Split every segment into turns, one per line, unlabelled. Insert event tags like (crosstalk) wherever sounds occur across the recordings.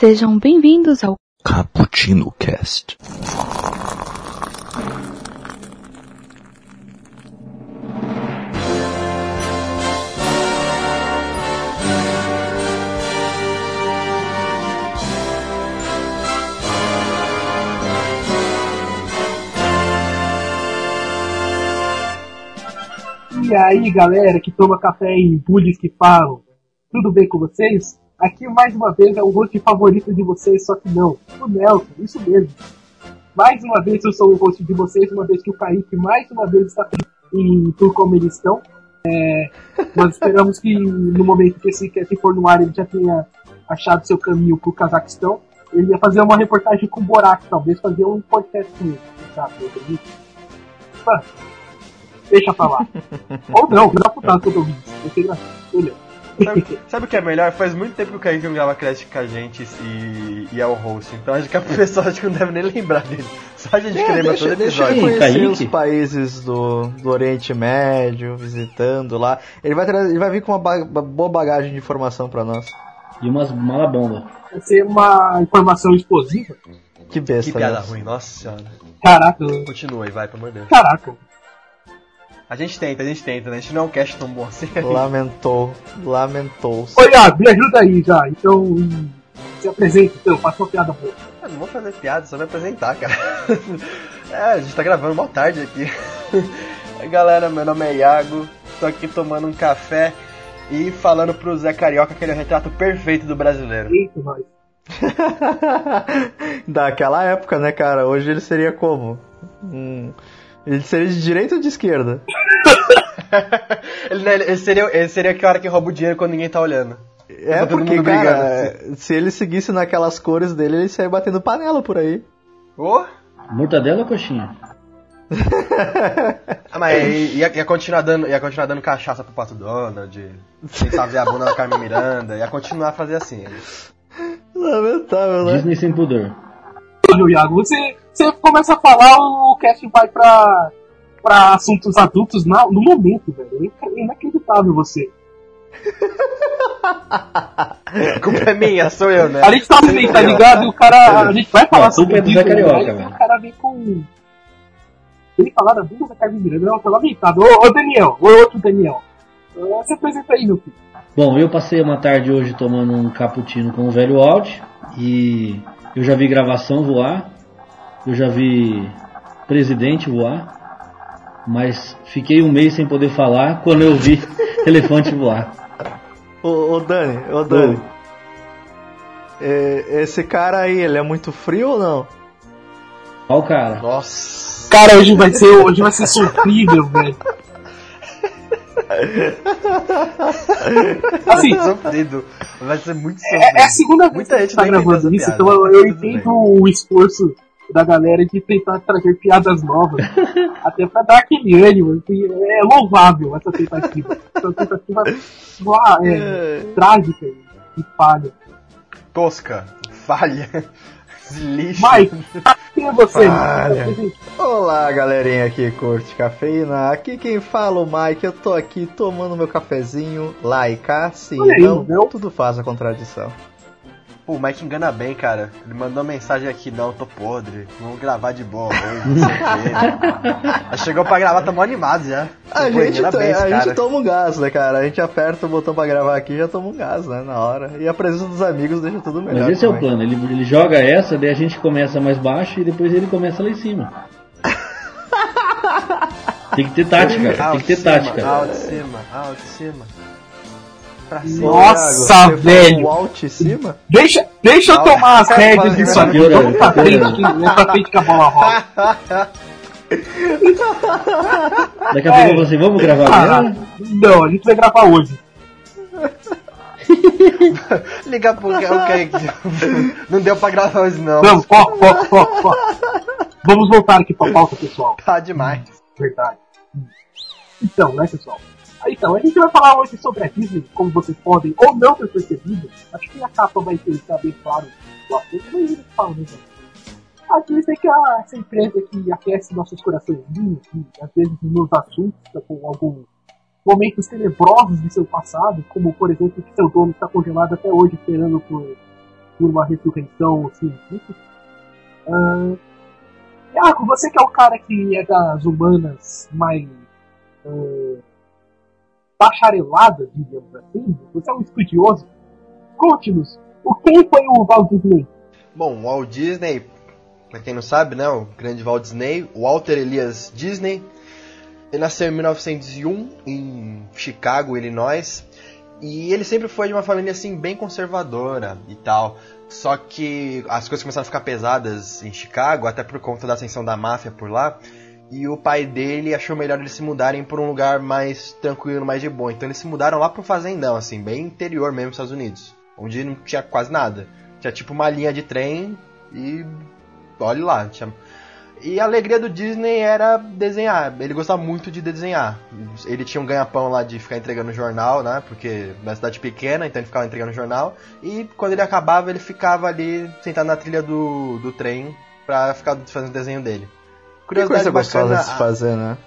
Sejam bem-vindos ao
Cappuccino Cast.
E aí, galera que toma café em bullies que falam, tudo bem com vocês? Aqui mais uma vez é o host favorito de vocês, só que não, o Nelson, isso mesmo. Mais uma vez eu sou o host de vocês, uma vez que o Kaique mais uma vez está em Turcomenistão. É, nós esperamos que no momento que esse cast for no ar ele já tenha achado seu caminho para o Cazaquistão. Ele ia fazer uma reportagem com o Borak, talvez fazer um podcast com ele. Sabe, eu acredito. Mano, deixa pra lá. (laughs) Ou não, não dá putado que eu tô
Sabe, sabe o que é melhor? Faz muito tempo que o Kaique não grava Crash com a gente e, e é o host. Então acho que a pessoa (laughs) acho que não deve nem lembrar dele. Só a gente que lembra todo
deixa
episódio.
ele conhecer
Kaique?
os países do, do Oriente Médio, visitando lá. Ele vai, trazer- ele vai vir com uma ba- ba- boa bagagem de informação pra nós.
E umas mala bomba.
Vai ser uma informação explosiva.
Que besta.
Que piada
né?
ruim, nossa senhora.
Caraca,
Continua aí, vai, pelo amor de Deus.
caraca.
A gente tenta, a gente tenta, né? A gente não é um cast tão bom assim.
Lamentou, lamentou.
Oi, ah, me ajuda aí já. Então, se apresenta, então, faça uma piada boa.
Eu não vou fazer piada, só me apresentar, cara. (laughs) é, a gente tá gravando uma tarde aqui. (laughs) Galera, meu nome é Iago, tô aqui tomando um café e falando pro Zé Carioca que ele é o retrato perfeito do brasileiro.
Eita, nós. (laughs)
Daquela época, né, cara? Hoje ele seria como? Hum, ele seria de direita ou de esquerda? (laughs)
ele, né, ele seria, ele seria aquele cara que rouba o dinheiro quando ninguém tá olhando.
É
Tá
porque, cara,
brigando,
se ele seguisse naquelas cores dele, ele saia batendo panela por aí.
Ô!
Mortadela ou coxinha? (laughs)
Ah, mas ia, ia, continuar dando, ia continuar dando cachaça pro Pato Donald, tentar ver a bunda da Carmen Miranda, ia continuar a fazer assim.
Lamentável, né?
Disney sem pudor.
Olha, Iago, você, você começa a falar, o cast vai pra, pra assuntos adultos na, no momento, velho. É inacreditável você.
A culpa é minha, sou eu, né?
A gente tá assim, tá ligado? E o cara. A gente vai falar
culpa
sobre
é do
isso,
Zé Carioca, velho.
O cara vem com. Ele falar da bunda da Carmen Miranda, não, tá lamentável. Ô, ô Daniel, ô outro Daniel. Se apresenta aí, meu filho.
Bom, eu passei uma tarde hoje tomando um cappuccino com o velho Alt e eu já vi gravação voar, eu já vi presidente voar, mas fiquei um mês sem poder falar quando eu vi (laughs) elefante voar.
Ô, ô Dani, ô Dani. É, esse cara aí, ele é muito frio ou não?
Olha o cara.
Nossa.
Cara, hoje vai ser, hoje vai ser sofrível, (laughs) velho. Assim,
sofrido. Vai ser muito sofrido.
É, é a segunda vez
Muita
que a
gente
tá gravando isso, então eu,
mas
eu entendo o esforço da galera de tentar trazer piadas novas, (laughs) até pra dar aquele ânimo. assim, É louvável essa tentativa. Essa tentativa lá, é, trágica e falha.
Tosca, falha, (laughs) lixo.
Mike, quem é você?
Falha. Olá, galerinha que curte cafeína. Aqui quem fala é o Mike. Eu tô aqui tomando meu cafezinho lá e cá. Sim, não, tudo faz a contradição.
Pô, o Mike engana bem, cara. Ele mandou uma mensagem aqui, não, tô podre. Vamos gravar de boa hoje, não sei o quê. (laughs) Aí Chegou pra gravar, tamo animado já.
A,
Pô,
gente,
esse
a gente toma um gás, né, cara? A gente aperta o botão pra gravar aqui e já toma um gás, né, na hora. E a presença dos amigos deixa tudo melhor.
Mas esse é o
também.
plano, ele, ele joga essa, daí a gente começa mais baixo e depois ele começa lá em cima. Tem que ter tática, tem que ter tática.
Alto de cima, alto de cima. Pra cima.
Nossa,
você
velho.
falou Alt em cima?
Deixa, deixa eu tomar as rédeas disso aqui. Vamos pra frente, é pra frente que a bola rola.
Daqui a pouco eu vou assim, vamos gravar
Ah,
mesmo?
não, a gente vai gravar hoje. (laughs)
Liga pro ok. (laughs) Não deu pra gravar hoje não.
Vamos, foco, foco, foco, foco. Vamos voltar aqui pra pauta, pessoal.
Tá demais.
Verdade. Então, né, pessoal? Então, a gente vai falar hoje sobre a Disney, como vocês podem ou não ter percebido. Acho que a capa vai deixar bem claro o assunto, mas a gente fala, né? A Disney que é essa empresa que aquece nossos coraçõezinhos, que às vezes nos assusta com alguns momentos tenebrosos de seu passado, como por exemplo que seu dono está congelado até hoje esperando por por uma ressurreição científica. Uh, Iago, você que é o cara que é das humanas mais uh, bachareladas, digamos assim, você é um estudioso. Conte-nos, o quem foi o Walt Disney?
Bom, o Walt Disney, pra quem não sabe, né, o grande Walt Disney, Walter Elias Disney, ele nasceu em 1901 em Chicago, Illinois, e ele sempre foi de uma família assim bem conservadora e tal. Só que as coisas começaram a ficar pesadas em Chicago, até por conta da ascensão da máfia por lá. E o pai dele achou melhor eles se mudarem para um lugar mais tranquilo, mais de boa. Então eles se mudaram lá para fazendão, assim, bem interior mesmo, Estados Unidos, onde não tinha quase nada. Tinha tipo uma linha de trem e olhe lá, tinha e a alegria do Disney era desenhar. Ele gostava muito de desenhar. Ele tinha um ganha-pão lá de ficar entregando jornal, né? Porque na cidade pequena, então ele ficava entregando jornal. E quando ele acabava, ele ficava ali sentado na trilha do, do trem pra ficar fazendo o desenho dele.
Curiosidade que coisa bacana. De se fazer, né?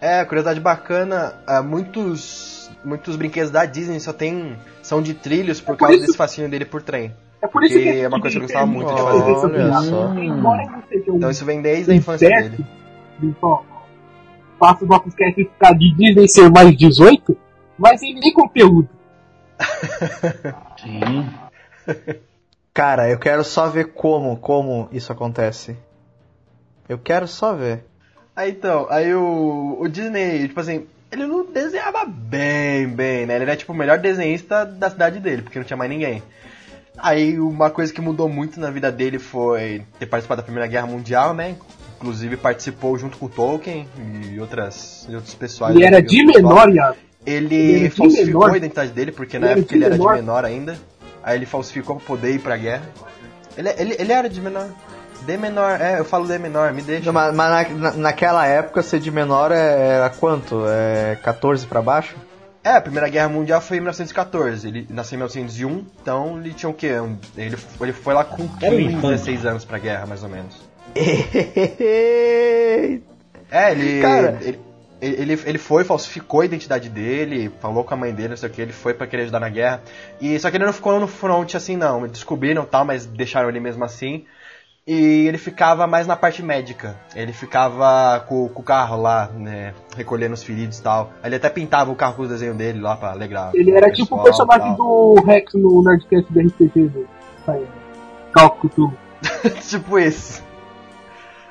É, curiosidade bacana. Uh, muitos, muitos brinquedos da Disney só tem. são de trilhos por é causa isso... desse fascínio dele por trem.
É por isso que
é uma coisa que eu gostava muito de fazer. Então isso vem desde a infância dele.
Então, faço o nosso sketch ficar de Disney ser mais 18, mas em nem conteúdo. (laughs)
Sim. Cara, eu quero só ver como, como isso acontece. Eu quero só ver.
Aí então, aí o, o Disney, tipo assim, ele não desenhava bem, bem, né? Ele era tipo o melhor desenhista da cidade dele, porque não tinha mais ninguém. Aí uma coisa que mudou muito na vida dele foi ter participado da Primeira Guerra Mundial, né? Inclusive participou junto com o Tolkien e outras e outros pessoais.
Ele era de menor,
Iago. Ele, ele falsificou menor. a identidade dele, porque na ele época ele era menor. de menor ainda. Aí ele falsificou pra poder ir pra guerra. Ele, ele, ele era de menor. De menor, é, eu falo de menor, me deixa.
Não, mas, mas na, naquela época ser de menor é, era quanto? É 14 pra baixo?
É, a Primeira Guerra Mundial foi em 1914. Ele nasceu em 1901, então ele tinha o quê? Ele, ele foi lá com 15, 16 anos pra guerra, mais ou menos. (laughs) é, ele, Cara. ele, ele, ele foi, falsificou a identidade dele, falou com a mãe dele, não sei o que, ele foi para querer ajudar na guerra. E só que ele não ficou no front assim, não. Descobriram tal, mas deixaram ele mesmo assim. E ele ficava mais na parte médica. Ele ficava com, com o carro lá, né, recolhendo os feridos e tal. Ele até pintava o carro com o desenho dele lá pra alegrar.
Ele era tipo o personagem do Rex no Nerdcast do RPG do Cálculo (laughs)
tipo esse.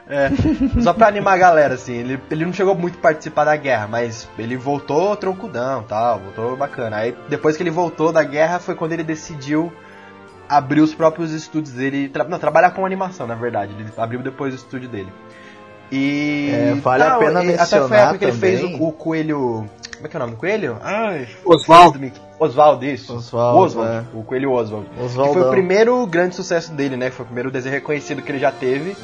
É, só pra animar a galera, assim, ele, ele não chegou muito a participar da guerra, mas ele voltou troncudão tal, voltou bacana. Aí depois que ele voltou da guerra foi quando ele decidiu abriu os próprios estúdios dele. Tra não, trabalhar com animação, na verdade. Ele abriu depois o estúdio dele. E.
É, vale não, a pena mencionar. Até foi a época que
ele fez o, o, coelho. Como é que é o nome do coelho?
Ai, Oswaldo.
Oswaldo, isso.
Oswaldo.
Oswald, é. O coelho Oswald. Que foi o primeiro grande sucesso dele, né? Foi o primeiro desenho reconhecido que ele já teve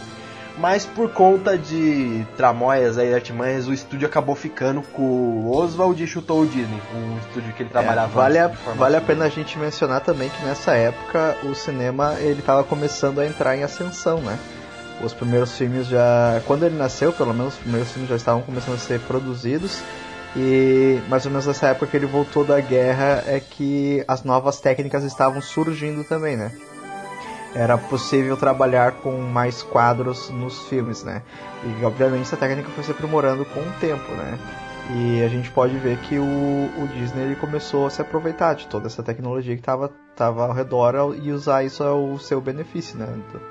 mas por conta de tramóias e artimanhas, o estúdio acabou ficando com o Oswald e chutou o Disney, um estúdio que ele é, trabalhava.
É, vale, a, vale a pena a gente mencionar também que nessa época o cinema ele estava começando a entrar em ascensão, né? Os primeiros filmes já, quando ele nasceu, pelo menos os primeiros filmes já estavam começando a ser produzidos. E mais ou menos nessa época que ele voltou da guerra é que as novas técnicas estavam surgindo também, né? Era possível trabalhar com mais quadros nos filmes, né? E obviamente essa técnica foi se aprimorando com o tempo, né? E a gente pode ver que o, o Disney ele começou a se aproveitar de toda essa tecnologia que estava tava ao redor e usar isso ao seu benefício, né? Do,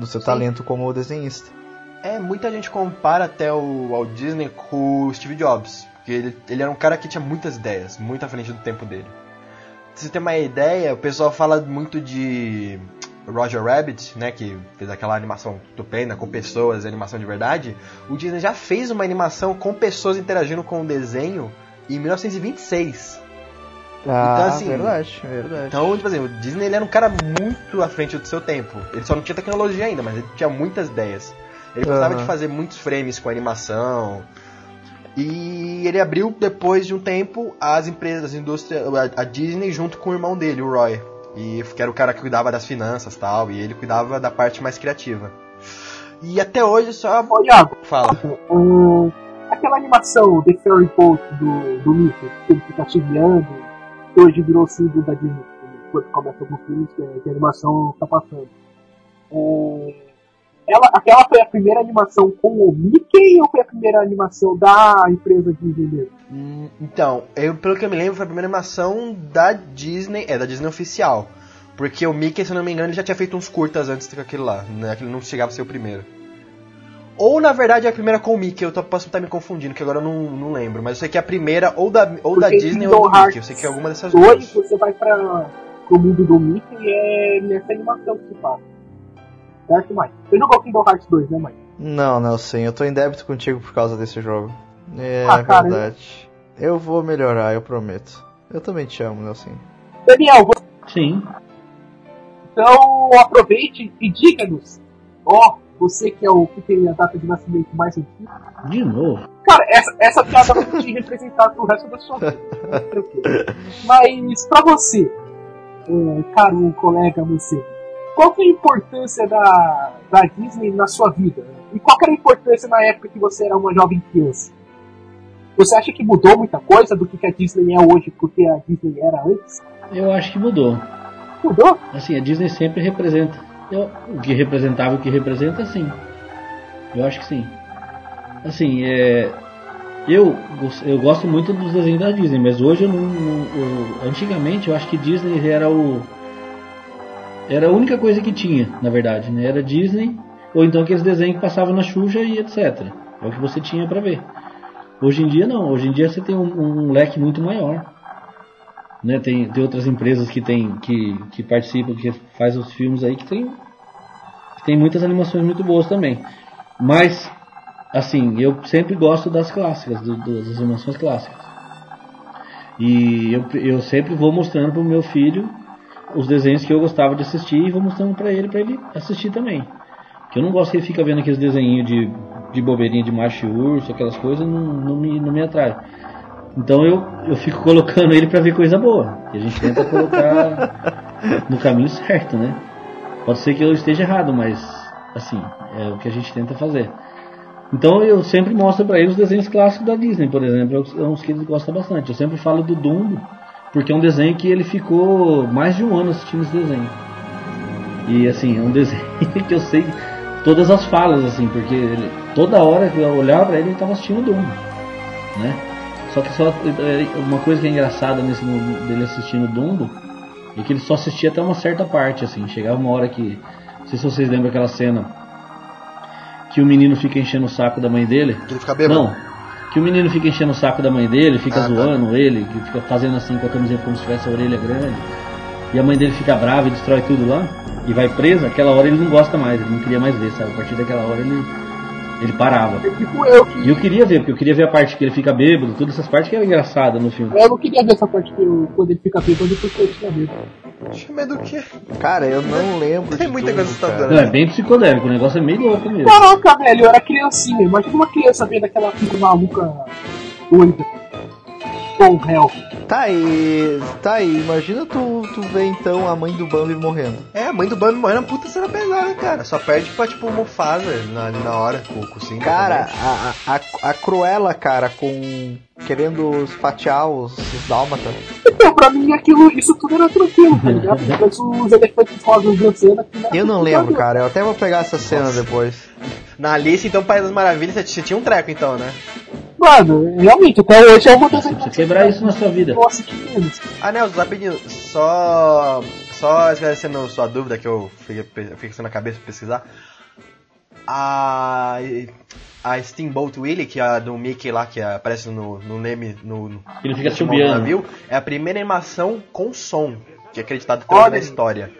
do seu Sim. talento como desenhista.
É, muita gente compara até o Walt Disney com o Steve Jobs, porque ele, ele era um cara que tinha muitas ideias, muito à frente do tempo dele. Se você tem uma ideia, o pessoal fala muito de Roger Rabbit, né, que fez aquela animação estupenda com pessoas, animação de verdade, o Disney já fez uma animação com pessoas interagindo com o desenho em 1926.
Ah, então, assim, verdade, verdade.
Então, tipo assim, o Disney ele era um cara muito à frente do seu tempo. Ele só não tinha tecnologia ainda, mas ele tinha muitas ideias. Ele gostava uhum. de fazer muitos frames com animação. E ele abriu, depois de um tempo, as empresas, a indústria, a Disney junto com o irmão dele, o Roy. E que era o cara que cuidava das finanças tal, e ele cuidava da parte mais criativa. E até hoje só.
Ô, Iago, fala. Um, aquela animação The Fairy Boat do, do Mickey, que ele fica chiando, que hoje virou símbolo da Disney. quando começa alguns filmes que a animação tá passando. É, ela, aquela foi a primeira animação com o Mickey ou foi a primeira animação da empresa Disney mesmo?
Hum, Então, eu, pelo que eu me lembro, foi a primeira animação da Disney, é, da Disney oficial. Porque o Mickey, se eu não me engano, ele já tinha feito uns curtas antes com aquele lá, né? Aquele não chegava a ser o primeiro. Ou, na verdade, é a primeira com o Mickey, eu tô, posso estar me confundindo, que agora eu não, não lembro. Mas eu sei que é a primeira ou da, ou da Disney
Kingdom
ou do Mickey, eu
Hearts
sei que é alguma dessas duas.
você vai para o mundo do Mickey e é nessa animação que se fala. Certo, Mike? Você jogou Kingdom Hearts 2, né, Mike?
Não, Nelson, eu tô em débito contigo por causa desse jogo. É
Ah, cara,
verdade. Eu vou melhorar, eu prometo. Eu também te amo, Nelson.
Daniel, você
Sim.
Então aproveite e diga-nos. Ó, você que é o que tem a data de nascimento mais antiga.
De novo.
Cara, essa, essa piada vai te representar pro resto da sua vida. (laughs) Mas pra você, é, caro colega você, qual que é a importância da, da Disney na sua vida? E qual que era a importância na época que você era uma jovem criança? Você acha que mudou muita coisa do que a Disney é hoje porque a Disney era antes?
Eu acho que mudou.
Mudou?
Assim, a Disney sempre representa. Eu, o que representava e o que representa, sim. Eu acho que sim. Assim, é. Eu, eu gosto muito dos desenhos da Disney, mas hoje eu não. não- eu- antigamente eu acho que Disney era o. Era a única coisa que tinha, na verdade, né? Era Disney, ou então aqueles desenhos que passavam na Xuxa e etc. É o que você tinha pra ver. Hoje em dia não, hoje em dia você tem um, um leque muito maior né? Tem, tem outras empresas que tem que, que participam, que faz os filmes aí que tem que tem muitas animações muito boas também. Mas assim, eu sempre gosto das clássicas, do- das animações clássicas. E eu, eu sempre vou mostrando pro meu filho os desenhos que eu gostava de assistir e vou mostrando pra ele para ele assistir também. Que eu não gosto que ele fica vendo aqueles desenhinhos de, de bobeirinha de macho e urso, aquelas coisas, não, não, me, não me atrai. Então eu, eu fico (laughs) colocando ele pra ver coisa boa. E a gente tenta colocar no caminho certo, né? Pode ser que eu esteja errado, mas assim, é o que a gente tenta fazer. Então eu sempre mostro pra ele os desenhos clássicos da Disney, por exemplo, é uns que eles gostam bastante. Eu sempre falo do Dumbo, porque é um desenho que ele ficou mais de um ano assistindo esse desenho. E assim, é um (laughs) desenho que eu sei todas as falas, assim, porque ele, toda hora que eu olhava pra ele, ele estava assistindo o Dumbo, né? Só que só é, uma coisa que é engraçada nesse dele assistindo Dumbo é que ele só assistia até uma certa parte, assim. Chegava uma hora que, não sei se vocês lembram aquela cena que o menino fica enchendo o saco da mãe dele.
Ele fica bêbado.
Não, que o menino fica enchendo o saco da mãe dele, fica
Ah, tá.
zoando ele, que fica fazendo assim com a camiseta como se tivesse a orelha grande. E a mãe dele fica brava e destrói tudo lá e vai presa. Aquela hora ele não gosta mais, ele não queria mais ver, sabe? A partir daquela hora ele, ele parava.
É tipo eu que.
E eu queria ver, porque eu queria ver a parte que ele fica bêbado, todas essas partes que eram engraçadas no filme.
Eu não queria ver essa parte que eu, quando ele fica bêbado porque eu tinha medo.
Tinha medo do quê?
Cara, eu não lembro
Tem muita coisa assustadora.
Não, é bem psicodélico, o negócio é meio louco mesmo.
Caraca, velho, eu era criancinha. Imagina uma criança vendo aquela filha maluca doida. Com réu.
Tá aí, tá aí. Imagina tu, tu ver então a mãe do Bambi morrendo.
É, a mãe do Bambi morrendo, puta cena pesada, cara. Só perde pra, tipo, o Mufasa na, na hora, com, com o Simba
Cara,
também.
a, a, a Cruella, cara, com. Querendo fatiar os, os dálmatas.
Então, pra mim, aquilo, isso tudo era tranquilo, tá ligado? Mas os elefantes rosas dançando aqui
Eu não lembro, cara. Eu até vou pegar essa cena depois.
Na Alice, então, País das Maravilhas, você, tinha um treco, então, né?
Mano, realmente, até hoje é uma das
Você quebrar isso na sua vida.
eu assisti menos.
Ah, Nelson, rapidinho, só. Só esclarecendo sua dúvida que eu fiquei fiquei na cabeça pra pesquisar. A. A Steamboat Willie, que é a do Mickey lá, que aparece no, no Neme. No, no,
Ele fica subiando.
navio, é a primeira animação com som, que é acreditado
Olha
na história.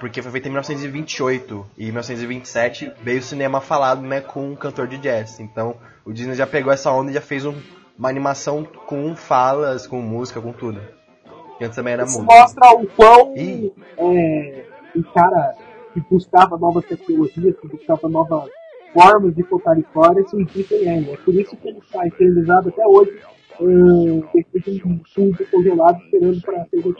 Porque foi feita em 1928 e em 1927 veio o cinema falado né, com um cantor de jazz. Então o Disney já pegou essa onda e já fez um- uma animação com falas, com música, com tudo. E antes também era
Isso
música.
mostra o quão
Ih.
é, um cara que buscava novas tecnologias, que buscava novas formas de contar histórias, o Disney é. É por isso que ele está eternizado até hoje, é, depois de um tubo congelado esperando para ser.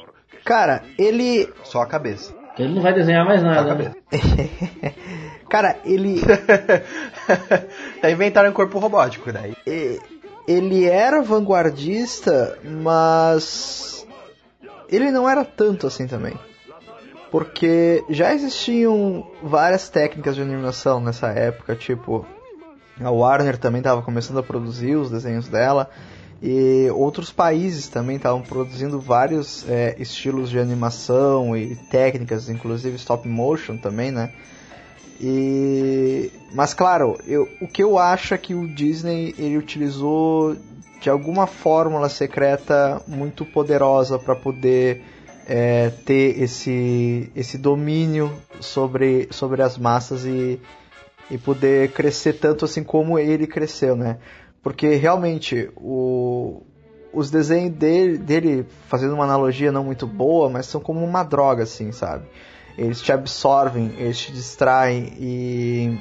Cara, ele.
Só a cabeça.
Ele não vai desenhar mais nada. né?
cabeça. (laughs)
Cara, ele. (laughs)
tá inventaram um corpo robótico daí.
e- ele era vanguardista, mas. Ele não era tanto assim também. Porque já existiam várias técnicas de animação nessa época, tipo a Warner também estava começando a produzir os desenhos dela e outros países também estavam produzindo vários é, estilos de animação e técnicas, inclusive stop motion também, né? E mas claro, eu, o que eu acho é que o Disney ele utilizou de alguma fórmula secreta muito poderosa para poder é, ter esse, esse domínio sobre, sobre as massas e, e poder crescer tanto assim como ele cresceu, né? Porque realmente o, os desenhos dele, dele, fazendo uma analogia não muito boa, mas são como uma droga, assim, sabe? Eles te absorvem, eles te distraem e,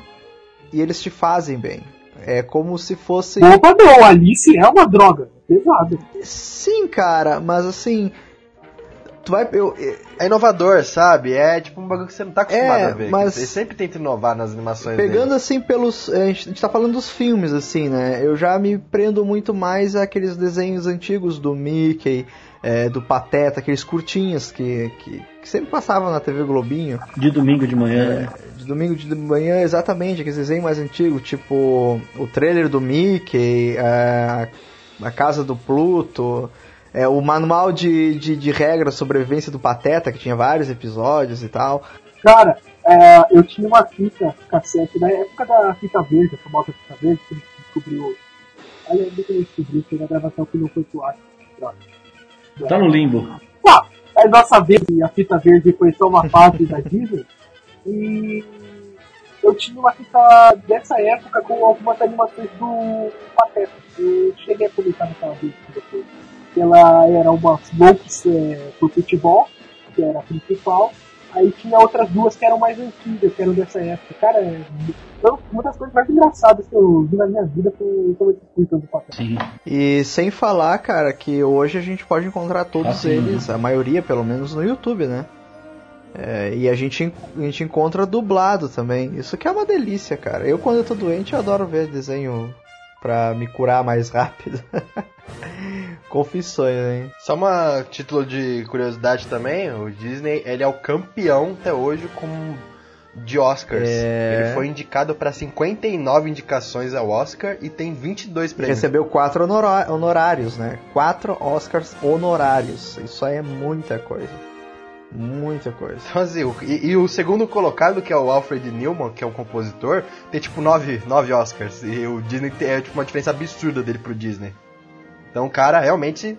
e eles te fazem bem. É como se fosse.
Opa, não, Alice é uma droga. Pesado.
Sim, cara, mas assim tu vai. Eu,
é inovador, sabe? É tipo um bagulho que você não tá acostumado
É,
a ver.
mas-
Ele sempre tenta inovar nas animações
Pegando
dele.
assim pelos. A gente, a gente tá falando dos filmes, assim, né? Eu já me prendo muito mais àqueles desenhos antigos do Mickey, é, do Pateta, aqueles curtinhos que, que, que sempre passavam na TV Globinho.
De domingo de manhã.
De domingo de manhã, exatamente, aqueles desenhos mais antigos, tipo o trailer do Mickey, a, a casa do Pluto, é, o manual de, de, de regras sobrevivência do Pateta, que tinha vários episódios e tal.
Cara, é, eu tinha uma fita cassete na época da fita verde, a famosa fita verde, que a gente descobriu. Que eu descobri, foi na gravação que não foi pro ar. Droga.
Tá no limbo.
Ah, a nossa vez, a fita verde foi só uma fase da Disney. E eu tinha uma fita dessa época com algumas animações do Pateta. Eu cheguei a comentar naquela vez depois. Ela era uma Smokes é, por futebol, que era a principal. Aí tinha outras duas que eram mais antigas, que eram dessa época. Cara, é, uma das coisas mais engraçadas que eu vi na minha vida foi como esses curtas do Pateta.
Sim.
E sem falar, cara, que hoje a gente pode encontrar todos
Ah,
eles, a maioria pelo menos, no YouTube, né? É, e a gente, a gente encontra dublado também. Isso que é uma delícia, cara. Eu, quando eu tô doente, eu adoro ver desenho pra me curar mais rápido. (laughs) Confissões, hein?
Só uma título de curiosidade também, o Disney, ele é o campeão até hoje com de Oscars.
É.
Ele foi indicado para 59 indicações ao Oscar e tem 22 prêmios.
Recebeu quatro honorários, né? Quatro Oscars honorários. Isso aí é muita coisa. Muita coisa.
Então, assim, e, e o segundo colocado, que é o Alfred Newman, que é o compositor, tem tipo 9, nove Oscars. E o Disney tem é, tipo, uma diferença absurda dele pro Disney. Então o cara realmente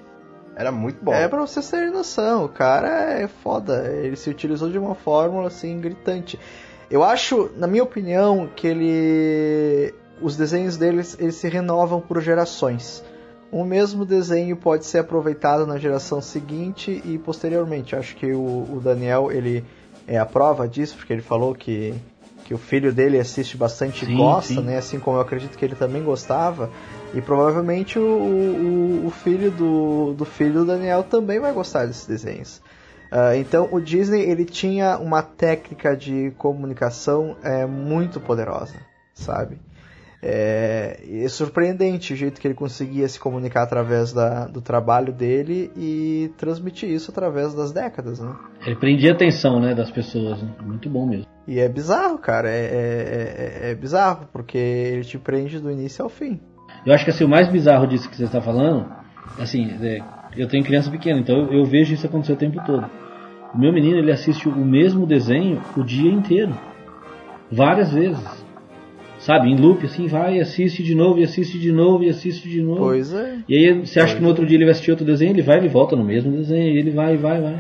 era muito bom.
É pra vocês terem noção, o cara é foda. Ele se utilizou de uma fórmula assim gritante. Eu acho, na minha opinião, que ele. Os desenhos deles eles se renovam por gerações. O mesmo desenho pode ser aproveitado na geração seguinte e posteriormente. Acho que o, o Daniel ele é a prova disso, porque ele falou que, que o filho dele assiste bastante e gosta,
sim.
né? Assim como eu acredito que ele também gostava. E provavelmente o, o, o filho do, do filho do Daniel também vai gostar desses desenhos. Ah, então o Disney ele tinha uma técnica de comunicação é, muito poderosa, sabe? É, e é surpreendente o jeito que ele conseguia se comunicar através da, do trabalho dele e transmitir isso através das décadas, né?
Ele prendia a atenção, né, das pessoas. Né? Muito bom mesmo.
E é bizarro, cara, é, é, é- é bizarro, porque ele te prende do início ao fim.
Eu acho que assim, o mais bizarro disso que você está falando, assim, é, eu tenho criança pequena, então eu, eu vejo isso acontecer o tempo todo. O meu menino, ele assiste o mesmo desenho o dia inteiro. Várias vezes. Sabe, em loop, assim, vai, assiste de novo, e assiste de novo, e assiste de novo.
Pois é.
E aí você acha que no outro dia ele vai assistir outro desenho, ele vai, ele volta no mesmo desenho, e ele vai, vai, vai.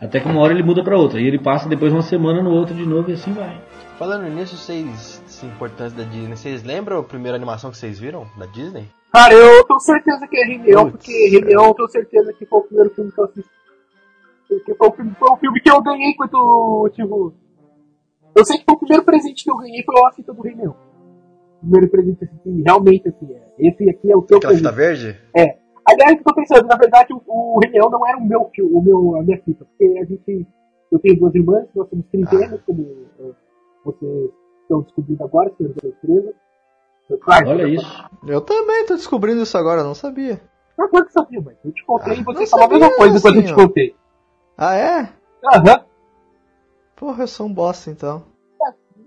Até que uma hora ele muda pra outra, e ele passa depois uma semana no outro de novo, e assim vai.
Falando nisso, vocês, essa importância da Disney, vocês lembram a primeira animação que vocês viram da Disney?
Cara, eu tenho certeza que é
Putz,
porque Rei Leão eu tenho certeza que foi o primeiro filme que eu assisti. Porque foi o, filme, foi o filme que eu ganhei quando, tipo... Eu sei que foi o primeiro presente que eu ganhei foi a fita do Rei Leão. O primeiro presente, assim, que realmente, assim, é. Esse aqui é o seu
Aquela
presente.
fita verde?
Aliás, eu tô pensando, na verdade, o, o Rei Leão não era o meu o meu, a minha fita, porque a gente. Eu tenho duas irmãs, nós somos trigêmeos, como eh, vocês estão descobrindo agora, senhor da empresa. Claro,
Olha isso.
Eu também tô descobrindo isso agora, não sabia.
Mas claro que sabia, mãe. Eu te contei
Ah,
e você falou a mesma coisa quando eu
assim,
te contei.
Ah, é?
Aham.
Porra, eu sou um bosta então.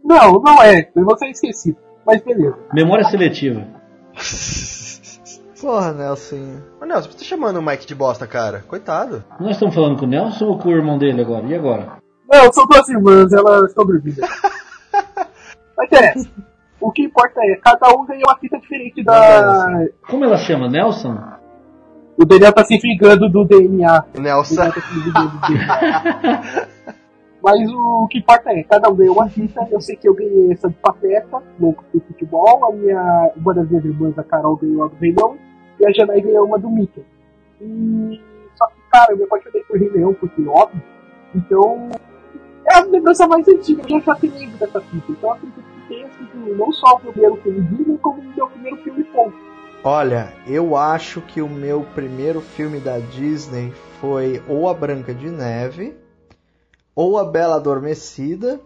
Não, não é. Você é esquecido. Mas beleza.
Memória seletiva. (laughs)
Porra, Nelson.
Ô Nelson, por que você tá chamando o Mike de bosta, cara? Coitado.
Nós estamos falando com o Nelson ou com o irmão dele agora? E agora?
Não, são duas irmãs, elas estão dormindo. (laughs) Não interessa. O que importa é, cada um ganhou uma fita diferente da.
Como ela chama? Nelson?
O Daniel tá se vingando do DNA. O
Nelson.
Daniel tá se vingando do DNA. (laughs) Mas o que importa é, cada um ganhou uma fita. Eu sei que eu ganhei essa do Pateta, louco do futebol. A minha, uma das minhas irmãs, a Carol, ganhou a do Rei Leão. E a Janai ganhou uma do Mickey. E... Só que, cara, eu me apaixonei por Rei Leão, porque óbvio. Então, é a lembrança mais antiga. Eu já tenho dessa fita. Então, acredito que tenha sido não só o primeiro filme Disney, como o meu primeiro filme ponto.
Olha, eu acho que o meu primeiro filme da Disney foi ou A Branca de Neve, ou A Bela Adormecida,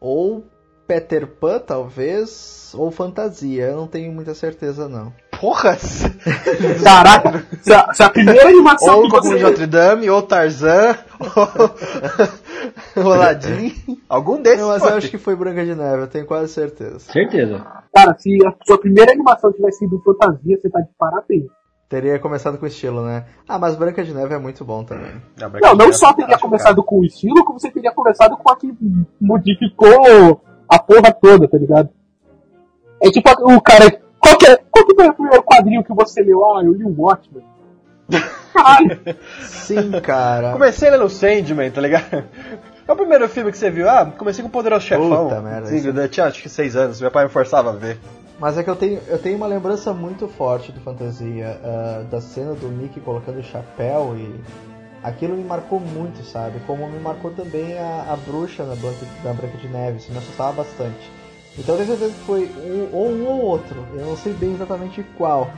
ou Peter Pan, talvez, ou Fantasia. Eu não tenho muita certeza, não.
Porra! (laughs)
Caraca, se a, se a primeira animação
ou
que você...
Notre Dame, ou Tarzan, (laughs) ou Aladdin. Algum desses
Não, mas
pode.
eu acho que foi Branca de Neve, eu tenho quase certeza.
Certeza.
Cara, se a sua primeira animação tivesse sido fantasia, você tá de parabéns.
Teria começado com estilo, né? Ah, mas Branca de Neve é muito bom também.
Não, Branca
Não, não
Neve
só
é
teria começado com o estilo, como você teria começado com a que modificou a porra toda, tá ligado? É tipo o cara. Qual que, é, qual que foi o primeiro quadrinho que você leu? Ah, eu li o Watchmen. Caralho, (laughs)
Sim, cara.
Comecei lendo Sandman, tá ligado? É o primeiro filme que você viu? Ah, comecei com o Poderoso Chefão.
Puta merda,
Sim,
isso-
eu tinha acho que seis anos, meu pai me forçava a ver.
Mas é que eu tenho, eu tenho uma lembrança muito forte do Fantasia, ah, da cena do Mickey colocando o chapéu e aquilo me marcou muito, sabe? Como me marcou também a, a bruxa na Branca, da Branca de Neve, isso me assustava bastante. Então eu tenho certeza que foi um, ou um ou outro, eu não sei bem exatamente qual.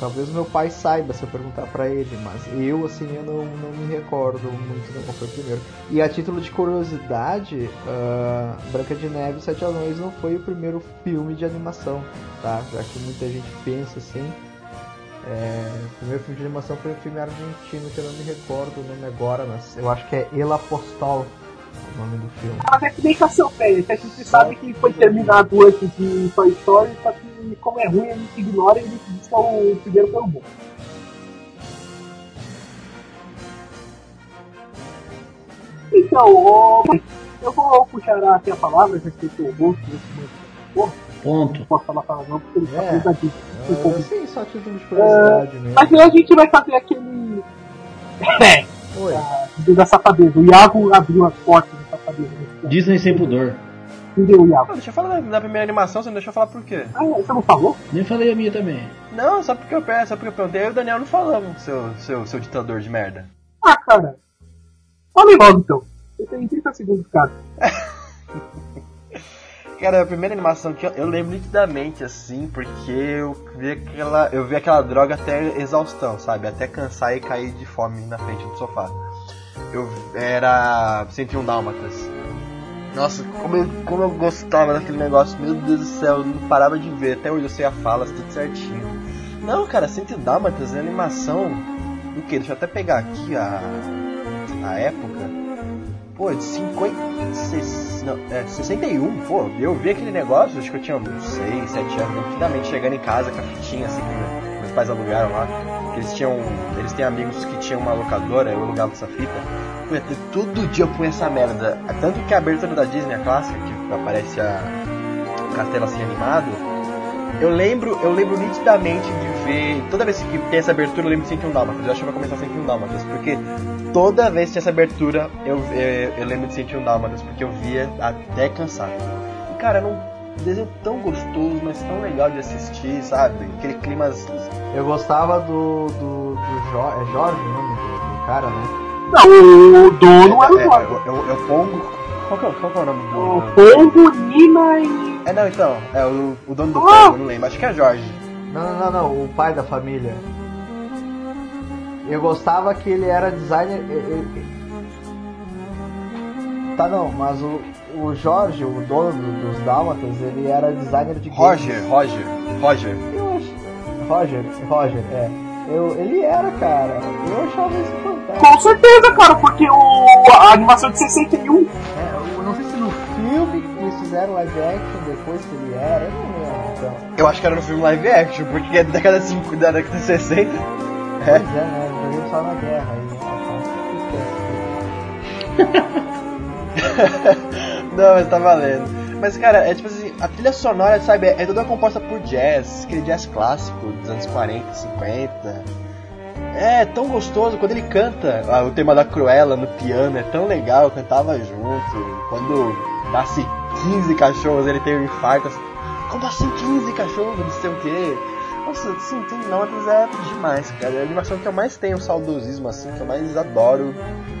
Talvez meu pai saiba se eu perguntar pra ele, mas eu, assim, eu não, não me recordo muito de qual foi o primeiro. E a título de curiosidade, ah, Branca de Neve e Sete Anões não foi o primeiro filme de animação, tá? Já que muita gente pensa assim. É, o primeiro filme de animação foi um filme argentino que eu não me recordo o nome agora, mas eu acho que é El Apostol o nome do filme.
mas é que nem Castlevania, que a gente sabe que foi terminado antes de Toy Story, só que como é ruim, a gente ignora e a gente diz que é o primeiro pelo bom. Então, ô, eu vou puxar aqui a palavra, já que eu sou o rosto nesse momento. Porra,
Ponto.
não posso falar palavrão porque ele tá
É.
pesadinho.
Assim, só título de curiosidade mesmo.
Mas aí a gente vai fazer aquele. É,
Oi. (laughs)
da safadeza. O Iago abriu as portas da safadeza.
Disney sem pudor.
Entendeu, Iago?
Deixa eu falar da, da primeira animação, você não deixou eu falar por quê?
Ah, você não falou?
Nem falei a minha também.
Não, só porque eu peço, só porque eu perguntei, eu e o Daniel não falamos, seu, seu, seu ditador de merda.
Ah, cara. Fale logo então. Você tem 30 segundos, cara. (laughs)
Cara, a primeira animação que eu, eu lembro nitidamente, assim, porque eu vi aquela. Eu vi aquela droga até exaustão, sabe? Até cansar e cair de fome na frente do sofá. Eu era 101 Dálmatas. Nossa, como eu, como eu gostava daquele negócio, meu Deus do céu, eu não parava de ver, até hoje eu sei a fala, tudo certinho. Não, cara, 101 Dálmatas é animação. O que? Deixa eu até pegar aqui a, a época. Pô, de 50. ses- Não, é, 61, pô, eu vi aquele negócio, acho que eu tinha uns 6, 7 anos, finalmente chegando em casa com a fitinha assim que meus pais alugaram lá. Eles tinham. Eles têm amigos que tinham uma locadora, eu alugava essa fita. Até todo dia eu punha essa merda. Tanto que a abertura da Disney, a clássica, que aparece a castelo assim animado. Eu lembro, eu lembro nitidamente de ver. Toda vez que tem essa abertura, eu lembro de 101 Dálmatas. Eu acho que vai começar 101 Dálmatas, porque toda vez que tinha essa abertura, eu, eu, eu lembro de 101 Dálmatas, porque eu via até cansar. E cara, era um desenho tão gostoso, mas tão legal de assistir, sabe? Aquele clima.
Eu gostava do. do, do Jo- é Jorge o nome do, do cara, né?
Não, o dono o
é,
Jorge.
é, é, é o Pongo. Qual que, é, qual que é o nome do.
O Pombo, Nina e.
É, não, então. É o, o dono do
Ah!
Pongo, não lembro. Acho que é Jorge.
Não, não, não, não, o pai da família. Eu gostava que ele era designer. ele- ele- Tá não, mas o, o Jorge, o dono do- dos Dálmatas, ele era designer de games.
Roger, Roger, Roger.
Roger, Roger, é. Eu, ele era, cara. Eu achava isso fantástico.
Com certeza, cara, porque o, a animação de 61.
É, eu não sei se no filme que eles fizeram live action depois que ele era, eu não lembro. Então.
Eu acho que era no filme live action, porque é da década de 5, da década de 60.
Pois é, né? Eu joguei só na guerra. Aí, (laughs)
Não, mas tá valendo. Mas, cara, é tipo assim, a trilha sonora, sabe, é toda composta por jazz, aquele jazz clássico dos anos 40, 50. É tão gostoso quando ele canta ah, o tema da Cruella no piano, é tão legal, eu cantava junto. Quando nasce 15 cachorros, ele tem um infarto. Assim, Como assim 15 cachorros? Não sei o quê. Nossa, assim, tem notas é demais, cara. É a animação que eu mais tenho saudosismo, assim, que eu mais adoro.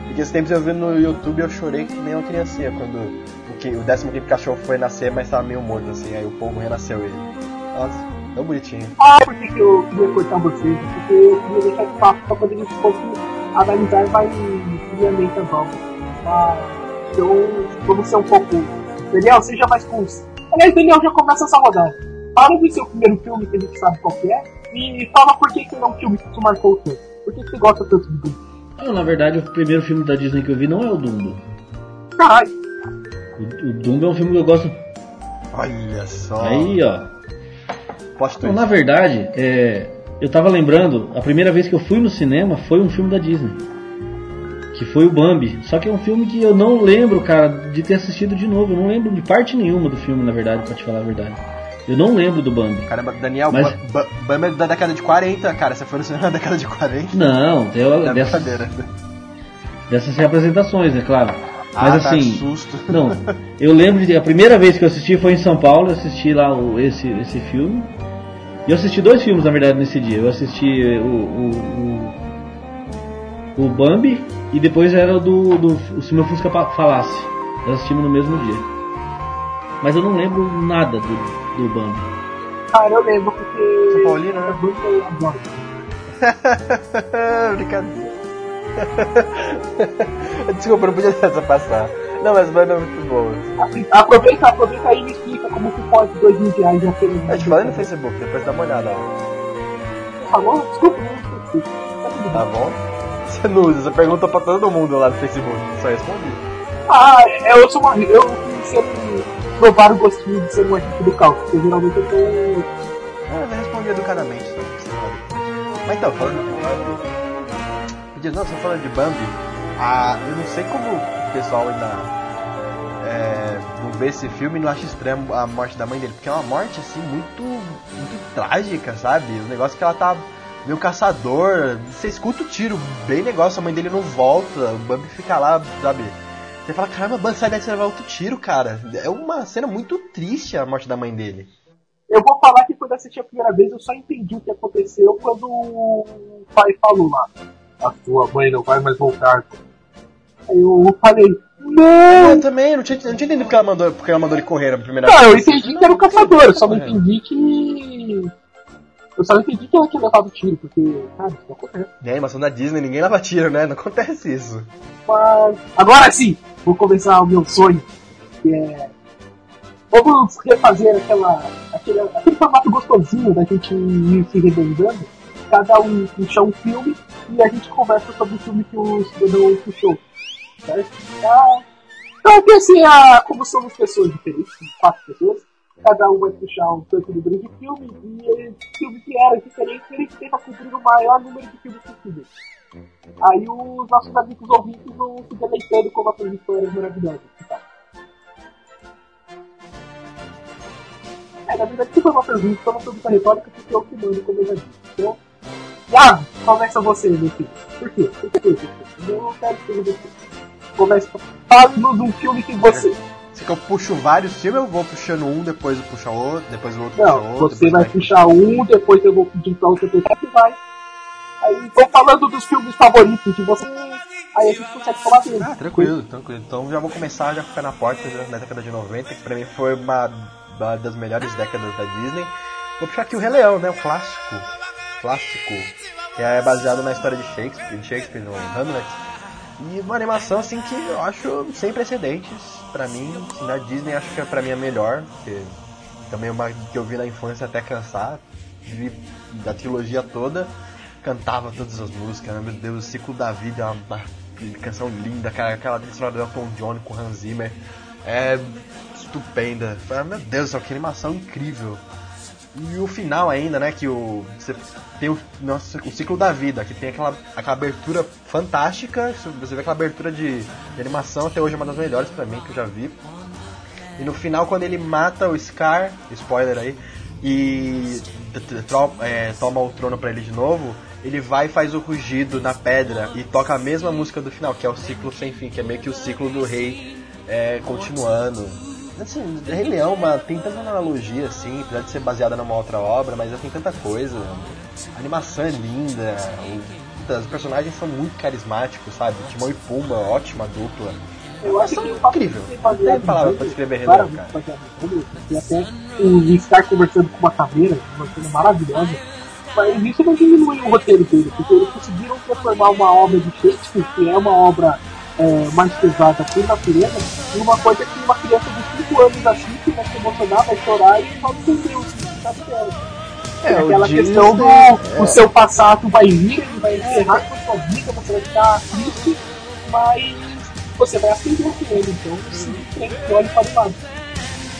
Porque esse tempo eu vi no YouTube eu chorei que nem uma criancinha quando o, que, o 15 cachorro foi nascer, mas tava meio morto, assim, aí o povo renasceu ele. Nossa, tão bonitinho.
Ah, por que, que eu queria cortar vocês? Porque eu queria deixar de papo pra poder gente pouco analisar mais friamente as obras. Então, vamos ser um pouco. Daniel, seja mais cons. Aliás, Daniel já começa essa rodada. Fala do seu primeiro filme que a gente sabe qual que é e fala por que, que ele é um filme que te marcou tanto. Por que, que você gosta tanto do Dumbo?
Ah, na verdade, o primeiro filme da Disney que eu vi não é o Dumbo.
Caralho,
O, o Dumbo é um filme que eu gosto.
Olha só.
Aí, ó.
Posto
Então, na verdade, é, eu tava lembrando, a primeira vez que eu fui no cinema foi um filme da Disney. Que foi o Bambi. Só que é um filme que eu não lembro, cara, de ter assistido de novo. Eu não lembro de parte nenhuma do filme, na verdade, pra te falar a verdade. Eu não lembro do Bambi.
Caramba, Daniel,
Mas-
Ba- Ba- Bama é da década de 40, cara. Você foi no cinema na década de 40?
Não, eu,
É
dessas, dessas reapresentações, é claro. Mas
ah, tá,
assim,
susto. (laughs)
Não, eu lembro de a primeira vez que eu assisti foi em São Paulo, eu assisti lá o, esse, esse filme. E eu assisti dois filmes na verdade nesse dia. Eu assisti o, o, o, o Bambi e depois era o do, do o Se Meu Fusca Falasse. Nós assistimos no mesmo dia. Mas eu não lembro nada do, do Bambi.
cara, eu lembro porque.
São Paulino, né?
Eu adoro. (laughs)
Brincadeira. Desculpa, não podia deixar essa passar. Não, mas Bama é muito boa.
Aproveita, aproveita aí e me explica como que pode dois mil reais já ser.
Eu te falei no Facebook, depois dá uma olhada lá.
Falou? Desculpa, não esqueci. Tá tudo bem.
Tá bom? Você não usa, você perguntou pra todo mundo lá no Facebook. Só respondi.
Ah, eu sou uma. Eu sempre provar o gostinho de ser um agente do caos, porque geralmente eu tô.
Ah, eu respondi educadamente, sabe. Mas então, falando de você falando de Bambi, ah, eu não sei como o pessoal ainda é, não vê esse filme e não acha estranho a morte da mãe dele, porque é uma morte assim muito, muito trágica, sabe? O negócio que ela tá meio caçador, você escuta o tiro, bem negócio, a mãe dele não volta, o Bambi fica lá, sabe? Você fala, caramba, daí você levar outro tiro, cara. É uma cena muito triste a morte da mãe dele.
Eu vou falar que quando eu assisti a primeira vez eu só entendi o que aconteceu quando o pai falou lá. A sua mãe não vai mais voltar. Aí eu falei, não!
Eu também, não tinha, não tinha entendido porque ela mandou, porque ela mandou ele correr na primeira
Não, eu
vez.
entendi que era o caçador, eu só não entendi que. Eu só não entendi que ela tinha levado tiro, porque, cara, isso não acontece.
É, animação da Disney, ninguém leva tiro, né? Não acontece isso.
Mas agora sim, vou começar o meu sonho, que é. Vamos refazer aquela, aquele, aquele formato gostosinho da gente ir se revezando. Cada um puxa um filme e a gente conversa sobre o filme que o cidadão puxou. Certo? Ah, então, que assim, ah, como somos pessoas diferentes, quatro pessoas, cada um vai puxar um tanto número de filme e esse filme que era diferente, ele tenta cobrir o maior número de filmes possível. Aí os nossos amigos ouvintes vão se deleitando com nossas histórias maravilhosas. tal? É, na verdade, se for uma pergunta, foi uma pergunta retórica porque eu que mando, como eu já disse. Então, Iago, começa você, meu filho. Por quê? Por quê? Por quê? Eu não quero que você. Começa. Fale-nos um filme que você.
Se que eu puxo vários filmes, eu vou puxando um, depois eu puxo outro, depois o outro
Não,
outro.
você vai
depois
puxar um, depois eu vou pedir pra outra pessoa que vai. Aí vou falando dos filmes favoritos de você. Aí a gente consegue falar dele.
Ah, tranquilo, tranquilo. Então já vou começar já pé na porta já na década de 90, que pra mim foi uma, uma das melhores décadas da Disney. Vou puxar aqui o Rei Leão, né? O clássico. Clássico. Que é baseado na história de Shakespeare, de Shakespeare no Hamlet. E uma animação assim que eu acho sem precedentes pra mim. Na Disney acho que é pra mim a melhor, porque também é uma que eu vi na infância até cansar. Vi da trilogia toda. cantava todas as músicas, né? meu Deus, o ciclo da vida é uma, uma canção linda, cara, aquela trilha do Elton John com Hans Zimmer é estupenda. Meu Deus, que animação incrível. E o final ainda, né, que o você tem o, nossa, o ciclo da vida, que tem aquela, aquela abertura fantástica, você vê aquela abertura de, de animação, até hoje é uma das melhores para mim que eu já vi. E no final, quando ele mata o Scar, spoiler aí, e é, toma o trono para ele de novo, ele vai e faz o rugido na pedra e toca a mesma música do final, que é o ciclo sem fim, que é meio que o ciclo do rei é, continuando. Assim, Rei Leão uma, tem tanta analogia, assim, apesar de ser baseada numa outra obra, mas tem tanta coisa. A animação é linda, os personagens são muito carismáticos, sabe? Timão e Pumba, ótima dupla.
Eu acho que
é incrível. Não tem palavra pra descrever Leão, cara.
E até o Scar conversando com uma caveira, uma cena maravilhosa. Mas isso não diminui o roteiro dele, porque eles conseguiram transformar uma obra de Shakespeare, que é uma obra é, mais pesada por natureza, em uma coisa que uma criança de 5 anos assiste, vai se emocionar, vai chorar e vai entender o significado dela. É, aquela questão do é... o seu passado vai vir, ele vai encerrar com a sua vida, você vai ficar triste, mas você vai aprender com ele, então tem que olhe para o lado.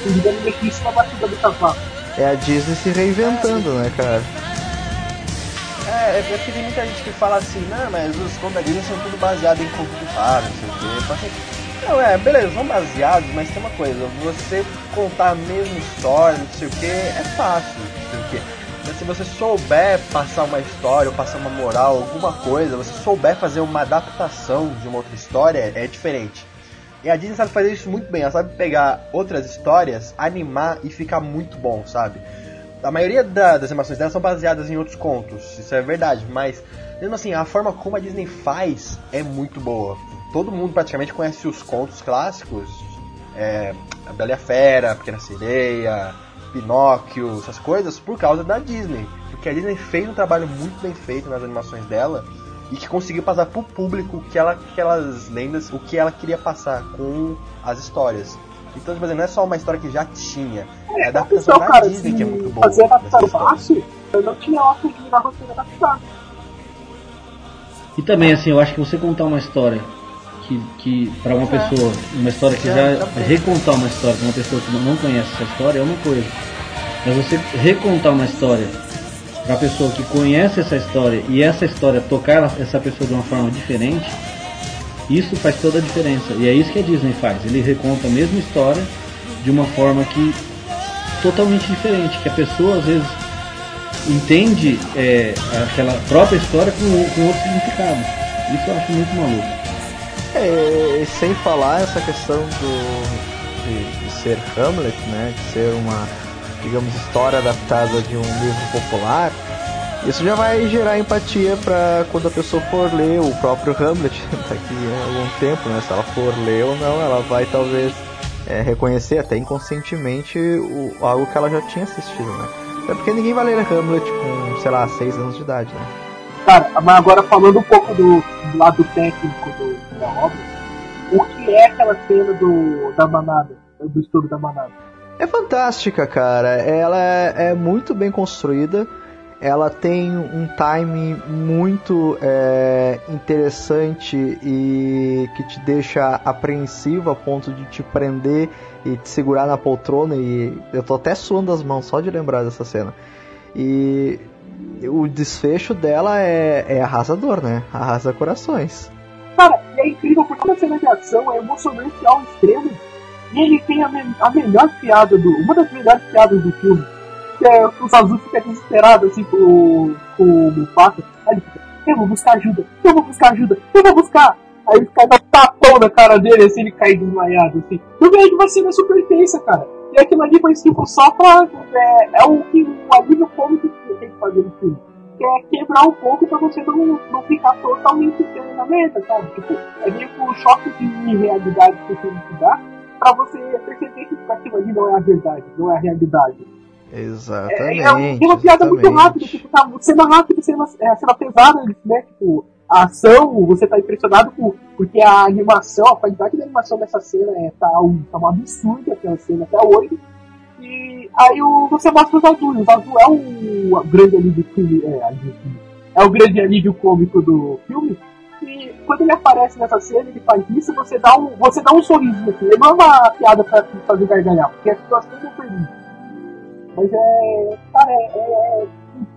Inclusive a benefício na batida do cavalo.
É a Disney se reinventando, né, cara?
É, é porque tem muita gente que fala assim, não, mas os Disney são tudo baseados em contos de fadas, não sei o quê. Assim, não, é, beleza, são baseados, mas tem uma coisa, você contar a mesma história, não sei o que, é fácil, não sei o quê. Se você souber passar uma história, ou passar uma moral, alguma coisa, você souber fazer uma adaptação de uma outra história, é diferente. E a Disney sabe fazer isso muito bem, ela sabe pegar outras histórias, animar e ficar muito bom, sabe? a maioria da, das animações dela são baseadas em outros contos, isso é verdade, mas mesmo assim, a forma como a Disney faz é muito boa. Todo mundo praticamente conhece os contos clássicos, é, a Bela e a Fera, a Pequena Sereia, Pinóquio, essas coisas, por causa da Disney. Porque a Disney fez um trabalho muito bem feito nas animações dela e que conseguiu passar pro público que ela, aquelas lendas, o que ela queria passar com as histórias. Então, tipo, não é só uma história que já tinha. É, a adaptação da cara, Disney que é muito boa.
Fazer adaptação fácil, eu não tinha óculos de roteiro adaptado.
E também, assim, eu acho que você contar uma história que, que para uma pessoa, uma história que já. Recontar uma história para uma pessoa que não conhece essa história é uma coisa. Mas você recontar uma história para a pessoa que conhece essa história e essa história tocar essa pessoa de uma forma diferente, isso faz toda a diferença. E é isso que a Disney faz. Ele reconta a mesma história de uma forma que totalmente diferente, que a pessoa às vezes entende é, aquela própria história com, com outro significado. Isso eu acho muito maluco.
É, e sem falar essa questão do, de, de, ser Hamlet, né, de ser uma, digamos, história adaptada de um livro popular, isso já vai gerar empatia para quando a pessoa for ler o próprio Hamlet (laughs) daqui a algum tempo, né? Se ela for ler ou não, ela vai talvez é, reconhecer até inconscientemente o, algo que ela já tinha assistido, né? Até porque ninguém vai ler Hamlet com, sei lá, 6 anos de idade, né?
Cara, mas agora falando um pouco do, do lado técnico do, da obra, o que é aquela cena do, da manada, do estudo da manada?
É fantástica, cara. Ela é, é muito bem construída ela tem um time muito é, interessante e que te deixa apreensivo a ponto de te prender e te segurar na poltrona e eu tô até suando as mãos só de lembrar dessa cena. E o desfecho dela é, é arrasador, né? Arrasa corações.
Cara, é incrível porque a cena de ação é emocionante ao extremo e ele tem a, me a melhor piada do. uma das melhores piadas do filme que é, o Sazu fica desesperado assim com, com o Mufasa. Aí ele fica, eu vou buscar ajuda, eu vou buscar ajuda, eu vou buscar. Aí ele cai dá tapão na cara dele, assim, ele cai desmaiado, assim. Meio de uma cena super tensa, cara. E aquilo ali foi tipo só pra. É, é o que o alívio cômico que tem que fazer no filme. Que é quebrar um pouco pra você não, não ficar totalmente preso na meta, sabe? Tipo, é meio que um choque de realidade que o filme te dá pra você perceber que aquilo ali não é a verdade, não é a realidade.
Exatamente. É,
é uma piada muito rápida, tipo, tá, cena rápida, cena, é, cena pesada, né? Tipo, a ação, você tá impressionado com, porque a animação, a qualidade da animação dessa cena é, tá, um, tá um absurdo aquela cena até hoje. E aí o, você mostra os azuis. O azul é o, o grande ali do filme. É, é é o grande alívio cômico do filme. E quando ele aparece nessa cena, ele faz isso, você dá um, você dá um sorriso assim. Não é uma piada pra fazer gargalhar, porque a situação não permite. Mas é. Cara, é. é,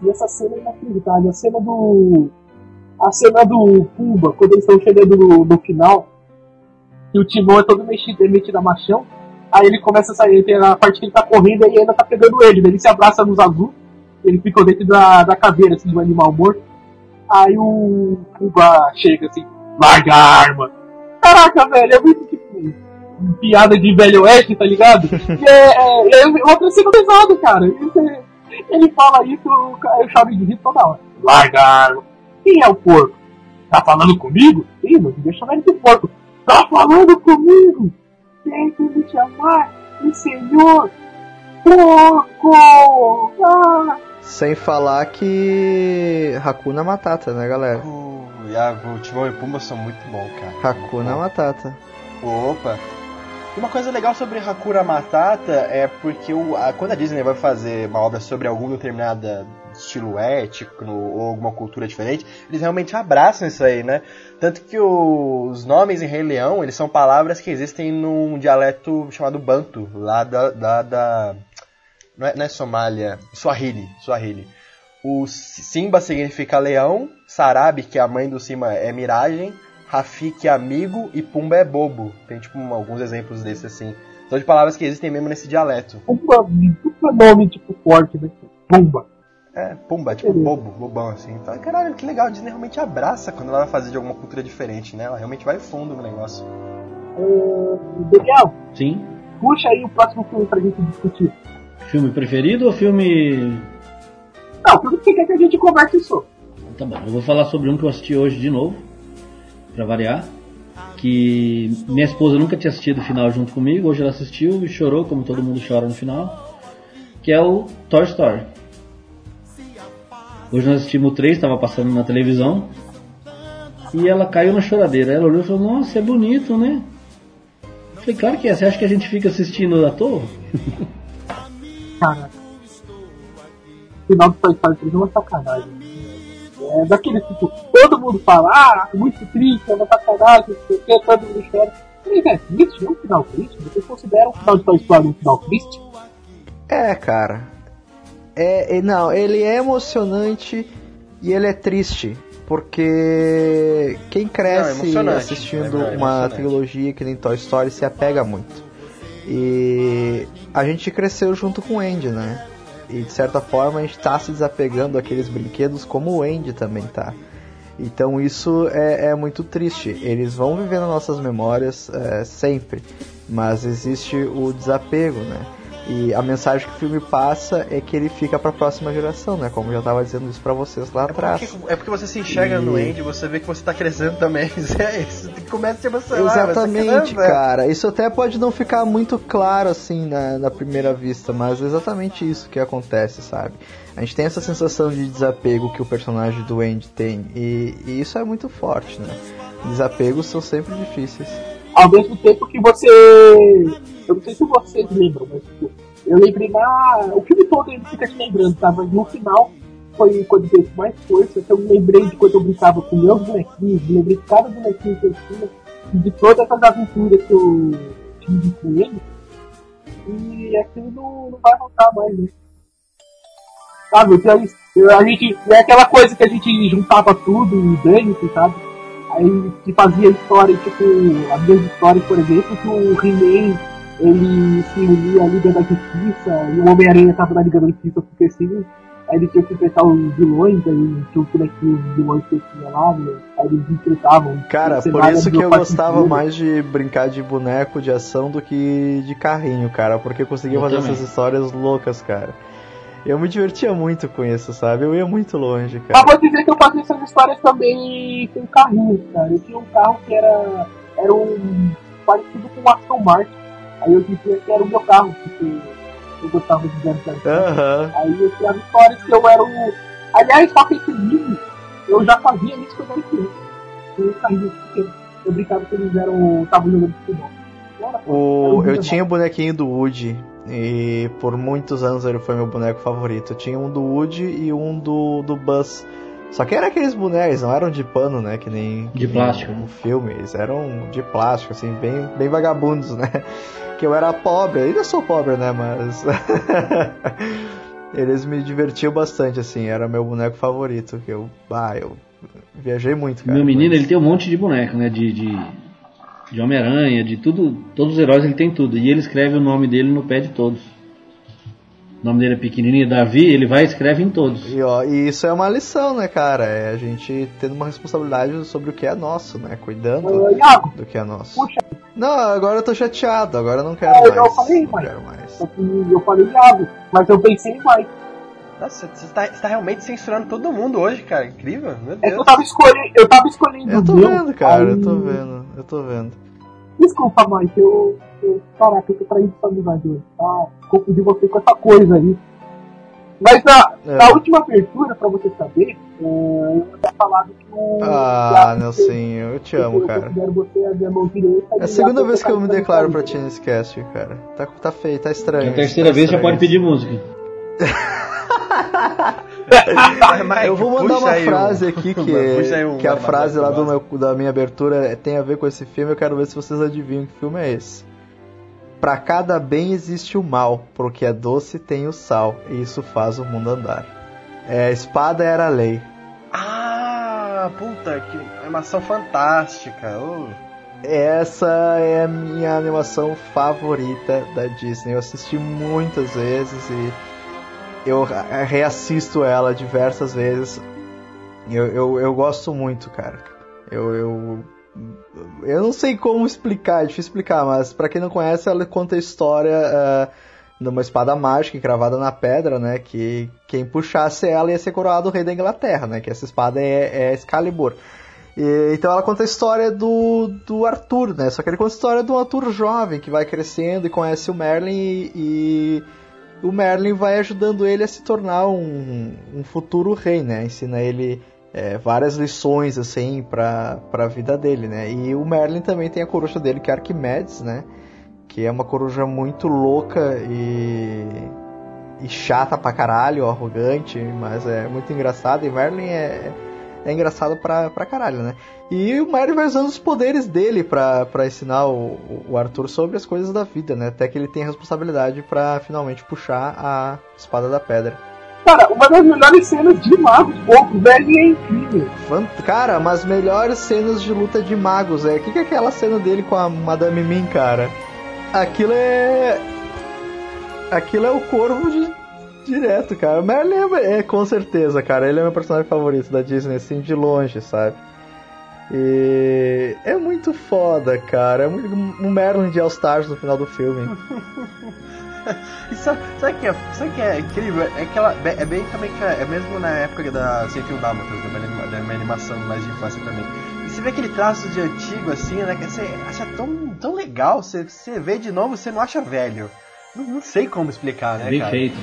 é essa cena é inacreditável. A cena do. A cena do Pumba, quando eles estão chegando no, no final, e o Timão é todo mexido, metido a machão. Aí ele começa a sair, tem a parte que ele tá correndo e ainda tá pegando ele. Daí ele se abraça nos azul, ele fica dentro da, da caveira, assim, do animal morto. Aí o Pumba chega assim, larga a arma. Caraca, velho, é muito tipo piada de velho oeste, tá ligado? E é, é, é uma cena pesada, cara. Ele, fala isso, eu choro de rir toda hora. Larga a arma. Quem é o porco? Tá falando comigo? Não devia chamar ele de porco. Tá falando comigo? Tem que me chamar de senhor porco! Ah.
Sem falar que Hakuna Matata, né, galera?
Uh, o Timão e Pumba são muito bons, cara.
Hakuna Matata.
Opa! E uma coisa legal sobre Hakuna Matata é porque o, a, quando a Disney vai fazer uma obra sobre alguma determinada estilo ético ou alguma cultura diferente, eles realmente abraçam isso aí, né? Tanto que os nomes em Rei Leão, eles são palavras que existem num dialeto chamado Bantu, lá da... da, da não, é, não é Somália, Swahili, Swahili. O Simba significa leão, Sarabi, que é a mãe do Simba, é miragem, Rafik é amigo e Pumba é bobo. Tem tipo alguns exemplos desses assim. São de palavras que existem mesmo nesse dialeto.
Pumba, Pumba é nome tipo forte, né? Pumba.
É, Pumba, tipo bobo, bobão assim. Então, caralho, que legal, a Disney realmente abraça quando ela vai fazer de alguma cultura diferente, né? Ela realmente vai fundo no negócio.
Uh, Daniel?
Sim.
Puxa aí o próximo filme pra gente discutir.
Filme preferido ou filme.
Não, filme que você quer que a gente converse sobre.
Tá bom, eu vou falar sobre um que eu assisti hoje de novo para variar. Que minha esposa nunca tinha assistido o final junto comigo, hoje ela assistiu e chorou, como todo mundo chora no final. Que é o Toy Story. Hoje nós assistimos o 3, estava passando na televisão. E ela caiu na choradeira. Ela olhou e falou: Nossa, é bonito, né? Eu falei: Claro que é. Você acha que a gente fica assistindo à toa?
Cara, o final do Toy Story 3 é uma sacanagem. É daquele tipo, todo mundo fala, ah, muito triste, é uma sacanagem, não sei o que, todo mundo chora. Mas é triste, é um final triste? Você considera um final de Toy Story um final triste?
É, cara. É, não, ele é emocionante e ele é triste. Porque quem cresce não, é assistindo é uma trilogia que nem Toy Story se apega muito. E a gente cresceu junto com o Andy, né? E de certa forma a gente está se desapegando daqueles brinquedos como o Andy também tá. Então isso é, é muito triste. Eles vão viver nas nossas memórias é, sempre, mas existe o desapego, né? E a mensagem que o filme passa é que ele fica para a próxima geração, né? Como eu já estava dizendo isso para vocês lá
é
atrás.
Porque, é porque você se enxerga e... no Andy, você vê que você está crescendo também. (laughs) É isso, começa a se emocionar.
Exatamente, cara. Isso até pode não ficar muito claro assim na, na primeira vista, mas é exatamente isso que acontece, sabe? A gente tem essa sensação de desapego que o personagem do Andy tem e, e isso é muito forte, né? Desapegos são sempre difíceis.
Ao mesmo tempo que você eu não sei se vocês lembram, mas tipo, eu lembrei na. O filme todo ele fica te lembrando, tá? Mas no final foi quando teve mais força, que eu me lembrei de quando eu brincava com meus bonequinhos, me lembrei de cada bonequinho que eu tinha, de todas essas aventuras que eu tive com ele. E aquilo não, não vai voltar mais, né? Sabe, então, a gente. É aquela coisa que a gente juntava tudo e dane sabe? Aí se fazia história, tipo, as minhas histórias, por exemplo, que o He-Man ele se unia à Liga da Justiça e o Homem-Aranha estava na Liga da Justiça porque assim, aí ele tinha que enfrentar os vilões, aí tinha um bonequinho os vilões que tinha lá, né? aí eles enfrentavam.
Cara, por isso que eu gostava mais de brincar de boneco de ação do que de carrinho, cara, porque eu conseguia eu fazer também. essas histórias loucas, cara. Eu me divertia muito com isso, sabe? Eu ia muito longe, cara.
Mas vou dizer que eu fazia essas histórias também com carrinhos, cara. Eu tinha um carro que era, era um parecido com o Aston Martin Aí eu dizia que era o meu carro, porque eu gostava de 007. Uhum. Aí eu tinha histórias que eu era o. Aliás, só que esse livro, eu já fazia isso quando eu era criança. Eu carrinho pequeno. Eu brincava que eles eram. estavam jogando futebol.
O, eu tinha o bonequinho do Woody e por muitos anos ele foi meu boneco favorito. Eu tinha um do Woody e um do, do Buzz. Só que eram aqueles bonecos, não eram de pano, né? Que nem.
De
que
plástico,
nem? No filme, eles eram de plástico, assim, bem, bem vagabundos, né? (laughs) Que eu era pobre, ainda sou pobre, né? Mas. (laughs) eles me divertiam bastante, assim, era meu boneco favorito. Que eu. Ah, eu viajei muito, cara.
Meu menino,
mas-
ele tem um monte de boneco, né? De, de, de Homem-Aranha, de tudo. Todos os heróis ele tem tudo. E ele escreve o nome dele no pé de todos. O nome dele é pequenininho, Davi, ele vai e escreve em todos.
E, ó, e isso é uma lição, né, cara? É a gente tendo uma responsabilidade sobre o que é nosso, né? Cuidando
Iago,
do que é nosso.
puxa,
Não, agora eu tô chateado, agora eu não quero
É,
mais.
eu falei,
não
mas-
quero mais.
eu falei Iago, mas eu pensei em Mike.
Nossa, você tá, você tá realmente censurando todo mundo hoje, cara. Incrível, meu
É que eu
Deus.
tava escolhendo, eu tava escolhendo
Eu tô vendo, cara,
aí-
eu tô vendo, eu tô vendo.
Desculpa, Mike, eu, Caraca, eu tô traindo sua amizade hoje, tá? Confundi você com essa coisa aí. Mas na,
É.
na última abertura, pra você saber, é, eu tinha falado que o.
Ah, Nelsinho, eu te amo,
eu
cara.
você a minha mão direita.
É a segunda vez que eu me
outra
declaro
tá
pra ti nesse cast, cara. Tá, tá feio, tá estranho.
A terceira
tá
vez já pode pedir música.
Mike, (laughs)
Eu vou mandar
puxa
uma
aí
frase
um-
aqui que, (laughs)
um
que a frase lá do meu- da minha abertura tem a ver com esse filme. Eu quero ver se vocês adivinham que filme é esse. Pra cada bem existe o mal, porque é doce tem o sal, e isso faz o mundo andar. É, a espada era a lei.
Ah, puta, que animação fantástica. Oh.
Essa é a minha animação favorita da Disney. Eu assisti muitas vezes e eu re- reassisto ela diversas vezes. Eu, eu, eu gosto muito, cara. Eu, eu, eu não sei como explicar, é difícil explicar, mas pra quem não conhece, ela conta a história ah, de uma espada mágica encravada na pedra, né? Que quem puxasse ela ia ser coroado rei da Inglaterra, né? Que essa espada é, é Excalibur. E, então ela conta a história do, do Arthur, né? Só que ele conta a história do Arthur jovem que vai crescendo e conhece o Merlin e, e o Merlin vai ajudando ele a se tornar um, um futuro rei, né? Ensina ele é, várias lições assim para a vida dele, né? E o Merlin também tem a coruja dele que é Arquimedes, né? Que é uma coruja muito louca e e chata pra caralho, arrogante, mas é muito engraçado. E Merlin é, é engraçado pra, pra caralho, né? E o Merlin vai usando os poderes dele pra, pra ensinar o, o Arthur sobre as coisas da vida, né? Até que ele tem a responsabilidade pra finalmente puxar a espada da pedra.
Cara, uma das melhores cenas de magos, pouco, velho, é incrível.
Cara, mas melhores cenas de luta de magos, é. O que, que é aquela cena dele com a Madame Mim, cara? Aquilo é. Aquilo é o corvo de. Direto, cara. O Merlin é, é com certeza, cara. Ele é meu personagem favorito da Disney, assim, de longe, sabe? E é muito foda, cara. É muito um Merlin de All Stars no final do filme. (laughs) (laughs)
Sabe, sabe, que é, sabe que é incrível? É que ela é bem também que é mesmo na época da Sem Fio Dálmatas, da minha, animação mais de infância também. E você vê aquele traço de antigo assim, né? Que você acha tão, tão legal, você, você vê de novo, você não acha velho. Não, não sei como explicar, né,
Bem
cara?
feito.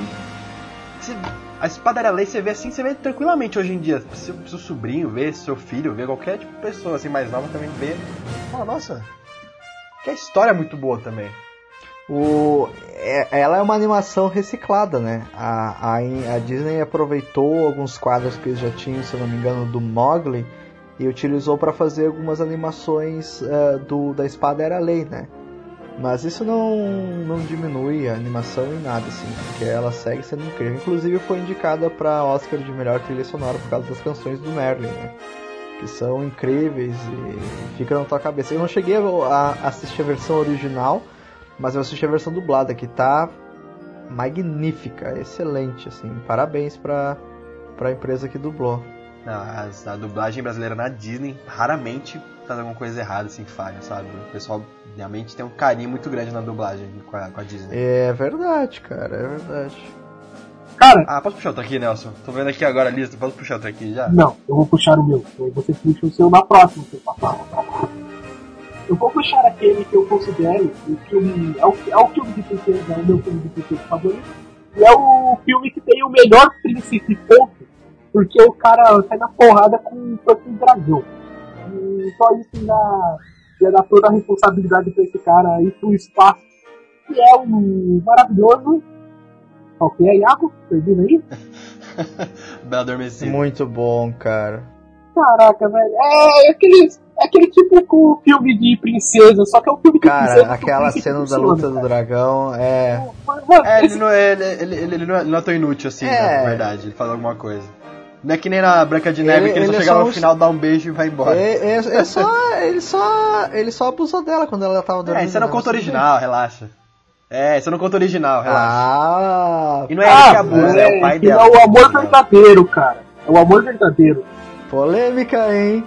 Você- a espada era lei, você vê assim, você vê tranquilamente hoje em dia. Seu, seu sobrinho vê, seu filho vê, qualquer tipo de pessoa assim mais nova também vê. Fala, nossa, que a história é muito boa também.
O, é- ela é uma animação reciclada, né? A, a, a Disney aproveitou alguns quadros que eles já tinham, se não me engano, do Mowgli e utilizou para fazer algumas animações eh, do, da Espada Era Lei, né? Mas isso não, não diminui a animação em nada, assim, porque ela segue sendo incrível. Inclusive foi indicada para Oscar de melhor trilha sonora por causa das canções do Merlin, né? Que são incríveis e ficam na tua cabeça. Eu não cheguei a a assistir a versão original, mas eu assisti a versão dublada, que tá magnífica, excelente, assim. Parabéns pra, pra empresa que dublou.
A, a dublagem brasileira na Disney raramente faz alguma coisa errada, assim, falha, sabe? O pessoal realmente tem um carinho muito grande na dublagem com a, com a Disney.
É verdade, cara, é verdade.
Cara,
Ah, posso puxar outro aqui, Nelson? Tô vendo aqui agora a lista, posso puxar outro aqui já?
não, eu vou puxar o meu. Aí Você puxa o seu na próxima, seu papai. Eu vou puxar aquele que eu considero o filme. É o, é o filme de princesa, é o meu filme de princesa favorito. E é o filme que tem o melhor príncipe ponto. Porque o cara sai na porrada com um fucking dragão. E só isso já, já dá toda a responsabilidade pra esse cara ir pro espaço. Que é um maravilhoso. Ok, é Iago? Termina aí? (laughs)
Bela Adormecida.
Muito bom, cara.
Caraca, velho. É aquele, é aquele tipo filme de princesa, só que é um filme de princesa.
Cara, aquela cena da luta do dragão é.
Mano,
É,
esse-
ele não é, ele, ele, ele- ele não é, não é tão inútil assim,
É.
na verdade. Ele faz alguma coisa. Não é que nem na Branca de Neve,
Ele-
que ele,
ele
só
é
chega
só
no final, dá um beijo e vai embora. É,
É, é- é só. Ele só. Ele só abusou dela quando ela tava dormindo.
isso é no
né?
conto original, relaxa. É, isso é no conto original, relaxa.
Ah,
E não é ele que abusa, é, o pai
que
dela.
É o amor
Não.
verdadeiro, cara. É o amor verdadeiro.
polêmica, hein?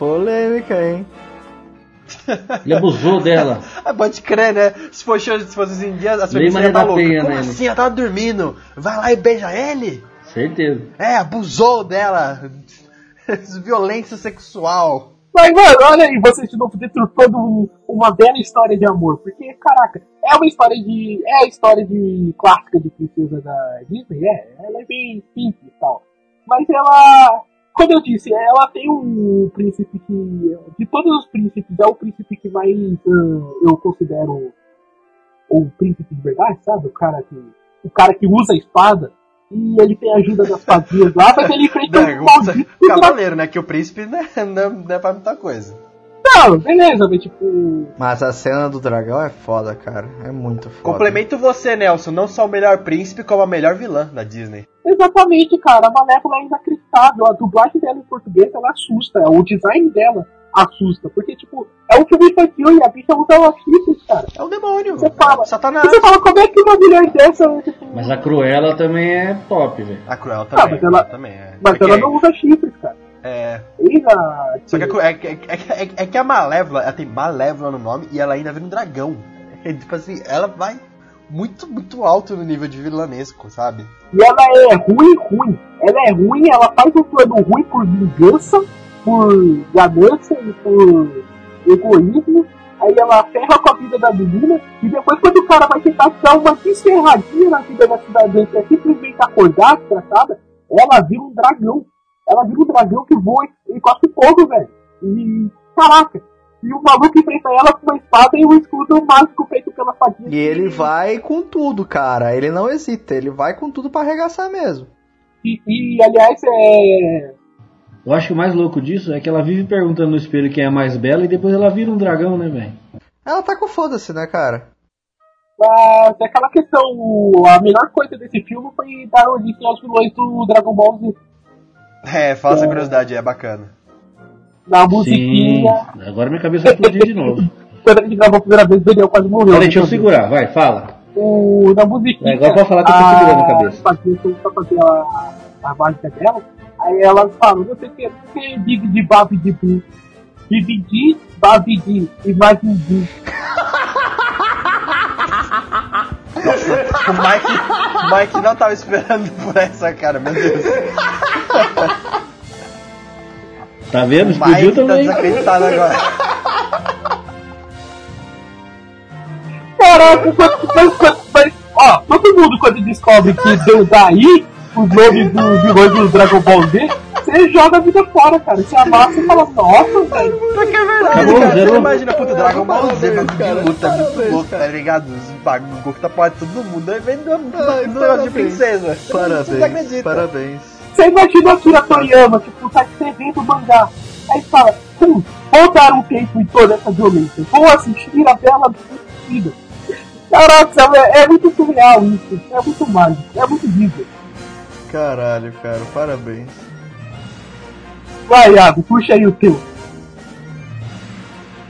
Polêmica, hein?
Ele abusou (laughs) dela.
Ah, pode crer, né? Se fosse, se fosse em dia, as
Lei
feministas
Maria
iam tá
da
louca.
Penha
Como
nele.
assim? Ela tava dormindo. Vai lá e beija ele?
Certeza.
É, abusou dela. (laughs) Violência sexual.
Mas, mano, olha aí, vocês de novo deturpando um- uma bela história de amor. Porque, caraca, é uma história de. É a história de clássica de princesa da Disney, é. Ela é bem simples e tal. Mas ela. Como eu disse, ela tem um príncipe que. De todos os príncipes, é o príncipe que mais ah, eu considero o príncipe de verdade, sabe? O cara que. O cara que usa a espada. E ele tem a ajuda das fadinhas lá, mas ele enfrenta um maldito
Cavaleiro, né? Que o príncipe né, não, não é pra muita coisa.
Não, beleza, mas tipo.
Mas a cena do dragão é foda, cara. É muito foda.
Complemento você, Nelson. Não só o melhor príncipe, como a melhor vilã da Disney.
Exatamente, cara. A Malévola é inacreditável. A dublagem dela em português, ela assusta. O design dela assusta. Porque, tipo, é um filme infantil e a bicha usa chifres, cara.
É o demônio.
Você fala.
Satanás.
E você fala, como é que uma mulher dessa... Tipo,
Mas a Cruella também é top, velho.
A Cruella também.
Ah, mas ela-
também é.
mas
é
ela
é-
não usa chifres, cara.
É.
Eis a...
Só que a é, é, é, é- é que a Malévola, ela tem Malévola no nome e ela ainda vira um dragão. É, (laughs) tipo assim, ela vai muito, muito alto no nível de vilanesco, sabe?
E ela é ruim, ruim. Ela é ruim, ela faz um plano ruim por vingança, por ganância e por egoísmo. Aí ela ferra com a vida da menina. E depois, quando o cara vai tentar dar uma desferradinha na vida da cidadã, que é simplesmente acordar, tratada, ela vira um dragão. Ela vira um dragão que voa e cospe fogo, velho. E caraca. E o maluco enfrenta ela com uma espada e um escudo mágico feito pela fadinha.
E ele vai com tudo, cara. Ele não hesita. Ele vai com tudo pra arregaçar mesmo.
E, e, aliás, é.
Eu acho que o mais louco disso é que ela vive perguntando no espelho quem é a mais bela e depois ela vira um dragão, né, velho?
Ela tá com foda-se, né, cara?
Mas é aquela questão, a melhor coisa desse filme foi dar origem aos vilões do Dragon Ball Z.
É, fala essa curiosidade, é bacana.
Na
Sim.
musiquinha.
Agora minha cabeça vai explodir de novo. (laughs)
Quando a gente gravou a primeira vez, o Daniel quase morreu.
Peraí, deixa eu segurar, vai, fala.
O, na musiquinha.
É, agora pode falar que eu tô segurando a cabeça.
Pra fazer a, a mágica dela. Aí ela fala, não sei o que, que é Big de Babidi Bu. Bibidi, Babidi, Imagindi. (laughs)
O Mike, o Mike não tava esperando por essa, cara, meu Deus. (laughs)
Tá vendo?
O
Explodiu
tá
também.
desacreditado agora.
Caraca, quando, mas, mas, mas, ó, todo mundo quando descobre que deu daí os nomes dos vilões do Dragon Ball Z, você joga a vida fora, cara. Você amassa e fala, nossa, velho.
Porque é verdade,
Acabou,
cara. Você imagina, puta, Dragon Ball Z, bagulho de luta, é muito louco, tá ligado? Os bagulho, Goku tá porra de todo mundo, aí vem do, do, do negócio de princesa.
Parabéns, parabéns.
Você imagina a Akira Toriyama, tipo, tá escrevendo mangá. Aí fala, hum, vou dar um tempo em toda essa violência. Vou assistir a Bela Adormecida. Caraca, é, é muito surreal isso. É muito mágico. É muito Disney.
Caralho, cara, parabéns.
Vai, Iago, puxa aí o teu.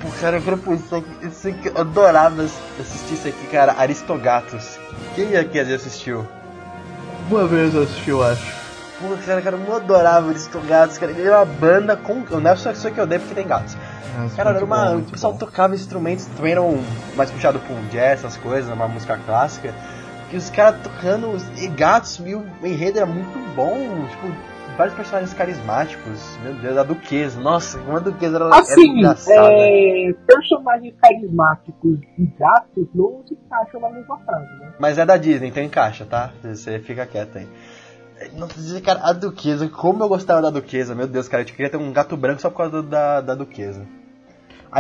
Pô, cara, eu quero pensar que isso aqui, eu adorava assistir isso aqui, cara, Aristogatos. Quem aqui assistiu?
Uma vez eu assisti, eu acho.
Pô, cara, cara, eu adorava Aristogatos, cara. Ele era uma banda com. Não é só isso que eu odeio porque tem gatos.
Nossa,
Cara, era uma.
bom,
o pessoal
bom.
tocava instrumentos, também eram mais puxado por um jazz, essas coisas, uma música clássica. Que os caras tocando e gatos, e o enredo era muito bom, tipo, vários personagens carismáticos. Meu Deus, a Duquesa, nossa, uma Duquesa era, era
Assim,
engraçada.
é, personagens carismáticos e gatos não se encaixam na mesma frase, né?
Mas é da Disney, então encaixa, tá? Você fica quieto aí. Não cara, a Duquesa, como eu gostava da Duquesa, meu Deus, cara, eu queria ter um gato branco só por causa da, da Duquesa.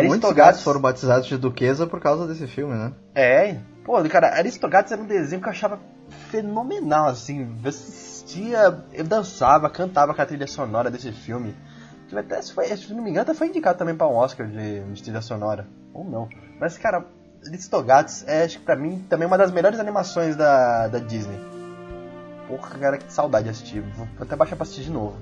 Muitos gatos foram batizados de duquesa por causa desse filme, né?
É, Pô, cara, Aristogatos era um desenho que eu achava fenomenal, assim. Eu assistia, eu dançava, cantava com a trilha sonora desse filme. Até, se, foi, se não me engano, até foi indicado também para um Oscar de, de trilha sonora. Ou não. Mas, cara, Aristogatos é, acho que pra mim, também uma das melhores animações da, da Disney. Porra, cara, que saudade de assistir. Vou até baixar pra assistir de novo.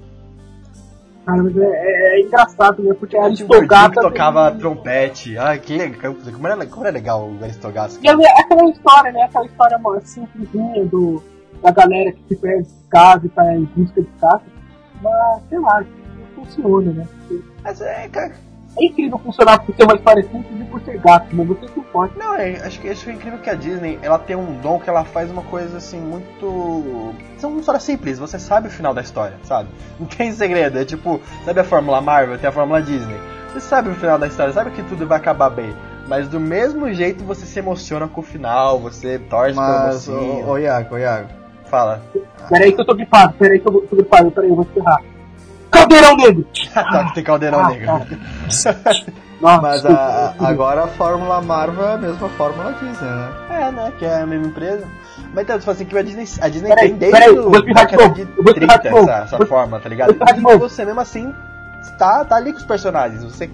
Cara, mas é, é, é engraçado, né? Porque a Aristogata.
que tocava trompete. Ai, que legal. Como era, como era legal o Aristogatos.
E é aquela história, né? Aquela história mano, simplesinha do, da galera que se perde de casa e tá em busca de casa. Mas, sei lá, não funciona, né?
Mas é, cara,
É incrível funcionar por ser história simples e por ser gato, mas você se importa.
Não, é, acho que acho incrível que a Disney ela tem um dom que ela faz uma coisa assim muito. São uma história simples, você sabe o final da história, sabe? Não tem segredo, é tipo, sabe a Fórmula Marvel, tem a Fórmula Disney. Você sabe o final da história, sabe que tudo vai acabar bem. Mas do mesmo jeito você se emociona com o final, você torce
Mas,
mocinho.
ô, ô Iago, ô Iago.
Fala.
Peraí que eu tô gripado, peraí que eu tô gripado, peraí, eu vou encerrar. Caldeirão negro! (laughs)
tá, que tem caldeirão
Ah,
negro. (laughs)
Nossa,
Mas a, agora a Fórmula Marvel é a mesma Fórmula Disney, né?
É, né? Que é a mesma empresa. Mas então, tipo assim, que a Disney, a Disney
Peraí,
tem desde
peraí,
o década de
eu vou explicar
30
de novo.
essa, essa forma, tá ligado? E você mesmo assim tá, tá ali com os personagens. Você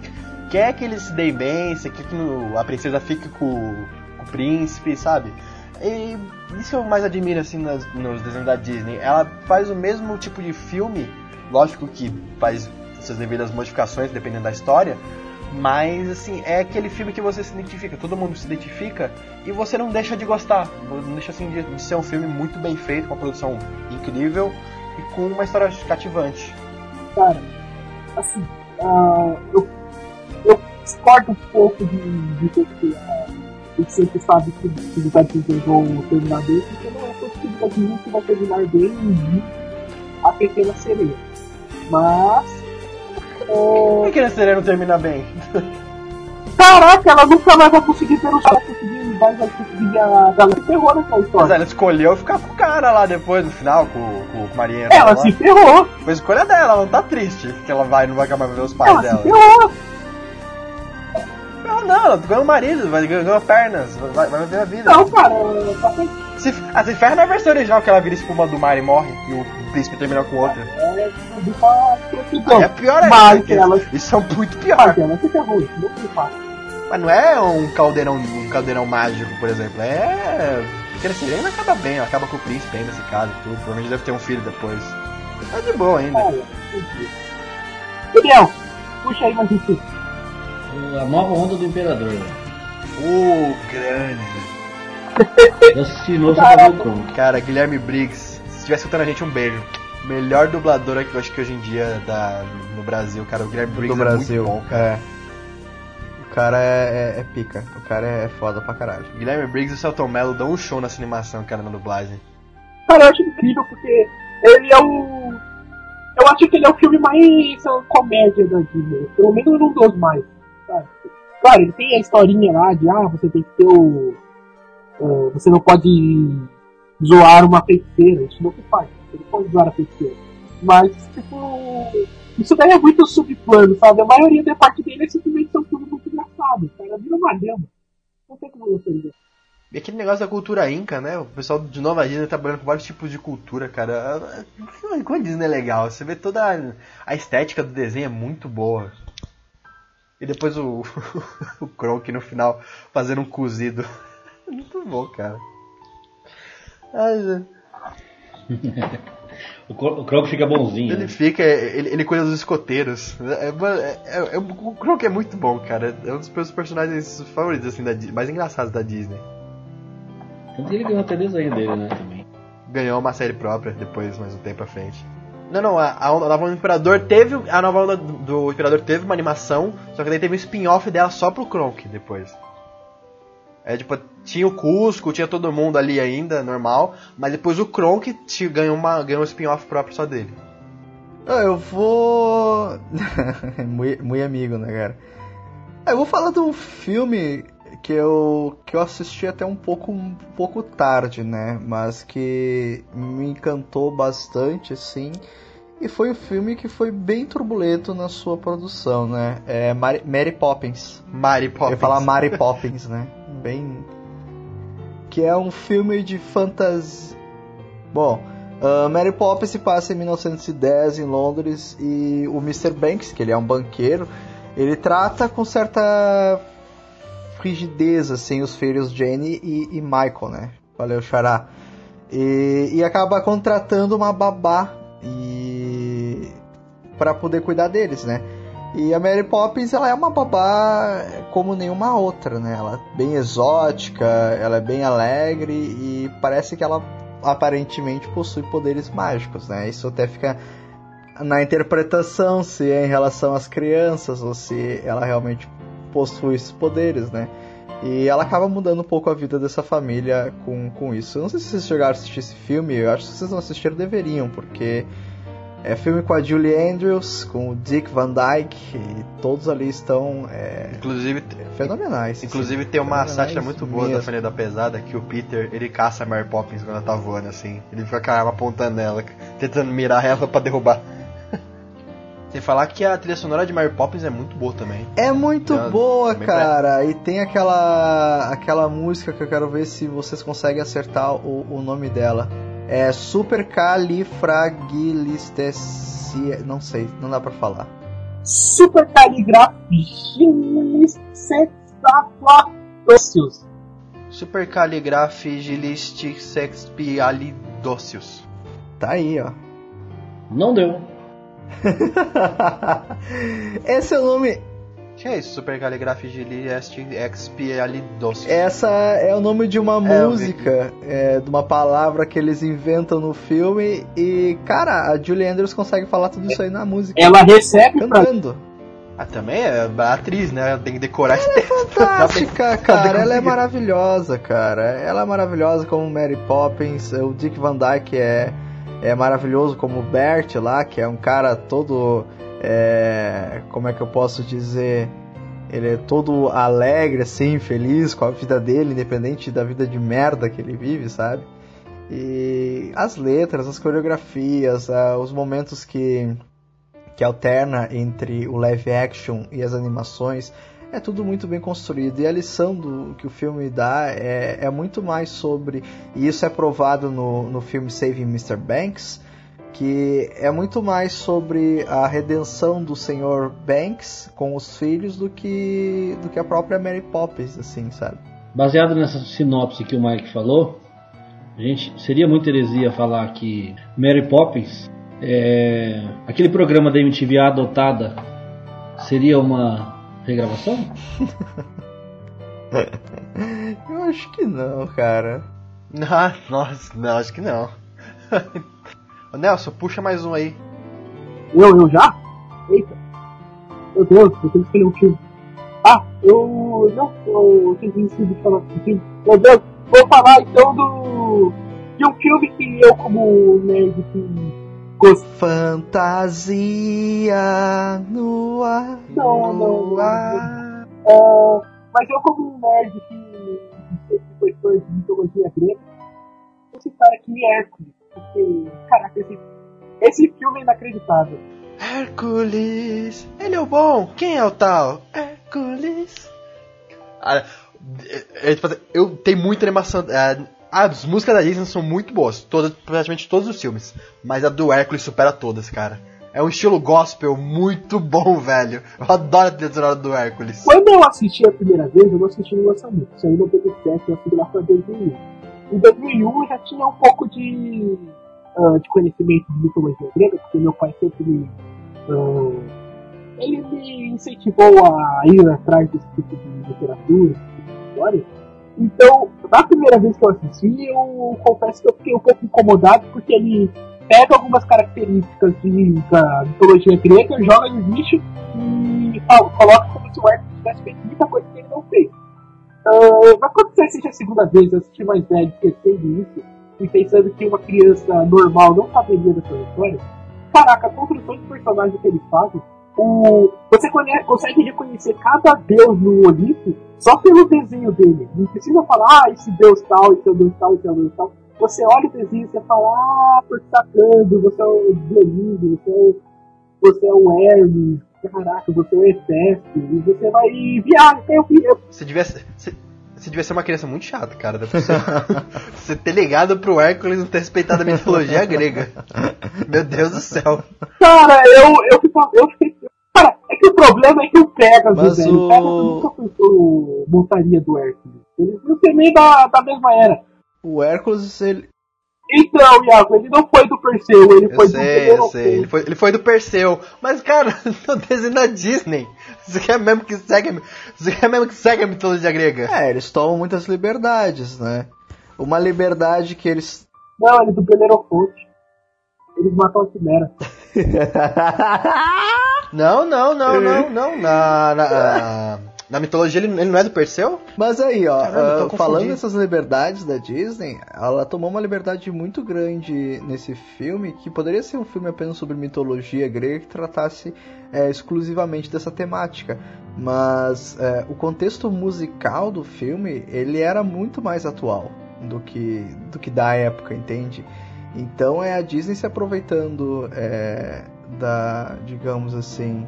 quer que eles se deem bem, você quer que no- a princesa fique com, com o príncipe, sabe? E isso que eu mais admiro assim nas- nos desenhos da Disney. Ela faz o mesmo tipo de filme, lógico que faz suas devidas modificações dependendo da história. Mas assim, é aquele filme que você se identifica, todo mundo se identifica e você não deixa de gostar. Não deixa assim de, de ser um filme muito bem feito, com uma produção incrível e com uma história cativante.
cara, assim, ah, eu, eu discordo um pouco de, de ah, a gente sempre sabe que os filmes vão terminar bem, porque não é todo filme que vai terminar bem a pequena sereia. Mas.
Por
É,
que a sereia não termina bem?
caraca, ela nunca mais vai conseguir ter o cara conseguir, vai, vai conseguir a galera se ferrou nessa
Mas
história.
ela escolheu ficar com o cara lá depois, no final, com, com o marinheiro.
Ela
lá.
se ferrou,
Foi escolha dela, ela não tá triste que ela vai não vai acabar ver os pais
ela se
dela.
ferrou.
Não, não, ela ganhou marido, vai ganhou pernas, vai, vai viver a vida.
Não, cara, tá com-
Se, ah, se ferra na versão original que ela vira espuma do mar e morre e o príncipe termina com outra.
é,
Aí é pior ainda.
Mas
porque
ela-
Isso é muito pior.
Mas se isso não se faz.
Mas não é um caldeirão, um caldeirão mágico, por exemplo. É. Porque a sirene acaba bem, ela acaba com o príncipe ainda, nesse caso e tudo. Provavelmente deve ter um filho depois. Tá de boa ainda.
Entendi. Daniel, puxa aí mais um.
O- A nova onda do Imperador, velho.
O grande.
Eu assisti de novo só pra ver o.
Cara, Guilherme Briggs, se estiver escutando a gente, um beijo. Melhor dublador que eu acho que hoje em dia da, no Brasil, cara. O Guilherme Briggs
do
é
Brasil.
muito bom, cara.
É. O cara é, é- é pica. O cara é foda pra caralho.
Guilherme Briggs e o Celton Mello dão um show nessa animação, cara, na dublagem.
Cara, eu acho incrível porque ele é o. Eu acho que ele é o filme mais ah, comédia da Disney. Pelo menos um dos mais. Claro, ele tem a historinha lá de ah, você tem que ter o. ah, você não pode zoar uma feiticeira. Isso não se faz. Você não pode zoar a feiticeira. Mas, tipo. Isso daí é muito subplano, sabe? A maioria da parte dele é simplesmente são filmes muito engraçados. Cara, vira uma lenda. Não tem como você dizer.
E aquele negócio da cultura inca, né? O pessoal de Nova Disney tá trabalhando com vários tipos de cultura, cara. Como a Disney é legal. Você vê toda a estética do desenho é muito boa. E depois o, (laughs) o Kronk no final fazendo um cozido. (laughs) Muito bom, cara. Ai. (laughs)
O, o Kronk fica bonzinho.
Ele
né?
fica, ele, ele cuida dos escoteiros. É, é- é- é- o Kronk é muito bom, cara. É um dos meus personagens favoritos, assim, da, mais engraçados da Disney.
Tanto que ele ganhou até desenho dele, né? Também.
ganhou uma série própria depois, mais um tempo à frente. Não, não, a, a, nova do Imperador teve. A nova onda do, do Imperador teve uma animação, só que daí teve um spin-off dela só pro Kronk depois. É tipo, tinha o Cusco, tinha todo mundo ali ainda, normal, mas depois o Kronk te- ganhou, uma, ganhou um spin-off próprio só dele.
Eu vou. (laughs) muito, muito amigo, né, cara? Ah, eu vou falar de um filme que eu, que eu assisti até um pouco, um pouco tarde, né? Mas que me encantou bastante, assim. E foi um filme que foi bem turbulento na sua produção, né? É Mary, Mary Poppins.
Mary
Eu
Poppins.
ia falar Mary (laughs) Poppins, né? Bem. que é um filme de fantasia. Bom, uh, Mary Poppins se passa em 1910 em Londres e o Mr. Banks, que ele é um banqueiro, ele trata com certa frigidez assim os filhos Jane e, e Michael, né? Valeu, Xará. E, e acaba contratando uma babá e para poder cuidar deles, né? E a Mary Poppins, ela é uma babá como nenhuma outra, né? Ela é bem exótica, ela é bem alegre e parece que ela aparentemente possui poderes mágicos, né? Isso até fica na interpretação se é em relação às crianças ou se ela realmente possui esses poderes, né? E ela acaba mudando um pouco a vida dessa família com, com isso. Eu não sei se vocês chegaram a assistir esse filme, eu acho que se vocês não assistiram deveriam, porque é filme com a Julie Andrews, com o Dick Van Dyke, e todos ali estão é,
inclusive,
fenomenais.
Inclusive tem uma sátira muito boa mesmo. da Família da Pesada, que o Peter, ele caça a Mary Poppins quando ela tá voando, assim. Ele fica com a arma apontando nela, tentando mirar ela para derrubar. Sem falar que a trilha sonora de Mary Poppins é muito boa também.
É muito então, boa, cara. E tem aquela aquela música que eu quero ver se vocês conseguem acertar o, o nome dela. É supercalifragilisticexia, não sei, não dá para falar.
Supercaligrafigilistiexpialidocious.
Supercaligrafigilistiexpialidocious.
Tá aí, ó.
Não deu. (laughs)
Esse é o nome
que é isso? Supercaligrafigilistiexpialidocious.
Essa é o nome de uma é, música, é, de uma palavra que eles inventam no filme e, cara, a Julie Andrews consegue falar tudo isso aí na música.
Ela recebe
cantando.
Ah, também é atriz, né? Tem que decorar esse
ela É fantástica, (laughs) cara. Ela é maravilhosa, cara. Ela é maravilhosa como Mary Poppins. O Dick Van Dyke é, é maravilhoso como Bert lá, que é um cara todo é, como é que eu posso dizer? Ele é todo alegre, assim, feliz com a vida dele, independente da vida de merda que ele vive, sabe? E as letras, as coreografias, os momentos que, que alterna entre o live action e as animações, é tudo muito bem construído. E a lição do que o filme dá é, é muito mais sobre, e isso é provado no, no filme Saving Mr. Banks, que é muito mais sobre a redenção do Sr. Banks com os filhos do que do que a própria Mary Poppins, assim, sabe?
Baseado nessa sinopse que o Mike falou, gente seria muito heresia falar que Mary Poppins, é, aquele programa da MTV adotada, seria uma regravação? (laughs)
Eu acho que não, cara.
Ah, nossa, não, acho que não. (laughs) Nelson, puxa mais um aí.
Eu, eu já? Eita. Meu Deus, eu tenho que escolher um filme. Ah, eu. Não, eu tenho que de falar um filme. Meu Deus, vou falar então do. de um filme que eu, como nerd, que.
Fantasia no ar.
Não, não, não. É, mas eu, como um nerd que foi fã de mitologia grega, vou citar aqui Hércules porque, caraca, esse, esse filme é inacreditável.
Hércules, ele é o bom, quem é o tal? Hércules. Ah, é, é, tipo assim, eu tenho muita animação. É, as músicas da Disney são muito boas, todas, praticamente todos os filmes. Mas a do Hércules supera todas, cara. É um estilo gospel muito bom, (laughs) velho. Eu adoro a trilha do Hércules.
Quando eu assisti a primeira vez, eu não assisti no lançamento. Isso aí não teve certo, eu assisti lá pra 2001. Em 2001 eu já tinha um pouco de, uh, de conhecimento de mitologia grega, porque meu pai sempre me. Uh, ele me incentivou a ir atrás desse tipo de literatura, desse tipo de história. Então, na primeira vez que eu assisti, eu confesso que eu fiquei um pouco incomodado, porque ele pega algumas características de, da mitologia grega, joga no lixo e fala, coloca como se o Hércules tivesse feito muita coisa que ele não fez. Uh, mas quando você assiste a segunda vez, eu assisti mais velho, esquecendo isso, e pensando que uma criança normal não saberia dessa história, caraca, a construção de personagens que ele faz, o, você conhece, consegue reconhecer cada deus no Olimpo só pelo desenho dele. Não precisa falar, ah, esse deus tal, esse deus tal, esse deus tal. Você olha o desenho e você fala, ah, Sacando, você é o Dionísio, você é o, você é o Hermes, caraca, você é o Efésio, e você vai viajar. Eu, eu...
Você devia. Você, você devia ser uma criança muito chata, cara. Deve ser- (laughs) você ter ligado pro Hércules e não ter respeitado a mitologia (laughs) grega. Meu Deus do céu.
Cara, eu, eu, eu fiquei. Cara, é que o problema é que o Pegasus,
Mas
velho,
o-
o Pegasus nunca pensou montaria do Hércules. Ele não tem nem da, da mesma era.
O Hércules, ele.
Então, Iago, ele não foi do Perseu, ele
Eu
foi do
sei, eu sei. Ele foi, ele foi do Perseu. Mas, cara, (laughs) no desenho da Disney. Você quer mesmo que segue, a- você quer mesmo que segue a mitologia grega?
É, eles tomam muitas liberdades, né? Uma liberdade que eles. (laughs)
Não, ele é do Belerofonte. Eles matam a Quimera. (laughs)
Não, não, não, não, não. Na, na, na mitologia ele, ele não é do Perseu?
Mas aí, ó,
Caramba,
ah, falando dessas liberdades da Disney, ela tomou uma liberdade muito grande nesse filme, que poderia ser um filme apenas sobre mitologia grega que tratasse é, exclusivamente dessa temática. Mas é, o contexto musical do filme, ele era muito mais atual do que, do que da época, entende? Então é a Disney se aproveitando é, da, digamos assim,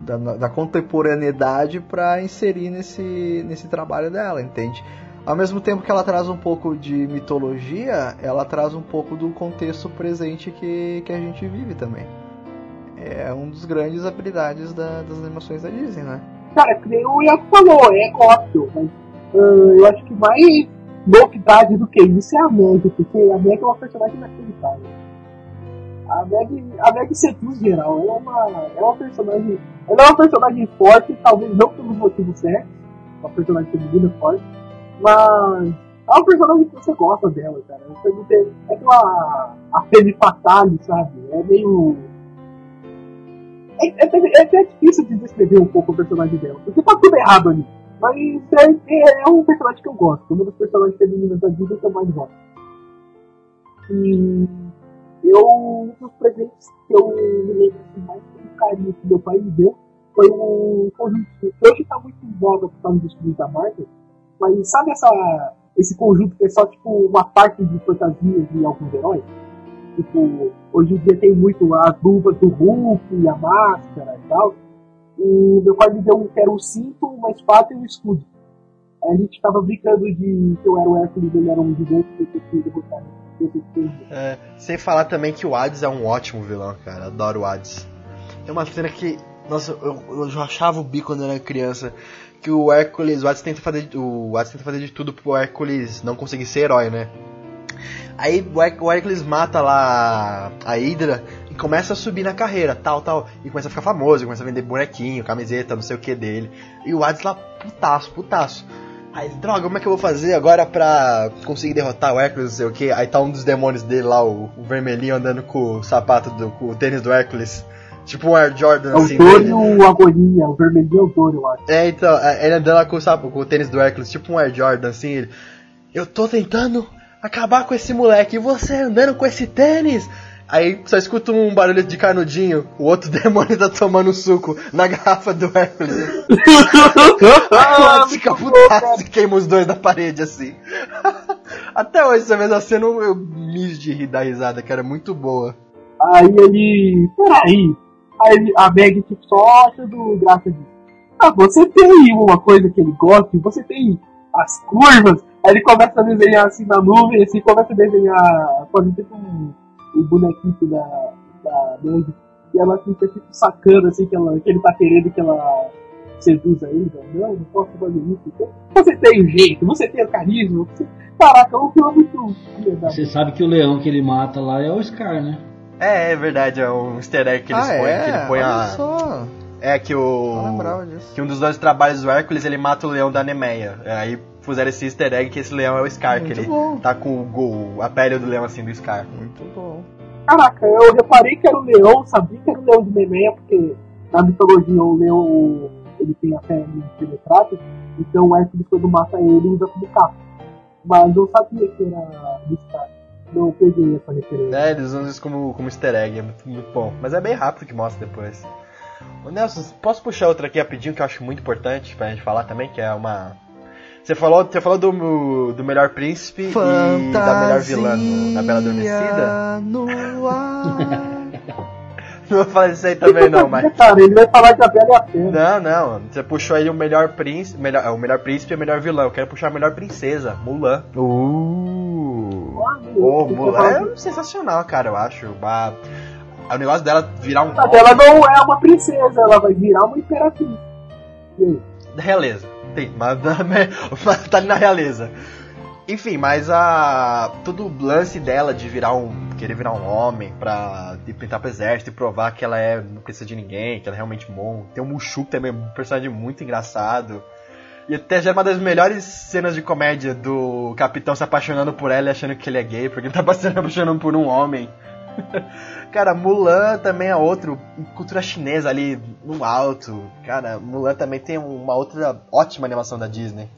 da, da contemporaneidade para inserir nesse, nesse trabalho dela, entende? Ao mesmo tempo que ela traz um pouco de mitologia, ela traz um pouco do contexto presente que, que a gente vive também. É um dos grandes habilidades da- das animações da Disney, né?
Cara, que nem o Iago falou, é gospel, mas ah, eu acho que mais novidade do que isso é a Meg, porque a Meg é uma personagem inacreditável. A Meg, a Meg seduz geral, ela é uma, é uma personagem, ela é uma personagem forte, talvez não pelos motivos certos, uma personagem feminina forte, mas é uma personagem que você gosta dela, cara. Você não tem, é aquela a Femme Fatale, sabe? É meio é, é, até- é até difícil de descrever um pouco o personagem dela, porque tá tudo errado ali. Mas é, é, é um personagem que eu gosto, uma das personagens femininas da Disney que eu mais gosto. E eu, um dos presentes que eu me lembro assim, mais com carinho que meu pai me deu foi um conjunto. Hoje tá muito em voga por causa dos filmes da Marvel, mas sabe essa, esse conjunto que é só tipo uma parte de fantasias de alguns heróis? Tipo, hoje em dia tem muito as luvas do Hulk, a máscara e tal. E meu pai me deu um que era um cinto, uma espada e um escudo. Aí a gente tava brincando de que eu era o Hércules, ele era um gigante que eu tinha que
É, sem falar também que o Hades é um ótimo vilão, cara. Adoro o Hades. Tem uma cena que. Nossa, eu, eu já achava o bico quando eu era criança. Que o Hércules. O Hades tenta fazer. O Hades tenta fazer de tudo pro Hércules não conseguir ser herói, né? Aí o Hércules mata lá a Hydra e começa a subir na carreira, tal, tal. E começa a ficar famoso, começa a vender bonequinho, camiseta, não sei o que dele. E o Hades lá, putaço, putaço. Aí, droga, como é que eu vou fazer agora pra conseguir derrotar o Hércules, não sei o que? Aí tá um dos demônios dele lá, o, o vermelhinho, andando com o sapato, do, com o tênis do Hércules. Tipo um Air Jordan,
É o
assim.
Thor
dele.
e o Agonia, o vermelhinho é o Thor, eu acho.
É, então, é, ele andando lá com o, sapo, com o tênis do Hércules, tipo um Air Jordan, assim, ele... Eu tô tentando acabar com esse moleque, e você andando com esse tênis? Aí só escuta um barulho de canudinho, o outro (laughs) demônio tá tomando suco na garrafa do Hércules. Hades (laughs) fica putaço e queima os dois na parede, assim. (laughs) Até hoje, essa mesma cena, eu eu mijo de rir da risada, que era muito boa.
Aí ele. Peraí. Aí a Meg tipo, só achando graça disso. Ah, você tem uma coisa que ele gosta, você tem as curvas. Aí ele começa a desenhar assim na nuvem, assim, começa a desenhar, fazendo tipo um, um bonequinho da, da Meg. E ela fica tipo sacando assim que, ela, que ele tá querendo que ela seduza ele. Não, não posso fazer isso. Você tem o jeito, você tem o carisma. Você... Caraca, é um filme muito.
Você sabe que o leão que ele mata lá é o Scar, né?
É, é verdade, é um easter egg que eles
ah,
põem,
é?
que ele põe
Olha
a...
só.
É que o... Que um dos dois trabalhos do Hércules, ele mata o leão da Nemeia. Aí fizeram esse easter egg que esse leão é o Scar, que
Muito
ele
bom.
tá com o, go- a pele do leão assim do Scar.
Muito bom.
Caraca, eu reparei que era o leão, sabia que era o leão de Nemeia, porque na mitologia o leão ele tem a pele penetrada, então o Hércules quando mata ele usa como capa. Mas eu sabia que era do Scar. Não peguei essa referência.
É, eles usam isso como, como easter egg, é muito, muito bom. Mas é bem rápido que mostra depois. Ô Nelson, posso puxar outra aqui rapidinho que eu acho muito importante pra gente falar também, que é uma. Você falou, você falou do, do melhor príncipe e da melhor vilã no- na Bela Adormecida?
no ar. (laughs)
Não vou falar isso aí também não, mas.
Cara, ele vai falar que a Bela é a.
Não, não. Você puxou aí o melhor príncipe. Melhor, é, o melhor príncipe e o melhor vilão. Eu quero puxar a melhor princesa, Mulan.
Uh.
Ô, Mulan é sensacional, cara, eu acho. A- O negócio dela virar um.
Mas ela não é uma princesa, ela vai virar uma imperatriz.
Realeza. Tem, mas, (laughs) mas tá ali na realeza. Enfim, mas a. Todo o lance dela de virar um. querer virar um homem pra de pintar pro exército e provar que ela é, não precisa de ninguém, que ela é realmente bom. Tem o Mushu também é um personagem muito engraçado. E até já é uma das melhores cenas de comédia do capitão se apaixonando por ela e achando que ele é gay, porque ele tá (laughs) se apaixonando por um homem. (laughs) Cara, Mulan também é outro, cultura chinesa ali no alto. Cara, Mulan também tem uma outra ótima animação da Disney.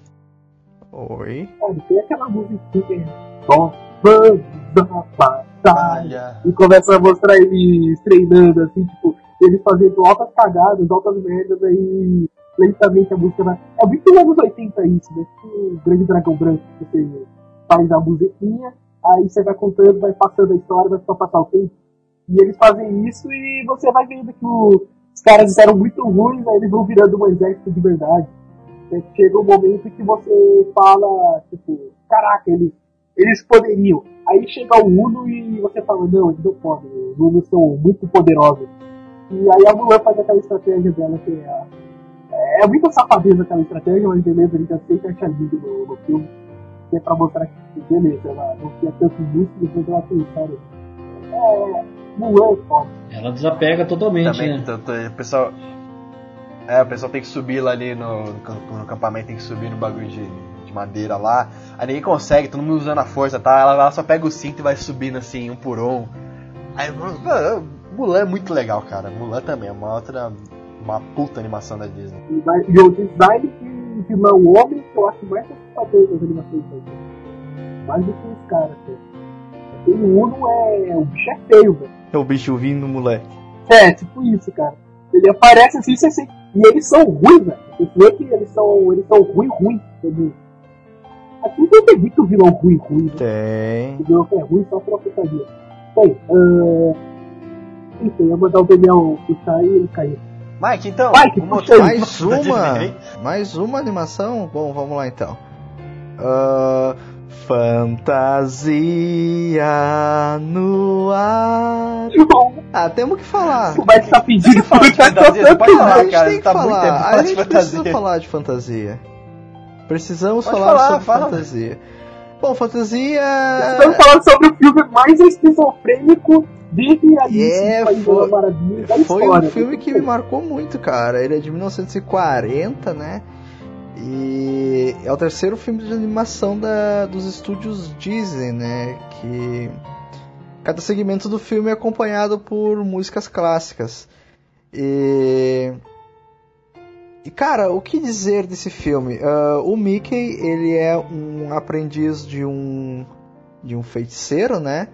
Oi.
Tem aquela musiquinha. Só vamos da batalha. E começa a mostrar eles treinando, assim, tipo, eles fazendo altas cagadas, altas merdas, aí lentamente a música vai. É muito dos anos 80 isso, né? Tipo o Grande Dragão Branco, que você faz a musiquinha, aí você vai contando, vai passando a história, vai só passar o tempo. E eles fazem isso e você vai vendo que o- os caras eram muito ruins, aí eles vão virando um exército de verdade. Que Chega um momento que você fala, tipo, caraca, eles, eles poderiam. Aí chega o Uno e você fala, não, eles não podem, os Unos são muito poderosos. E aí a Mulan faz aquela estratégia dela que é. a- É muita safadeza aquela estratégia, mas beleza, a gente aceita achar lindo no, no filme. Que é pra mostrar que, beleza, ela não tinha tantos músculos, mas ela tem, cara. É. Mulan é.
Ela desapega totalmente,
Também,
né?
t- t- o pessoal. É, o pessoal tem que subir lá ali no, no acampamento, tem que subir no bagulho de, de madeira lá. Aí ninguém consegue, todo mundo usando a força, tá? Ela, ela só pega o cinto e vai subindo assim, um por um. Aí, Mulan é muito legal, cara. Mulan também é uma outra. Uma puta animação da Disney.
E, o design de vilão homem que eu acho mais assustador das animações da Disney. Mais do que os caras, cara. Aquele Uno é. O bicho é feio, velho.
É o bicho vindo, moleque.
É, tipo isso, cara. Ele aparece assim, assim. E eles são ruins, velho. Você vê que eles são. Eles são ruim, ruim. entendeu? Aqui não tem muito vilão ruim, ruim. Né?
Tem.
O vilão que é ruim só pela putaria. Bem, ah, enfim, eu ia mandar o Daniel puxar e ele caiu.
Mike, então,
Mike,
uma
puxa aí.
Mais
da (laughs)
uma, mais uma animação? Bom, vamos lá então. Ah, fantasia no ar. Ah, temos que falar.
O Mike tá pedindo
Fala de fantasia, pode
a
falar,
gente
cara.
tem que
Tá muito
falar.
tempo
A
de
gente precisa
fantasia.
falar de fantasia. Precisamos
Pode
falar
falar,
sobre
fala.
fantasia. Bom, fantasia.
Estamos falando sobre o filme mais esquizofrênico desde a
É, foi- Foi
história.
um filme que me marcou muito, cara. Ele é de 1940, né? E é o terceiro filme de animação da, dos estúdios Disney, né? Que cada segmento do filme é acompanhado por músicas clássicas. E e cara, o que dizer desse filme? Ah, o Mickey ele é um aprendiz de um de um feiticeiro, né?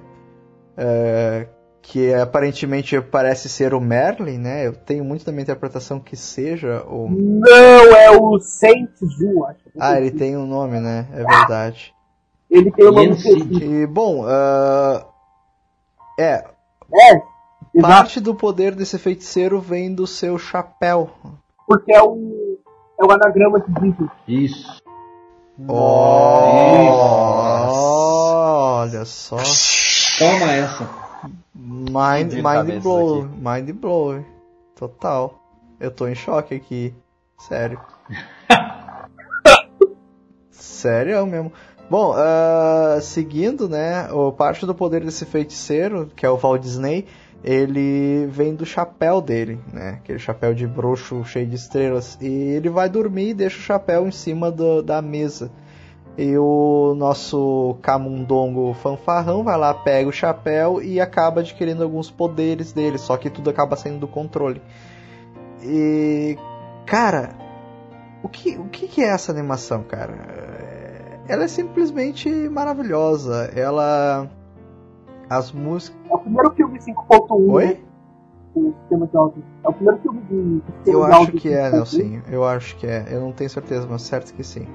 Ah, que aparentemente parece ser o Merlin, né? Eu tenho muito da minha interpretação que seja o.
Não, é o Saint Zu, acho.
Ah, ele tem um nome, né? É verdade.
Ele tem o nome específico.
E bom, ah, é
É, exato,
parte do poder desse feiticeiro vem do seu chapéu.
porque é o, é o anagrama de Disney.
Isso.
Olha só,
Toma essa.
Mind, mind
cabeça
blow, mind blow, total. Eu tô em choque aqui, sério. (laughs) Sério mesmo. Bom, ah, seguindo, né, o parte do poder desse feiticeiro, que é o Walt Disney, ele vem do chapéu dele, né, aquele chapéu de bruxo cheio de estrelas, e ele vai dormir e deixa o chapéu em cima do- da mesa. E o nosso camundongo fanfarrão vai lá, pega o chapéu e acaba adquirindo alguns poderes dele, só que tudo acaba saindo do controle. E, cara, o que, o que é essa animação, cara? É- Ela é simplesmente maravilhosa. Ela. As músicas.
É o primeiro filme 5.1 né,
Oi?
É o primeiro filme de
Eu acho que é,
5.1.
Nelson. Eu acho que é. Eu não tenho certeza, mas certo que sim.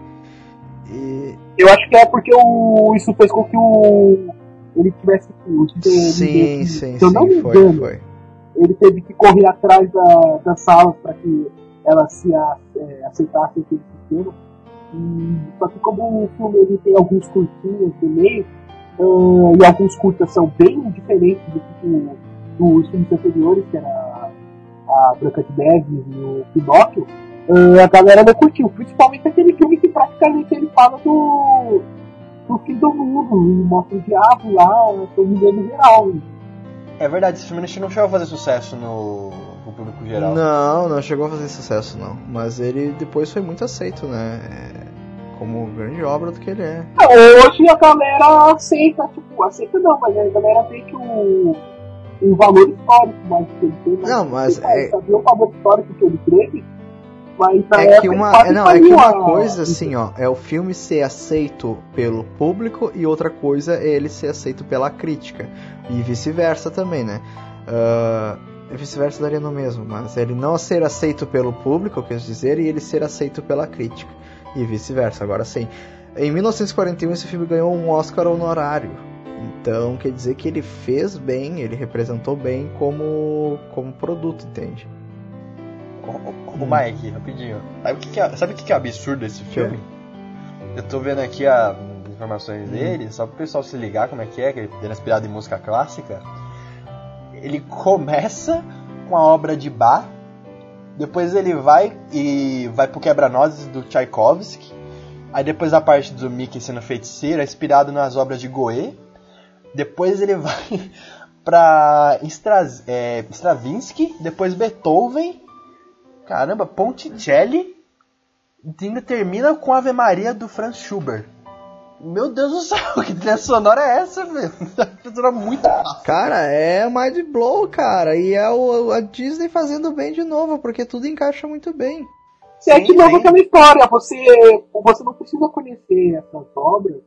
E.
Eu acho que é porque o, isso fez com que o ele tivesse o
Sim,
ele-
sim,
se eu não me
sim. Foi,
engano,
foi.
ele teve que correr atrás da, das salas para que elas se a, é, aceitassem aquele sistema. E, só que como o filme ele tem alguns curtinhos no meio, uh, e alguns curtas são bem diferentes do que dos filmes anteriores, que era a Branca de Neve e o Pinóquio, a galera não curtiu. Principalmente aquele filme que praticamente ele fala do, do fim do mundo, e mostra o diabo lá, dominando geral.
É verdade, esse filme não chegou a fazer sucesso no, no público geral.
Não, não chegou a fazer sucesso não. Mas ele depois foi muito aceito, né? É, como grande obra do que ele é.
Hoje a galera aceita, tipo, aceita não, mas a galera vê que o, o valor histórico mais que ele tem.
Não, mas
é... Sabia o valor histórico que ele teve, mas
é que uma, não, é que uma coisa assim, ó, é o filme ser aceito pelo público e outra coisa é ele ser aceito pela crítica e vice-versa também, né? Uh, vice-versa daria no mesmo, mas ele não ser aceito pelo público, eu quero dizer, e ele ser aceito pela crítica e vice-versa. Agora sim, em 1941 esse filme ganhou um Oscar honorário. Então quer dizer que ele fez bem, ele representou bem como como produto, entende?
O Mike, rapidinho. Sabe o que, que, é, sabe o que, que é absurdo desse filme? Eu tô vendo aqui as informações hum. dele, só pro pessoal se ligar como é que é, que ele é inspirado em música clássica. Ele começa com a obra de Bach, depois ele vai e vai pro Quebra-Nozes do Tchaikovsky, aí depois a parte do Mickey sendo feiticeiro, é inspirado nas obras de Goethe, depois ele (laughs) vai pra é, Stravinsky, depois Beethoven, Caramba, Ponticelli ainda termina com Ave Maria do Franz Schubert. Meu Deus do céu, (laughs) que trilha sonora é essa, velho? (laughs) trilha muito fácil.
Cara, é mind blow, cara. E é o, a Disney fazendo bem de novo, porque tudo encaixa muito bem.
Sim, é de novo aquela história. Você, você não precisa conhecer essas obras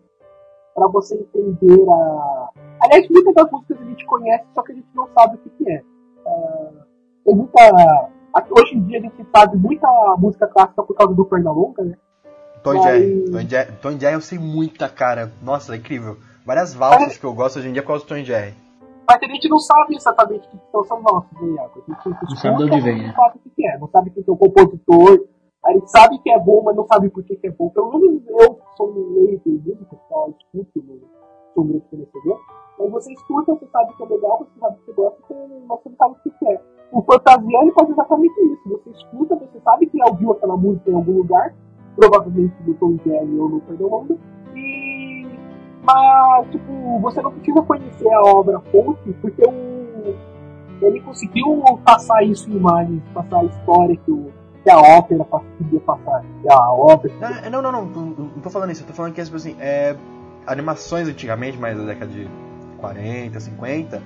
para você entender a. Aliás, muitas das músicas a gente conhece, só que a gente não sabe o que, que é. Uh, tem muita Hoje em dia a gente sabe muita música clássica por causa do Pernalonga, né?
Tom Mas... Jerry. Jerry. Tom Jerry eu sei muita, cara. Nossa, é incrível. Várias valsas é. que eu gosto hoje em dia por causa do Tom Jerry.
Mas a gente não sabe exatamente o que são essas valsas, né, Iago? A gente
não sabe de onde vem,
né? Não sabe o que é, não sabe quem é o compositor. A gente sabe que é bom, mas não sabe por que, é bom. Pelo menos eu sou um meio de música, só escuto, sou um grande conhecedor. Mas você escuta, você sabe que é legal, você sabe que você gosta, mas você não sabe o que é. O fantasia ele faz exatamente isso. Você escuta, você sabe que ouviu aquela música em algum lugar, provavelmente no Tom Jerry ou no Fernando e mas tipo, você não precisa conhecer a obra fonte, porque o, ele conseguiu passar isso em imagens, passar a história que, o, que a ópera conseguia passar. A obra.
Não, não, não, não, não, tô falando isso, eu tô falando que tipo assim, é, animações antigamente, mais da década de 40, 50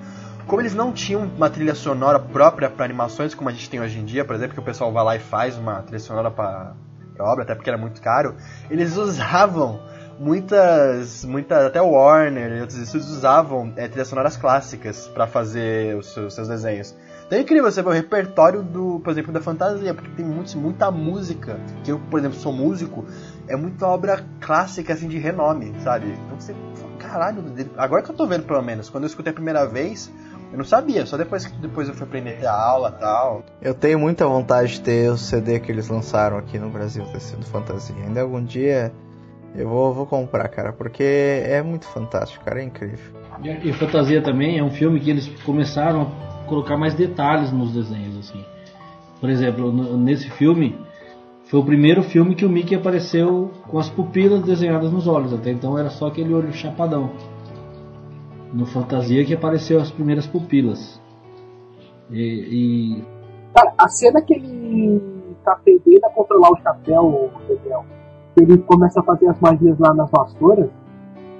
como eles não tinham uma trilha sonora própria para animações como a gente tem hoje em dia, por exemplo, que o pessoal vai lá e faz uma trilha sonora para obra, até porque era muito caro, eles usavam muitas, muitas até o Warner e outros estúdios usavam é, trilhas sonoras clássicas para fazer os seus, seus, desenhos. Então é incrível você ver o repertório do, por exemplo, da fantasia, porque tem muito, muita música, que eu, por exemplo, sou músico, é muita obra clássica assim de renome, sabe? Então você caralho, agora que eu tô vendo pelo menos, quando eu escutei a primeira vez, eu não sabia, só depois que depois eu fui aprender a aula tal.
Eu tenho muita vontade de ter o CD que eles lançaram aqui no Brasil, Tecido Fantasia. Ainda algum dia eu vou, vou comprar, cara, porque é muito fantástico, cara, é incrível.
E, e Fantasia também é um filme que eles começaram a colocar mais detalhes nos desenhos, assim. Por exemplo, no, nesse filme, foi o primeiro filme que o Mickey apareceu com as pupilas desenhadas nos olhos. Até então era só aquele olho chapadão no Fantasia que apareceu as primeiras pupilas. E, e...
Cara, a cena que ele tá aprendendo a controlar o chapéu, o Daniel, ele começa a fazer as magias lá nas vassouras,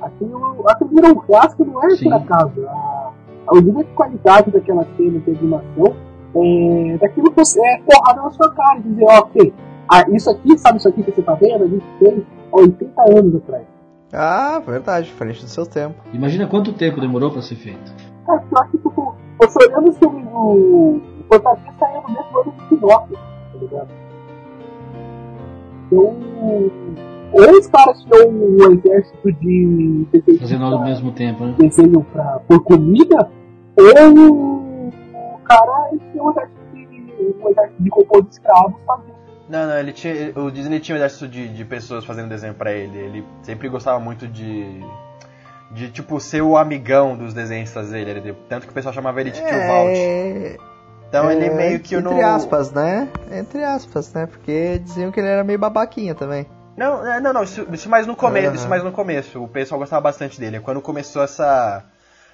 aquilo, aquilo virou um clássico, não é por acaso. A, a nível de qualidade daquela cena de animação, é, daquilo que você é porrada na sua cara, dizer, ok, ah, isso aqui, sabe isso aqui que você tá vendo? A gente fez há 80 anos atrás.
Ah, verdade, diferente do seu tempo.
Imagina quanto tempo demorou para ser feito.
É, pior que, tipo, você olhando o filme do Fantasia saiu no mesmo ano do Pinóquio, tá ligado? Então, ou os caras tinham um exército de
Fazendo ao mesmo tempo, né?
Desenho pra, por comida, ou cara ele tinha um exército de, um exército de compor de escravos fazendo.
Não, não, ele tinha. O Disney tinha um exército de, de pessoas fazendo desenho pra ele. Ele sempre gostava muito de. De, tipo, ser o amigão dos desenhistas dele. Ele- tanto que o pessoal chamava ele de tio Valt.
É,
Então ele
é,
meio que
Entre
no.
aspas, né? Entre aspas, né? Porque diziam que ele era meio babaquinha também.
Não, é, não, não, isso, isso mais no começo,
Aham.
isso mais no começo. O pessoal gostava bastante dele. Quando começou essa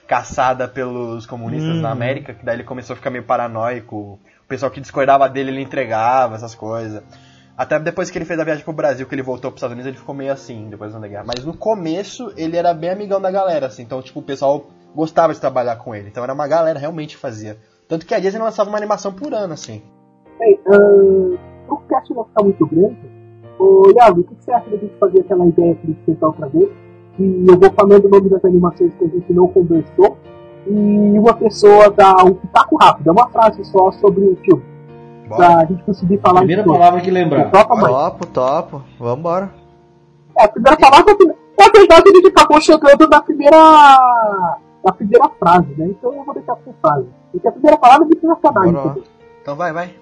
caçada pelos comunistas
Hum.
na América, que daí ele começou a ficar meio paranoico. O pessoal que discordava dele, ele entregava, essas coisas. Até depois que ele fez a viagem pro Brasil, que ele voltou pros Estados Unidos, ele ficou meio assim, depois da guerra. Mas no começo, ele era bem amigão da galera, assim. Então, tipo, o pessoal gostava de trabalhar com ele. Então era uma galera realmente que fazia. Tanto que a Disney lançava uma animação por ano, assim.
Bem, uh, pro cast não ficar muito grande, ô Iago, o que que você acha da gente fazer aquela ideia que a gente da outra vez? Eu vou falando o nome das animações que a gente não conversou. E uma pessoa dá um pitaco rápido, é uma frase só sobre o filme.
Bora.
Pra gente conseguir falar
Primeira
de
palavra que lembrar.
Topa.
Topo, topo. Vambora.
É, a primeira palavra, na verdade, a gente acabou chegando na primeira, na primeira frase, né? Então eu vou deixar por frase. Porque a primeira palavra
Bora lá.
também.
Então vai, vai.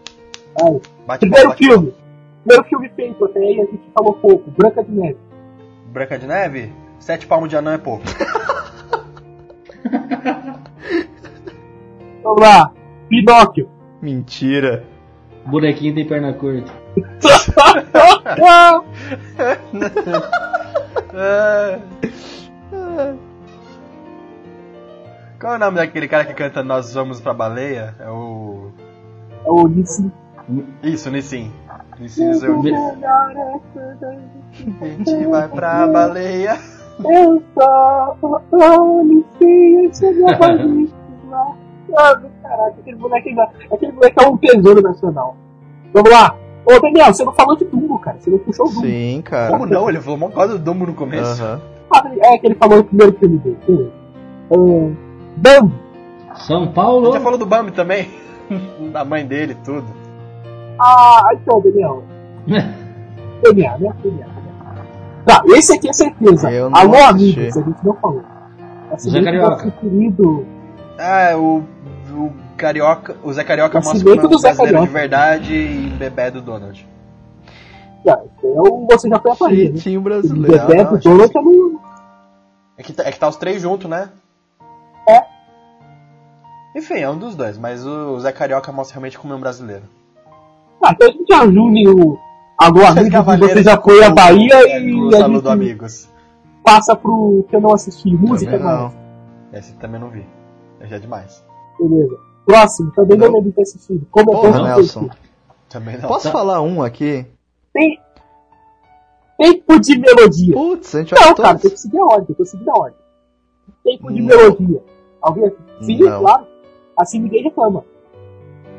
Vai.
Bate
Primeiro
bate
filme. Primeiro filme feito, até aí a gente falou pouco. Branca de Neve.
Branca de Neve? Sete palmos de anão é pouco. (laughs)
Vamos lá. Pinóquio.
Mentira.
Bonequinho tem perna curta. (laughs)
Qual é o nome daquele cara que canta Nós Vamos Pra Baleia? É o.
é o Nissin.
Isso, Nissin. Nissin diz eu. A gente vai pra baleia.
Eu sou o é meu. Ah, caraca, aquele boneco, ainda- aquele boneco é um tesouro nacional. Vamos lá. Ô, Daniel, você não falou de Dumbo, cara. Você não puxou o Dumbo.
Sim, cara.
Como não? Ele falou uma coisa do Dumbo no começo.
Aham.
Ah, É que ele falou no primeiro filme dele. Ah, Dumbo.
São Paulo.
já falou do Bambi também. (laughs) da mãe dele e tudo.
Ah, então, Daniel. DNA, né? DNA. Tá, esse aqui é certeza.
Eu não
Alô, amigos, a gente não falou.
Zé Carioca.
nosso querido.
Ah, o. O Carioca. O Zé Carioca mostra como é
do
um
Zé
brasileiro de
Carioca.
verdade e bebê do Donald.
Ah, esse é o Você Já Foi a Paris, né?
Jeitinho
O
brasileiro.
Bebê
não,
do
acho
Donald é no.
É que, tá- é que tá os três juntos, né?
É.
Enfim, é um dos dois, mas o Zé Carioca mostra realmente como é um brasileiro.
Ah, então a gente já une o. Alô,
Os
amigos,
Cavaleiros
você já foi a
com-
Bahia
é,
e a gente
Amigos.
passa pro que eu não assisti. Música,
Também
não.
Esse também não vi. É já demais.
Beleza. Próximo, também não
Não.
lembro de ter assistido. Como eu
Porra,
posso
Nelson.
Também não.
Posso
Tá.
falar um aqui?
Tem. Tempo de melodia.
Putz, a gente
Não, cara, tem que seguir a ordem, eu tô seguindo a ordem. Tempo de
Não.
melodia. Alguém aqui? Sim,
Não.
claro. Assim ninguém reclama.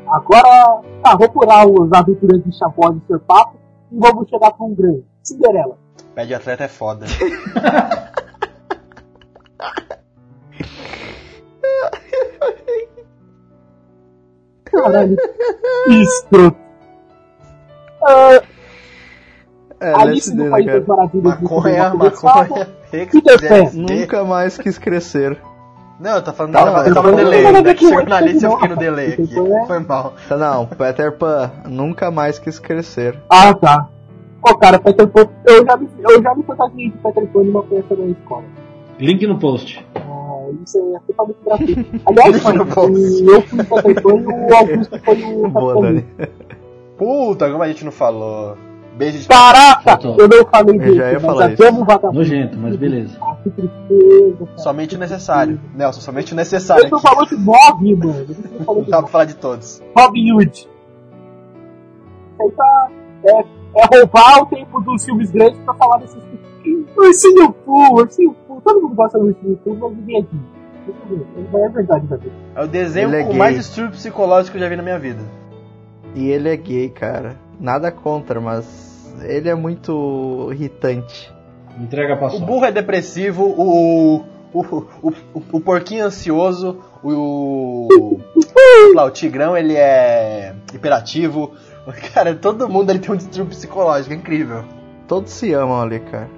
Agora, tá, vou pular os aventuras de Chavó e Sr. Papo vamos chegar pra um grande. Cinderela.
Pé de atleta é foda. (laughs)
Caralho. Escroto. Ah,
É,
Alice no País das? Maravilhas. de
Maconha, maconha.
Pan.
LSD.
Nunca mais quis crescer.
Não, eu tô falando.
Tá,
Não,
mas
eu tava no
Peter Pan
delay.
é daqui,
Chegou na
não,
lista eu fiquei no delay aqui. Foi mal.
Tá, não, Peter Pan nunca mais quis crescer.
Ah, tá. Pô, cara, Peter Pan. Eu já me, eu já me fantasiei de Peter Pan numa peça da escola.
Link no post.
Ah, isso é totalmente gratuito. (laughs) Aliás,
Link
mãe,
no post.
eu fui o Peter Pan e o Augusto foi o
Boa, Dani.
Puta, como a gente não falou. Beijo de.
Caraca! Eu não falei
Eu
disso,
já ia
mas
falar isso.
Nojento, mas beleza.
Somente o necessário. Nelson, somente o necessário.
Ele não
aqui.
falou de Bob, mano. Não
dá pra falar de todos.
Robin Hood. Tá. É, é roubar o tempo dos filmes grandes pra falar desses filmes. Ursinho Pooh. Todo mundo gosta do Ursinho Pooh, mas ninguém aqui. É verdade, vai ver.
É o desenho
é
com
gay.
mais distúrbio psicológico que eu já vi na minha vida.
E ele é gay, cara. Nada contra, mas ele é muito irritante.
Entrega a
O
paçoca.
burro é depressivo, o. O, o, o, o porquinho é ansioso, o. lá, o tigrão ele é hiperativo. (laughs) Cara, todo mundo ele tem um distúrbio psicológico, é incrível.
Todos se amam ali, cara.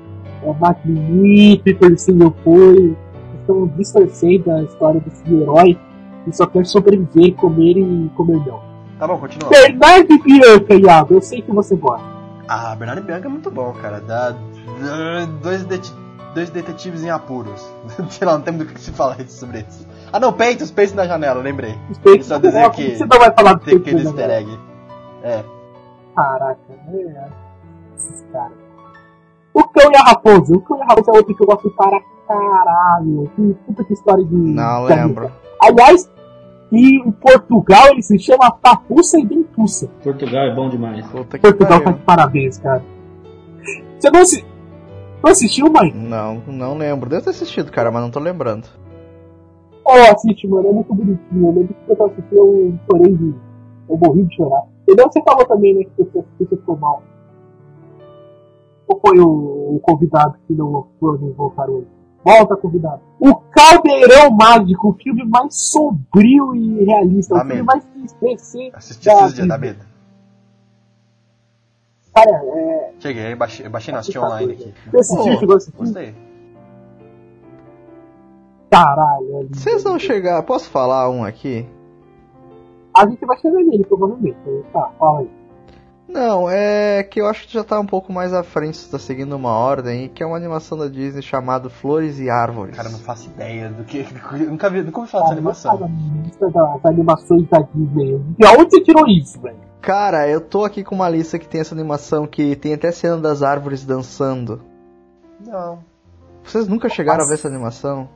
É magnífico, Ursinho Pooh. Estão distorcendo a história desse herói. e só quer sobreviver, comer e comer mel.
Tá bom, continua.
Bernardo e Bianca, Iago, eu sei que você gosta.
Ah, Bernardo e Bianca é muito bom, cara. Dá dá dois, det dois detetives em apuros. (laughs) Sei lá, não tem muito o que se falar (laughs) sobre isso. Ah não, Peitos, Peitos na janela, lembrei.
Os peitos
Só dizer que
Você não vai falar do
Tem aquele
da
easter egg. É.
Caraca, é. Esses caras. O cão e a raposa. O cão e a raposa é outro que eu gosto para caralho. Que puta que história de.
Não
de
lembro.
Aliás, e em Portugal ele se chama Papuça e Dentuça.
Portugal é bom demais.
Puta que
Portugal tá de parabéns, cara. Você não, assi... não assistiu, mãe?
Não, não lembro. Devo ter assistido, cara, mas não tô lembrando.
Ó, assiste, mano. É muito bonitinho. Eu lembro que eu assisti, eu chorei de. Eu morri de chorar. Entendeu? Você falou também, né? Que você, que você ficou mal. Ou foi o, o convidado que não foi não voltaram hoje? Volta, convidado. O Caldeirão Mágico, o filme mais sombrio e realista.
Dá
o filme
medo.
mais PC.
Assisti
da
esses dias, dá medo.
Cara, é.
Cheguei, baixei, baixei não, assisti online aqui.
Você assistiu,
Pô,
assistir?
Gostei.
Caralho. é lindo.
Vocês vão chegar. Posso falar um aqui?
A gente vai chegar nele, provavelmente. Tá, fala aí.
Não, é que eu acho que já tá um pouco mais à frente, você tá seguindo uma ordem, e que é uma animação da Disney chamada Flores e Árvores.
Cara, eu não faço ideia do que. (laughs) Nunca vi, nunca ouvi falar dessa
Cara,
animação.
das animações da Disney. De onde você tirou isso, velho?
Cara, eu tô aqui com uma lista que tem essa animação que tem até cena das árvores dançando.
Não.
Vocês nunca chegaram a ver essa animação?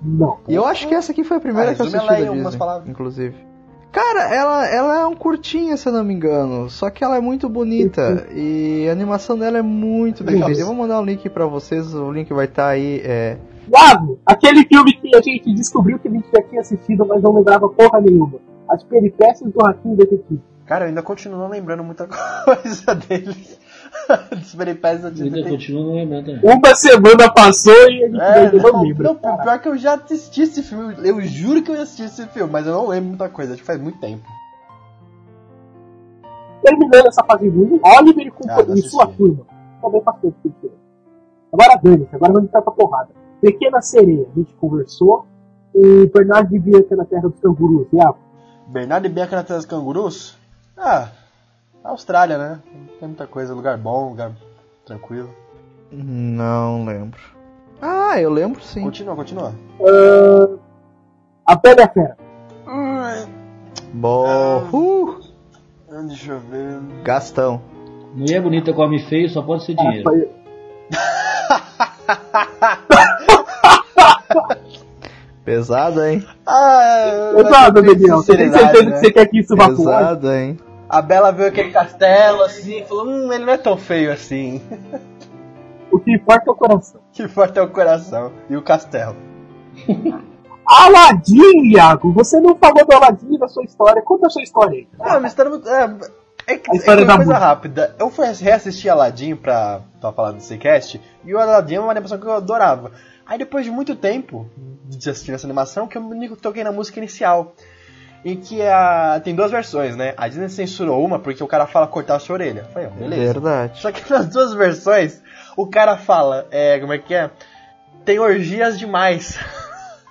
Não.
E eu acho que essa aqui foi a primeira
Ah,
que eu assisti
ela
da
aí em umas
Disney,
palavras.
inclusive. Cara, ela, ela é um curtinha, se eu não me engano. Só que ela é muito bonita. e a animação dela é muito bem feita. Eu vou mandar um link pra vocês. O link vai estar aí. É...
Iago, aquele filme que a gente descobriu que a gente já tinha assistido, mas não lembrava porra nenhuma. As peripécias do Ratinho Detetive.
Cara, eu ainda continuo não lembrando muita (laughs) coisa deles. (laughs) Da
Eu ainda
Disney.
continuo não lembrando também.
Uma semana passou e gente
É,
não
não,
lembra.
não,
Caraca.
pior que eu já assisti esse filme. Eu juro que eu já assisti esse filme, mas eu não lembro muita coisa, acho que faz muito tempo.
Terminando essa fase ruim, Oliver e,
Ah,
e sua turma. Também eu tiro. Agora dane-se, agora vamos entrar pra porrada. Pequena Sereia, a gente conversou. O Bernardo de Bianca na Terra dos Cangurus. Iago,
Bernardo e Bianca na Terra dos Cangurus? Ah, Austrália, né? Não tem muita coisa, lugar bom, lugar tranquilo.
Não lembro. Ah, eu lembro sim.
Continua, continua.
ah, A Bela e a Fera.
Bom. Uh,
Ah, Deixa eu ver.
Gastão.
Mulher bonita come feio, só pode ser dinheiro.
Foi-
Pesado, hein?
Ah, mas
Daniel. Você tem certeza
né?
que você quer que isso vá?
Pesado, hein?
A Bela viu aquele castelo assim e falou: Hum, ele não é tão feio assim.
O que importa é o coração.
Que forte é o coração. E o castelo.
Aladdin, Iago! Você não falou do Aladdin da sua história. Conta a sua história aí.
Ah, uma história muito. É, é,
A
é
história
uma
da
coisa rápida. Eu fui reassistir Aladdin pra, pra falar desse cast, e o Aladdin é uma animação que eu adorava. Aí depois de muito tempo de assistir essa animação, que eu me toquei na música inicial. Em que a, tem duas versões, né? A Disney censurou uma porque o cara fala cortar a sua orelha. Ó, beleza.
Verdade.
Só que (laughs) nas duas versões, o cara fala, é, como é que é? Tem orgias demais.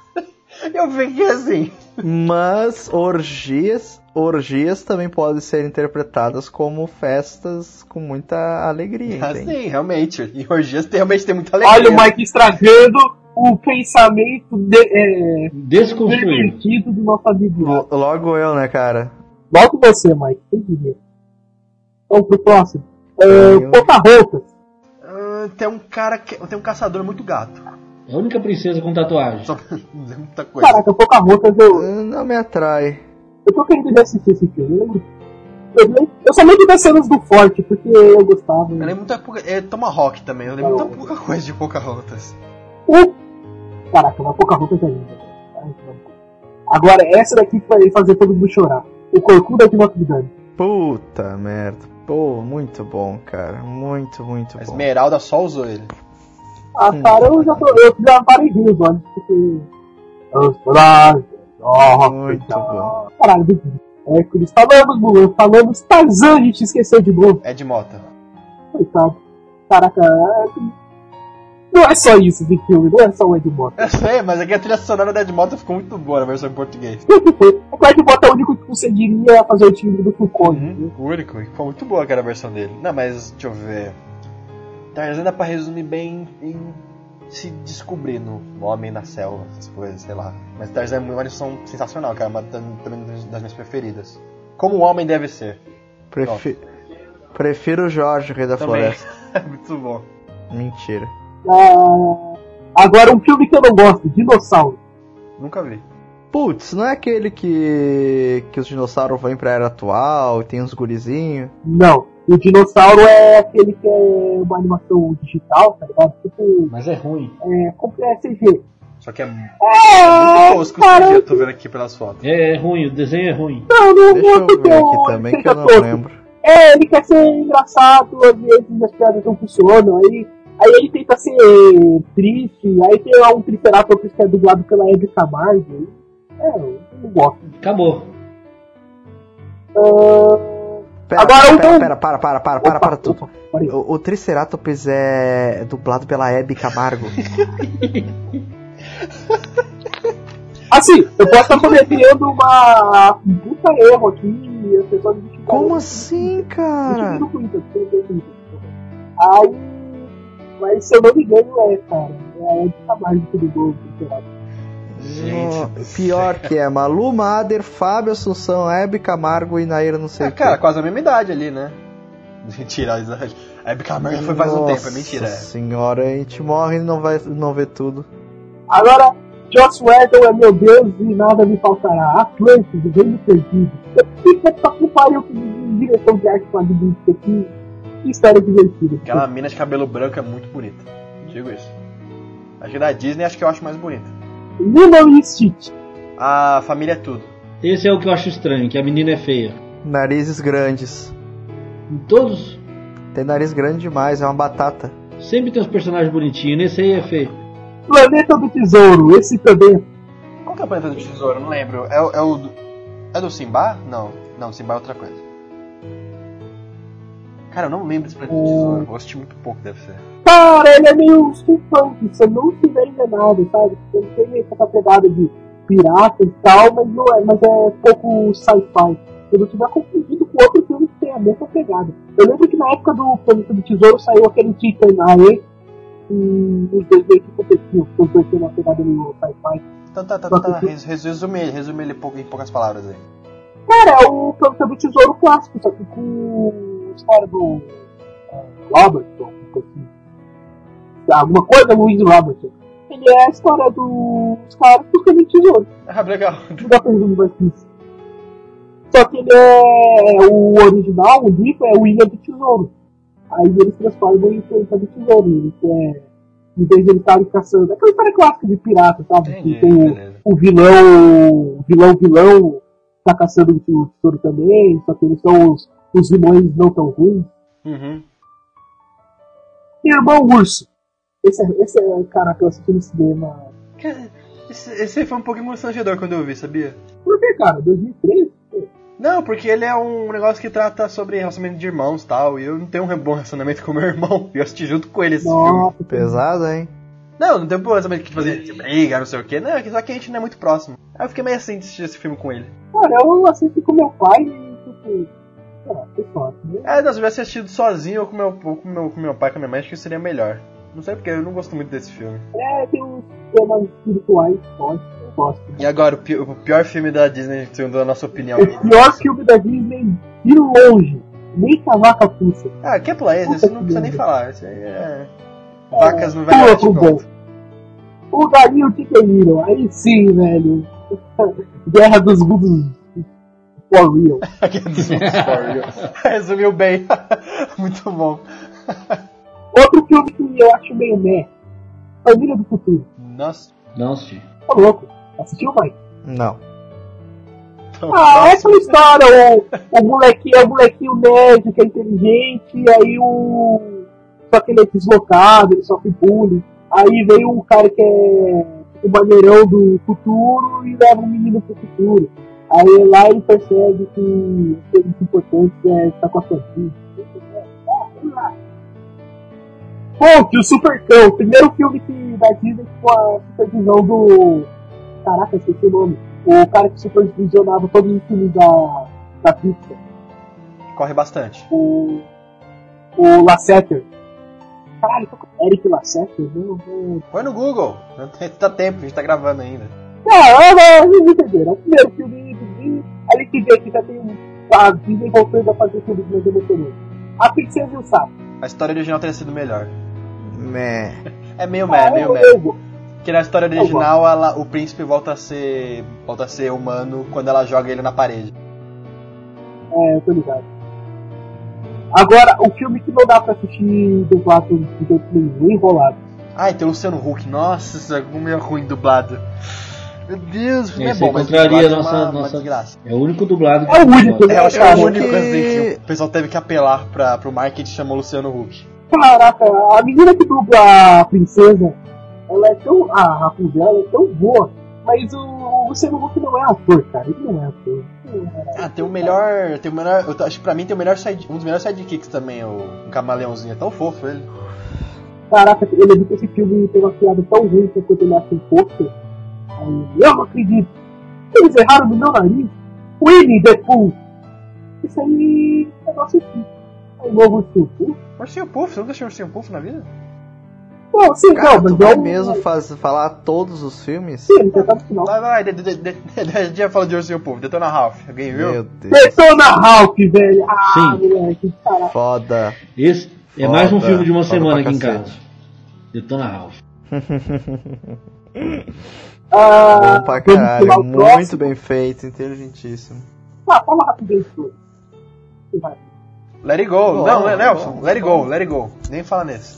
(laughs) eu fiquei assim.
Mas orgias, orgias também podem ser interpretadas como festas com muita alegria, entende?
Assim, realmente. E orgias tem- realmente tem muita alegria.
Olha o Mike estragando o pensamento de- é,
Desconstruído.
do nosso amigo.
Lo- Logo eu, né, cara?
Logo você, Mike. Quem diria? Vamos pro próximo.
Eu-
Uh, Pocahontas.
Ah, tem um cara que. Tem um caçador muito gato.
É a única princesa com tatuagem.
Só (laughs) muita coisa.
Caraca, Pocahontas, eu,
Eh, Não me atrai.
eu tô querendo reassistir esse filme. Eu, lembro- eu, eu só lembro das cenas do Forte, porque eu gostava.
Eu lembro muita pouca. É, Tomahawk também. Eu lembro muita pouca coisa de Pocahontas.
Uh, Caraca, mas Pocahontas é linda. velho. Ai, mano. Agora, essa daqui vai fazer todo mundo chorar. O Corcunda de Notre Dame.
Puta merda. Pô, muito bom, cara. Muito, muito
A
bom.
Esmeralda só usou ele.
Ah,
Hum.
cara, eu já, tô, eu já parei de rir os olhos, porque...
Muito bom.
Caralho. Hércules, falamos Mulan, falamos Tarzan, a gente esqueceu de novo.
É de Mota.
Coitado. Caraca, é... Não é só isso de filme, não é só o Ed Mota.
Eu sei, mas aqui a trilha sonora da Ed Mota ficou muito boa na versão em português.
É (laughs) que o Ed Mota é o único que conseguiria fazer o timbre do Foucault.
Uhum, o único, ficou muito boa aquela versão dele. Não, mas deixa eu ver. Tarzan dá pra resumir bem em se descobrir no Homem na Selva, essas coisas, sei lá. Mas Tarzan é uma animação sensacional, cara, uma também das minhas preferidas. Como o homem deve ser.
Prefi- Prefiro o Jorge, Rei da
Também.
Floresta. (laughs)
muito bom.
Mentira.
Ah, agora, um filme que eu não gosto, Dinossauro.
Nunca vi.
Putz, não é aquele que que os dinossauros vão pra era atual, tem uns gurizinhos?
Não. O Dinossauro é aquele que é uma animação digital, tá ligado? Tipo,
Mas é ruim.
é, é CG.
Só que é muito
É,
tosco
cara,
eu tô vendo aqui pelas fotos.
É, é ruim, o desenho é ruim.
não, não
Deixa eu
gosto
ver aqui
do-
também que eu não
tosco.
lembro.
É, ele quer ser engraçado, às vezes as piadas não funcionam, aí, aí ele tenta ser triste, aí tem lá um Triceratops que é dublado pela Hebe Camargo. É, eu não gosto.
Acabou.
Ah,
Pera,
Agora
pera,
um-
pera, pera, para, para, para, para,
opa,
para tudo.
opa.
O, o Triceratops é dublado pela Hebe Camargo. (laughs)
Assim, eu posso estar cometendo uma um puta erro aqui e as pessoas me.
Como assim, cara?
eu Twitter. Aí, mas se eu não me engano é, cara, é a Hebe Camargo que dublou o Triceratops.
Gente
No-
do
pior que é Malu Mader, Fábio Assunção, Hebe Camargo e Naira não sei
É,
o quê.
cara, quase a mesma idade ali, né? Mentira, a Hebe Camargo foi faz um
Nossa
tempo, é mentira. é.
senhora, a gente morre e não vai não vê tudo.
Agora, Joss Whedon é meu Deus e nada me faltará. Atlantis, o reino perdido. Puta que pariu que direção de arte magnífica. Que, que história divertida.
Aquela mina de cabelo branco é muito bonita. Digo isso. Acho que da Disney acho que eu acho mais bonita.
Lilo e Stitch.
A família é tudo.
Esse é o que eu acho estranho, que a menina é feia.
Narizes grandes.
Em todos,
Tem nariz grande demais, é uma batata.
sempre tem uns personagens bonitinhos. Nesse aí é feio.
Planeta do Tesouro. Esse também.
Qual que é o planeta do tesouro? Não lembro. É, o- é o. do- É do Simba? Não. Não, Simba é outra coisa. Cara, eu não lembro desse planeta do tesouro. Eu assisti muito pouco, deve ser.
Cara, ele é meio steampunk, se eu não estiver enganado, sabe? Ele tem essa pegada de pirata e tal, mas, não é, mas é pouco sci-fi. Se eu não estiver confundido com outro filme que tem a mesma pegada. Eu lembro que na época do Planeta do Tesouro saiu aquele Chicken Eye e os dois meio que competiam, porque os dois têm uma pegada meio sci-fi.
Então tá, tá, tá. tá. Res- res- Resume ele, resume ele em poucas palavras aí.
Cara, é o Planeta do Tesouro clássico, só que com história do é, Robertson, alguma coisa assim. alguma coisa Luiz Robertson. Ele é a história dos caras buscando tesouro.
Ah, legal.
Não dá pra resumir isso. Só que ele é o original, o livro é o Ilha do Tesouro. Aí eles transformam em Planeta do Tesouro. Ele é, em vez de eles estarem caçando. Aquela história clássica de pirata, sabe?
Entendi,
que tem o, o vilão, o vilão, vilão, tá caçando o tesouro também, só que eles são os, os vilões não tão ruins.
Uhum.
Irmão Urso. Esse é, esse é cara que eu assisti no cinema.
Esse, esse foi um pouco constrangedor quando eu vi, sabia?
Por que, cara? 2013?
Não, porque ele é um negócio que trata sobre relacionamento de irmãos e tal, e eu não tenho um bom relacionamento com meu irmão, e (laughs) eu assisti junto com ele esse filme.
Nossa,
Pesado, hein?
Não, não tem um bom relacionamento que tipo, a gente briga, não sei o que, não, é só que a gente não é muito próximo. Aí eu fiquei meio assim de assistir esse filme com ele.
cara, eu assisti com meu pai e, tipo,
É, não, se eu tivesse assistido sozinho ou com meu, ou com meu, com meu pai, com minha mãe, acho que seria melhor. Não sei porque eu não gosto muito desse filme.
É, tem uns temas espirituais fortes, eu gosto.
E agora, o, pi- o pior filme da Disney, segundo a nossa opinião.
O pior filme da Disney, de longe, nem cavaca puxa.
Ah, que é pular esse? Não
que
precisa nem falar. Esse aí é. Vacas no velho
pro bom. O Galinho Chicken Little, aí sim, velho. (laughs) Guerra dos Mundos for real. (laughs) (laughs)
Resumiu bem. (laughs) Muito bom.
Outro filme que eu acho meio meh. Família do Futuro.
Nossa.
Não assisti.
Ô louco, assistiu, Mike?
Não.
Ah, é aquela história, o, o molequinho é o molequinho médio, que é inteligente, aí o. Só que ele é deslocado, ele sofre bullying. Aí vem um cara que é o maneirão do futuro e leva um menino pro futuro. Aí lá ele percebe que a coisa muito importante é estar com a família. Ponte, o Supercão, o primeiro filme que da Disney com a supervisão do. Caraca, esqueci o nome. O cara que supervisionava todos os filmes da, da Pixar.
Corre bastante.
O. O Lasseter. Caralho, tô com Eric Lasseter? Não, não.
Põe no Google. Não tá tempo, a gente tá gravando ainda.
Ah, não, vocês entenderam. É o primeiro filme do Disney. Ali que que já tem a Disney voltando a fazer filmes mais emocionantes. A Princesa e o Sapo.
A história original teria sido melhor.
Meh.
É meio meh,
Ah,
meio meh. Porque na história original ela- o príncipe volta a ser. volta a ser humano quando ela joga ele na parede.
É, eu tô ligado. Agora, o filme que não dá pra assistir dublado de jeito nenhum, enrolado.
Ai, tem o Luciano Huck. Nossa, isso é como é ruim dublado. Meu Deus, não é bom, mas
contraria
dublado é
nossa,
uma, uma
nossa.
desgraça.
É o único dublado que
É o único, né?
É, eu acho que é
cara,
o único
que-
que o pessoal teve que apelar pra, pro marketing e chamou Luciano Huck.
Caraca, a menina que dubla a princesa, ela é tão. A Rapunzel, ela é tão boa, mas o, Luciano Huck não é ator, cara. Ele não é ator.
Ah, tem o melhor. Tem o melhor. Eu acho que pra mim tem o melhor side, um dos melhores sidekicks também, o, o camaleãozinho. É tão fofo ele.
Caraca, eu lembro que esse filme tem uma piada tão ruim que quando ele acha um pôster. Eu não acredito. Eles erraram no meu nariz. Winnie the Pooh. Isso aí é nosso filho. É o novo Silvio.
Ursinho Puff, você nunca assistiu Ursinho Puff na vida?
Não, sim,
Cara,
mas
tu vai
é um-
mesmo faz, falar todos os filmes?
Sim, já tá no final.
Vai, vai, de, de, de, de, a gente já falou de Ursinho Puff, Detona Ralph. Alguém viu?
Meu Deus.
Detona Ralph, velho. Ah,
Sim.
moleque, caraca.
Foda.
Esse é mais um
Foda,
filme de uma
foda
semana aqui em casa. Detona Ralph. (laughs)
Ah,
Bom pra caralho. Muito
próximo.
bem feito, inteligentíssimo.
Ah, fala pô. Vai.
Let it go.
Bom,
não, né, Nelson,
bom,
let it go, let it go. Nem fala nesse.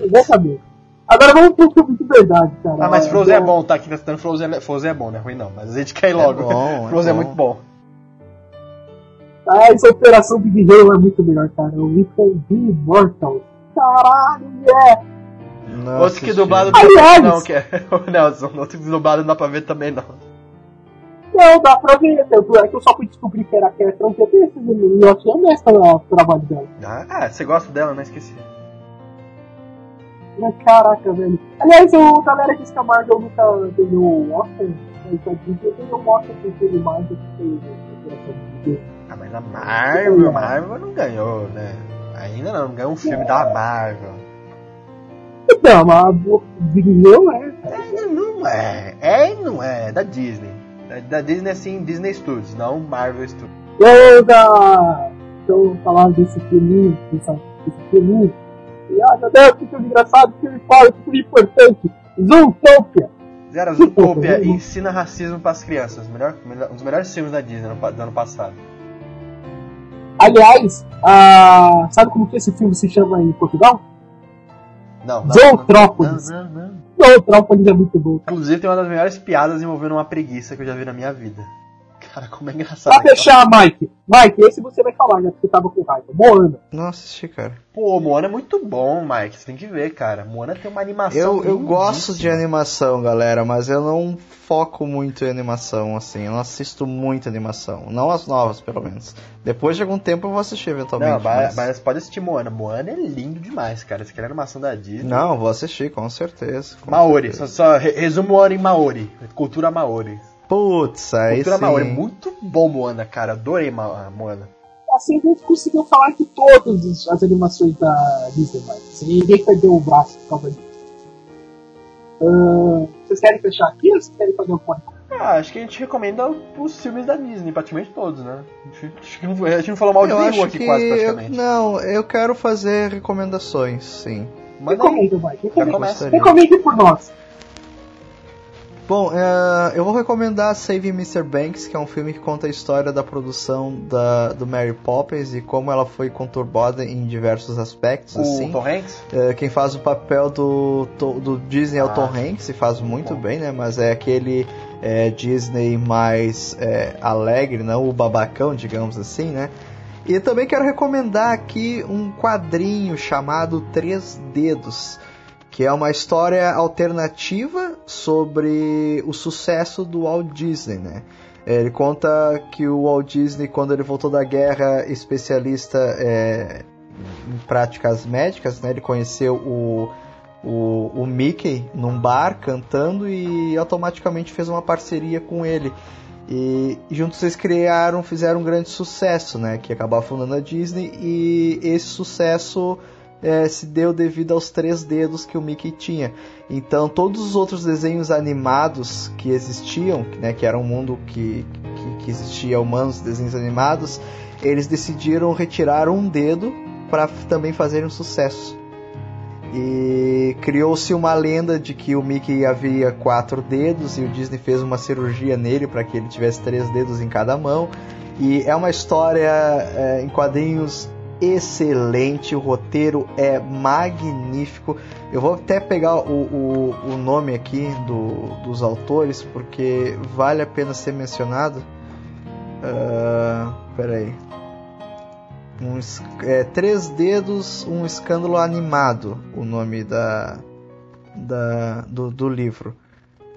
Exatamente. Agora vamos pro filme de verdade, cara.
Ah, mas Frozen é
Eu-
bom, tá aqui testando Frozen, é- Frozen é bom, não é ruim não. Mas a gente quer ir logo.
bom, (laughs) é
Frozen é
bom.
muito bom.
Ah, essa Operação Big Hero é muito melhor, cara. O Weekend Immortal. Caralho, yeah!
Não
Outro que
assisti.
dublado
Aliás-
não, que é (laughs) o Nelson. Outro que dublado não dá pra ver também não.
Não, dá pra ver. Tanto é que eu só fui descobrir que era a Catherine um dia desses e eu achei honesta o trabalho dela.
Ah, você gosta dela, não esqueci.
Mas caraca, velho. Aliás, o galera diz que a Marvel nunca ganhou o Oscar. Mas a Disney ganhou o Oscar por filme Marvel que Hero.
Ah, mas a Marvel, a Marvel não ganhou, né? Ainda não, não ganhou um filme da Marvel.
Então, mas o Big Hero é.
É, não é, é não é, é da Disney. Da, da Disney assim, Disney Studios, não Marvel Studios.
Eu da. Eu falava desse filme, dessa- desse filme. E ah, meu Deus, que filme engraçado, que filme foda, que filme importante. Zootopia.
Zero Zootopia ensina racismo pras crianças. Melhor, melhor- um dos melhores filmes da Disney no pa- do ano passado.
Aliás, ah, sabe como que esse filme se chama em Portugal?
Não, não.
Zootrópolis.
Não, não, não.
Zootrópolis é muito bom.
Inclusive tem uma das melhores piadas envolvendo uma preguiça que eu já vi na minha vida. Cara, como é engraçado.
Pra fechar, Mike. Mike, esse você vai falar, já que você tava com raiva. Moana.
Não assisti, cara.
Pô, Moana é muito bom, Mike. Você tem que ver, cara. Moana tem uma animação.
Eu, eu gosto de animação, galera, mas eu não foco muito em animação, assim. Eu não assisto muito animação. Não as novas, pelo menos. Depois de algum tempo eu vou assistir eventualmente.
Não, mas,
mas-
pode assistir Moana. Moana é lindo demais, cara. Você quer animação da Disney?
Não, vou assistir, com certeza. com
Maori, só,
certeza.
só re- resumo Moana em Maori. Cultura Maori.
Putz, aí
Cultura
sim.
Maori. Muito bom, Moana, cara. Adorei Ma- Moana.
Assim a gente conseguiu falar de todas as- animações da Disney, Mike. Assim, ninguém perdeu o braço por causa disso. Ah, vocês querem fechar aqui ou vocês querem fazer um ponto?
Ah, acho que a gente recomenda os filmes da Disney, praticamente todos, né? A gente, acho que não, a gente não falou mal de
Eu
nenhum
acho
aqui
que.
quase,
eu-
praticamente.
não, eu quero fazer recomendações, sim.
Mas não,
Recomenda, Mike.
já
Recomenda.
começa.
Recomende por nós.
Bom, é, eu vou recomendar Saving Mr. Banks, que é um filme que conta a história da produção da, do Mary Poppins e como ela foi conturbada em diversos aspectos,
o
assim.
Tom Hanks?
É, quem faz o papel do, do Disney é o
Ah,
Tom Hanks e faz muito
bom.
bem, né? Mas é aquele é, Disney mais é, alegre, não o babacão, digamos assim, né? E também quero recomendar aqui um quadrinho chamado Três Dedos, que é uma história alternativa sobre o sucesso do Walt Disney, né? Ele conta que o Walt Disney, quando ele voltou da guerra, especialista é, em práticas médicas, né? Ele conheceu o, o, o Mickey num bar cantando e automaticamente fez uma parceria com ele. E juntos eles criaram, fizeram um grande sucesso, né? Que acabou fundando a Disney e esse sucesso é, se deu devido aos três dedos que o Mickey tinha. Então todos os outros desenhos animados que existiam, né, que era um mundo que, que, que existia humanos, desenhos animados, eles decidiram retirar um dedo para também fazerem um sucesso. E criou-se uma lenda de que o Mickey havia quatro dedos e o Disney fez uma cirurgia nele para que ele tivesse três dedos em cada mão. E é uma história é, em quadrinhos excelente, o roteiro é magnífico. Eu vou até pegar o, o, o nome aqui do, dos autores porque vale a pena ser mencionado. Uh, peraí um, é, Três Dedos, um Escândalo Animado, o nome da, da do, do livro.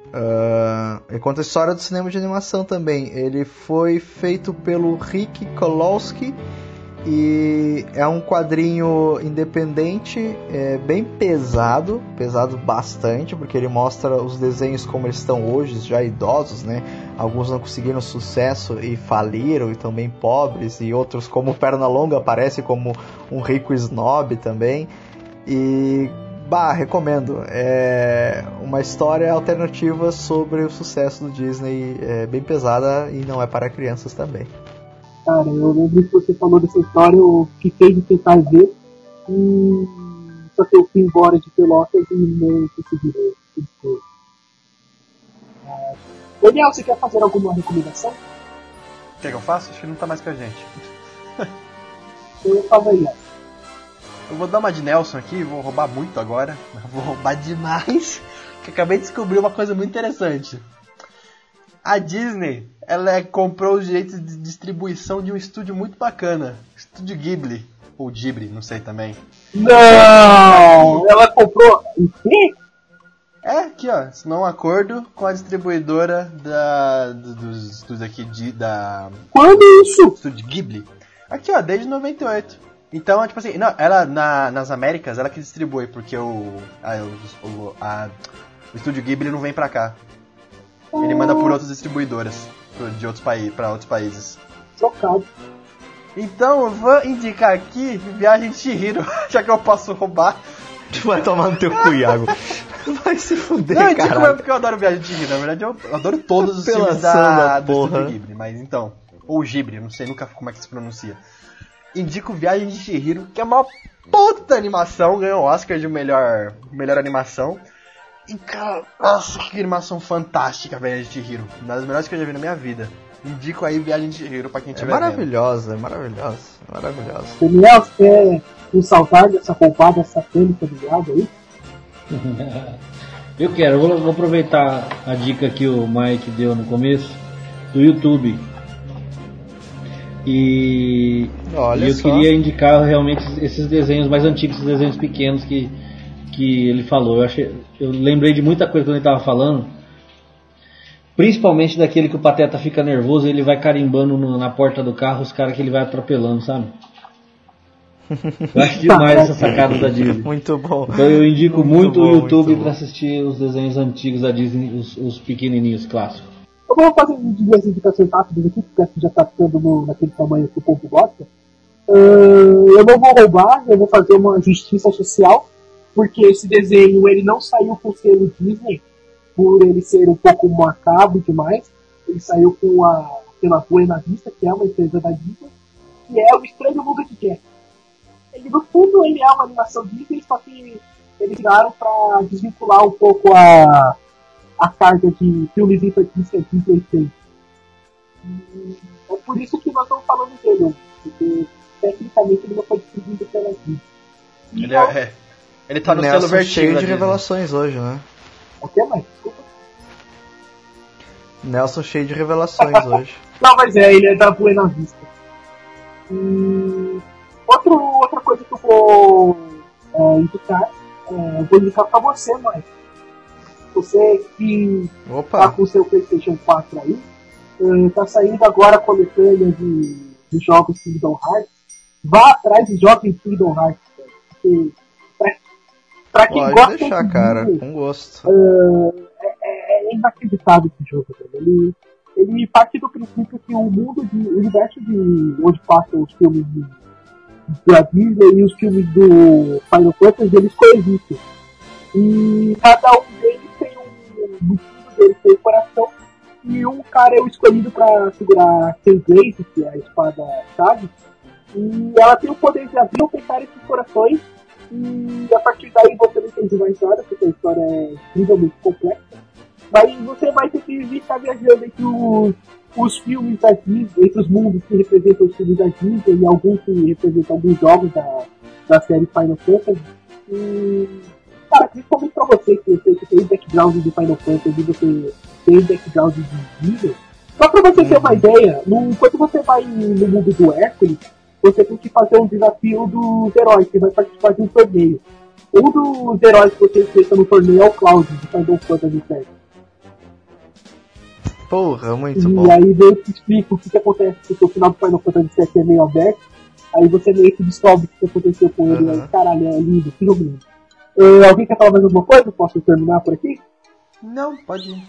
Uh, ele conta a história do cinema de animação também. Ele foi feito pelo Rick Kolowski e é um quadrinho independente, é, bem pesado, pesado bastante, porque ele mostra os desenhos como eles estão hoje, já idosos, né? Alguns não conseguiram sucesso e faliram e também pobres, e outros como Pernalonga aparece como um rico snob também. E bah, recomendo. É uma história alternativa sobre o sucesso do Disney, é bem pesada e não é para crianças também.
Cara, eu lembro que você falou dessa história, eu fiquei de tentar ver, e só que eu fui embora de Pelotas e não consegui ver. É... Daniel, você quer fazer alguma recomendação?
Quer que eu faça? Acho que não tá mais com a gente.
eu falo aí,
Eu vou dar uma de Nelson aqui, vou roubar muito agora. (laughs) Vou roubar demais. (laughs) Que acabei de descobrir uma coisa muito interessante. A Disney ela é, comprou os direitos de distribuição de um estúdio muito bacana, Estúdio Ghibli ou Ghibli, não sei também.
Não, ela comprou o quê?
É, aqui ó, assinou um acordo com a distribuidora da, dos estúdios aqui de, da...
Quando isso?
Estúdio Ghibli. Aqui ó, desde 98. Então, tipo assim, não, ela na, nas Américas, ela que distribui, porque o, a, o, a, o estúdio Ghibli não vem pra cá. Ele manda por outras distribuidoras de outros países, para outros países.
Chocado.
Então eu vou indicar aqui Viagem de Chihiro, (laughs) já que eu posso roubar.
Tu vai tomar no teu cu, Iago. (laughs) Vai se fuder,
Não,
cara.
Não, porque eu adoro Viagem de Chihiro. Na verdade, eu adoro todos os filmes da, do Estúdio Ghibli. Mas então, ou Ghibli, não sei nunca como é que se pronuncia. Indico Viagem de Chihiro, que é uma puta animação, ganhou o Oscar de melhor, melhor animação. E cara, nossa, que animação fantástica, Viagem de Chihiro. Uma das melhores que eu já vi na minha vida. Indico aí Viagem de Chihiro pra quem
é
tiver
maravilhosa, vendo. É maravilhosa, é maravilhosa.
Daniel, você quer ressaltar dessa roubada satânica do lado aí? (laughs)
eu quero, vou, vou, aproveitar a dica que o Mike deu no começo do YouTube. E,
Olha
e eu
só.
queria indicar realmente esses desenhos mais antigos, esses desenhos pequenos que que ele falou. Eu, achei, eu lembrei de muita coisa quando ele estava falando. Principalmente daquele que o Pateta fica nervoso e ele vai carimbando no, na porta do carro os caras que ele vai atropelando, sabe? Eu acho demais essa sacada da Disney. (laughs)
Muito bom.
Então eu indico muito, muito bom, o YouTube para assistir os desenhos antigos da Disney, os, os pequenininhos clássicos.
Eu vou fazer duas indicações rápidas aqui, porque já está ficando no, naquele tamanho que o povo gosta. Uh, eu não vou roubar, eu vou fazer uma justiça social porque esse desenho ele não saiu com o selo Disney por ele ser um pouco macabro demais. Ele saiu com a pela Buena Vista, que é uma empresa da Disney, que é o Estranho Mundo de Jack. Ele no fundo ele é uma animação Disney, só que eles tiraram para desvincular um pouco a a carga de filmes infantis que a Disney tem. é por isso que nós estamos falando dele, porque tecnicamente ele não foi distribuído pela Disney.
Ele é, é ele tá no
Nelson
selo vertigo
cheio de
Disney.
revelações hoje, né?
O que mais? Desculpa.
Nelson cheio de revelações (laughs) hoje.
Não, mas é, ele é da Buena Vista. E outro, outra coisa que eu vou é, indicar, é, vou indicar pra você, mãe. Você que
Opa.
tá com o seu Playstation 4 aí, é, tá saindo agora a coletânea de, de jogos Kingdom Hearts. vá atrás de Jovem Kingdom Hearts. Porque, pra, quem
Pode
gosta
deixar,
de
cara, com gosto.
ah, é, é inacreditável esse jogo. Ele, ele parte do princípio que o mundo de. o universo de onde passam os filmes de, da Disney e os filmes do Final Fantasy, eles coexistem. E cada um deles tem um. no fundo deles tem um coração. E um cara é o escolhido pra segurar a Keyblade, que é a espada chave. E ela tem o poder de abrir ou fechar esses corações. E a partir daí você não entende mais nada, porque a história é incrivelmente complexa. Mas você vai ter que ficar viajando entre os, os filmes da Disney, entre os mundos que representam os filmes da Disney e alguns que representam alguns jogos da, da série Final Fantasy. E, cara, principalmente pra você, que sei que tem background de Final Fantasy e você tem background de Disney, só pra você ter uma ideia, no, quando você vai no mundo do Hércules, você tem que fazer um desafio dos heróis, que vai participar de um torneio. Um dos heróis que você enfrenta no torneio é o Cloud, de Final Fantasy VII.
Porra, muito
E
bom.
aí eu te explico o que, que acontece, porque o final do Final Fantasy VII é meio aberto, aí você meio que descobre o que aconteceu com ele,
Aham.
aí, caralho, é lindo, que jogo lindo. Eh, alguém quer falar mais alguma coisa? Posso terminar por aqui?
Não, pode ir.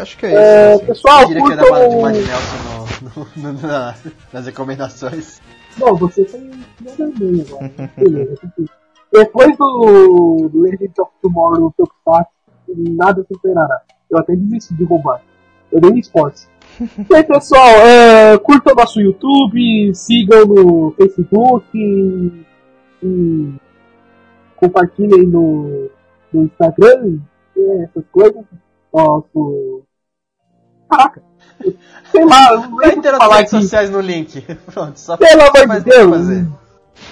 Acho que é
Eh,
isso. assim.
pessoal,
Eu diria que era bala de
curtam...
Mad Nelson no, no- na- nas recomendações.
Não, você tem nada agora. Beleza. (laughs) Depois do, do Legends of Tomorrow no Tokusatsu, nada superará. Eu até desisti de roubar. Eu dei esportes. (laughs) E aí, pessoal, é, curtam nosso YouTube, sigam no Facebook e, e compartilhem no, no Instagram e é, essas coisas. Nosso. Caraca! Sei lá, não
Vai ter as redes
aqui.
sociais no link. (laughs) Pronto, só
Pelo amor
mais
de Deus!
fazer.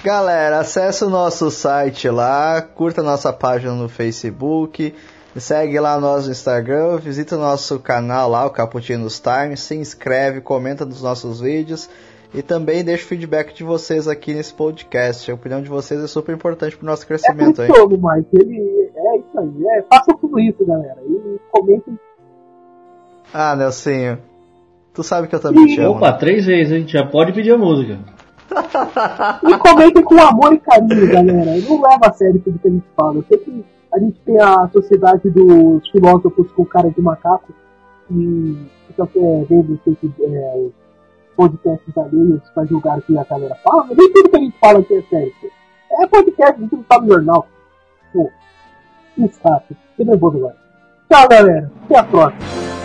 Galera, acesse o nosso site lá, curta nossa página no Facebook, segue lá nós no Instagram, visita o nosso canal lá, o Caputinos Time, se inscreve, comenta nos nossos vídeos e também deixa o feedback de vocês aqui nesse podcast. A opinião de vocês é super importante pro nosso
É
crescimento aí.
funciona, Mike. Ele é isso aí. É, façam tudo isso, galera. E comentem.
Ah, Nelsinho, tu sabe que eu também te amo.
Opa,
né?
três vezes, hein? Já pode pedir a música.
E comentem com amor e carinho, galera. Não leva a sério tudo que a gente fala. Eu sei que a gente tem a sociedade dos filósofos com cara de macaco e fica é, vendo que, é, os podcasts alheios pra julgar o que a galera fala, mas nem tudo que a gente fala aqui é sério. É podcast, a gente não tá no jornal. Pô, que saco. Que nervoso agora. Tchau, galera. Até a próxima.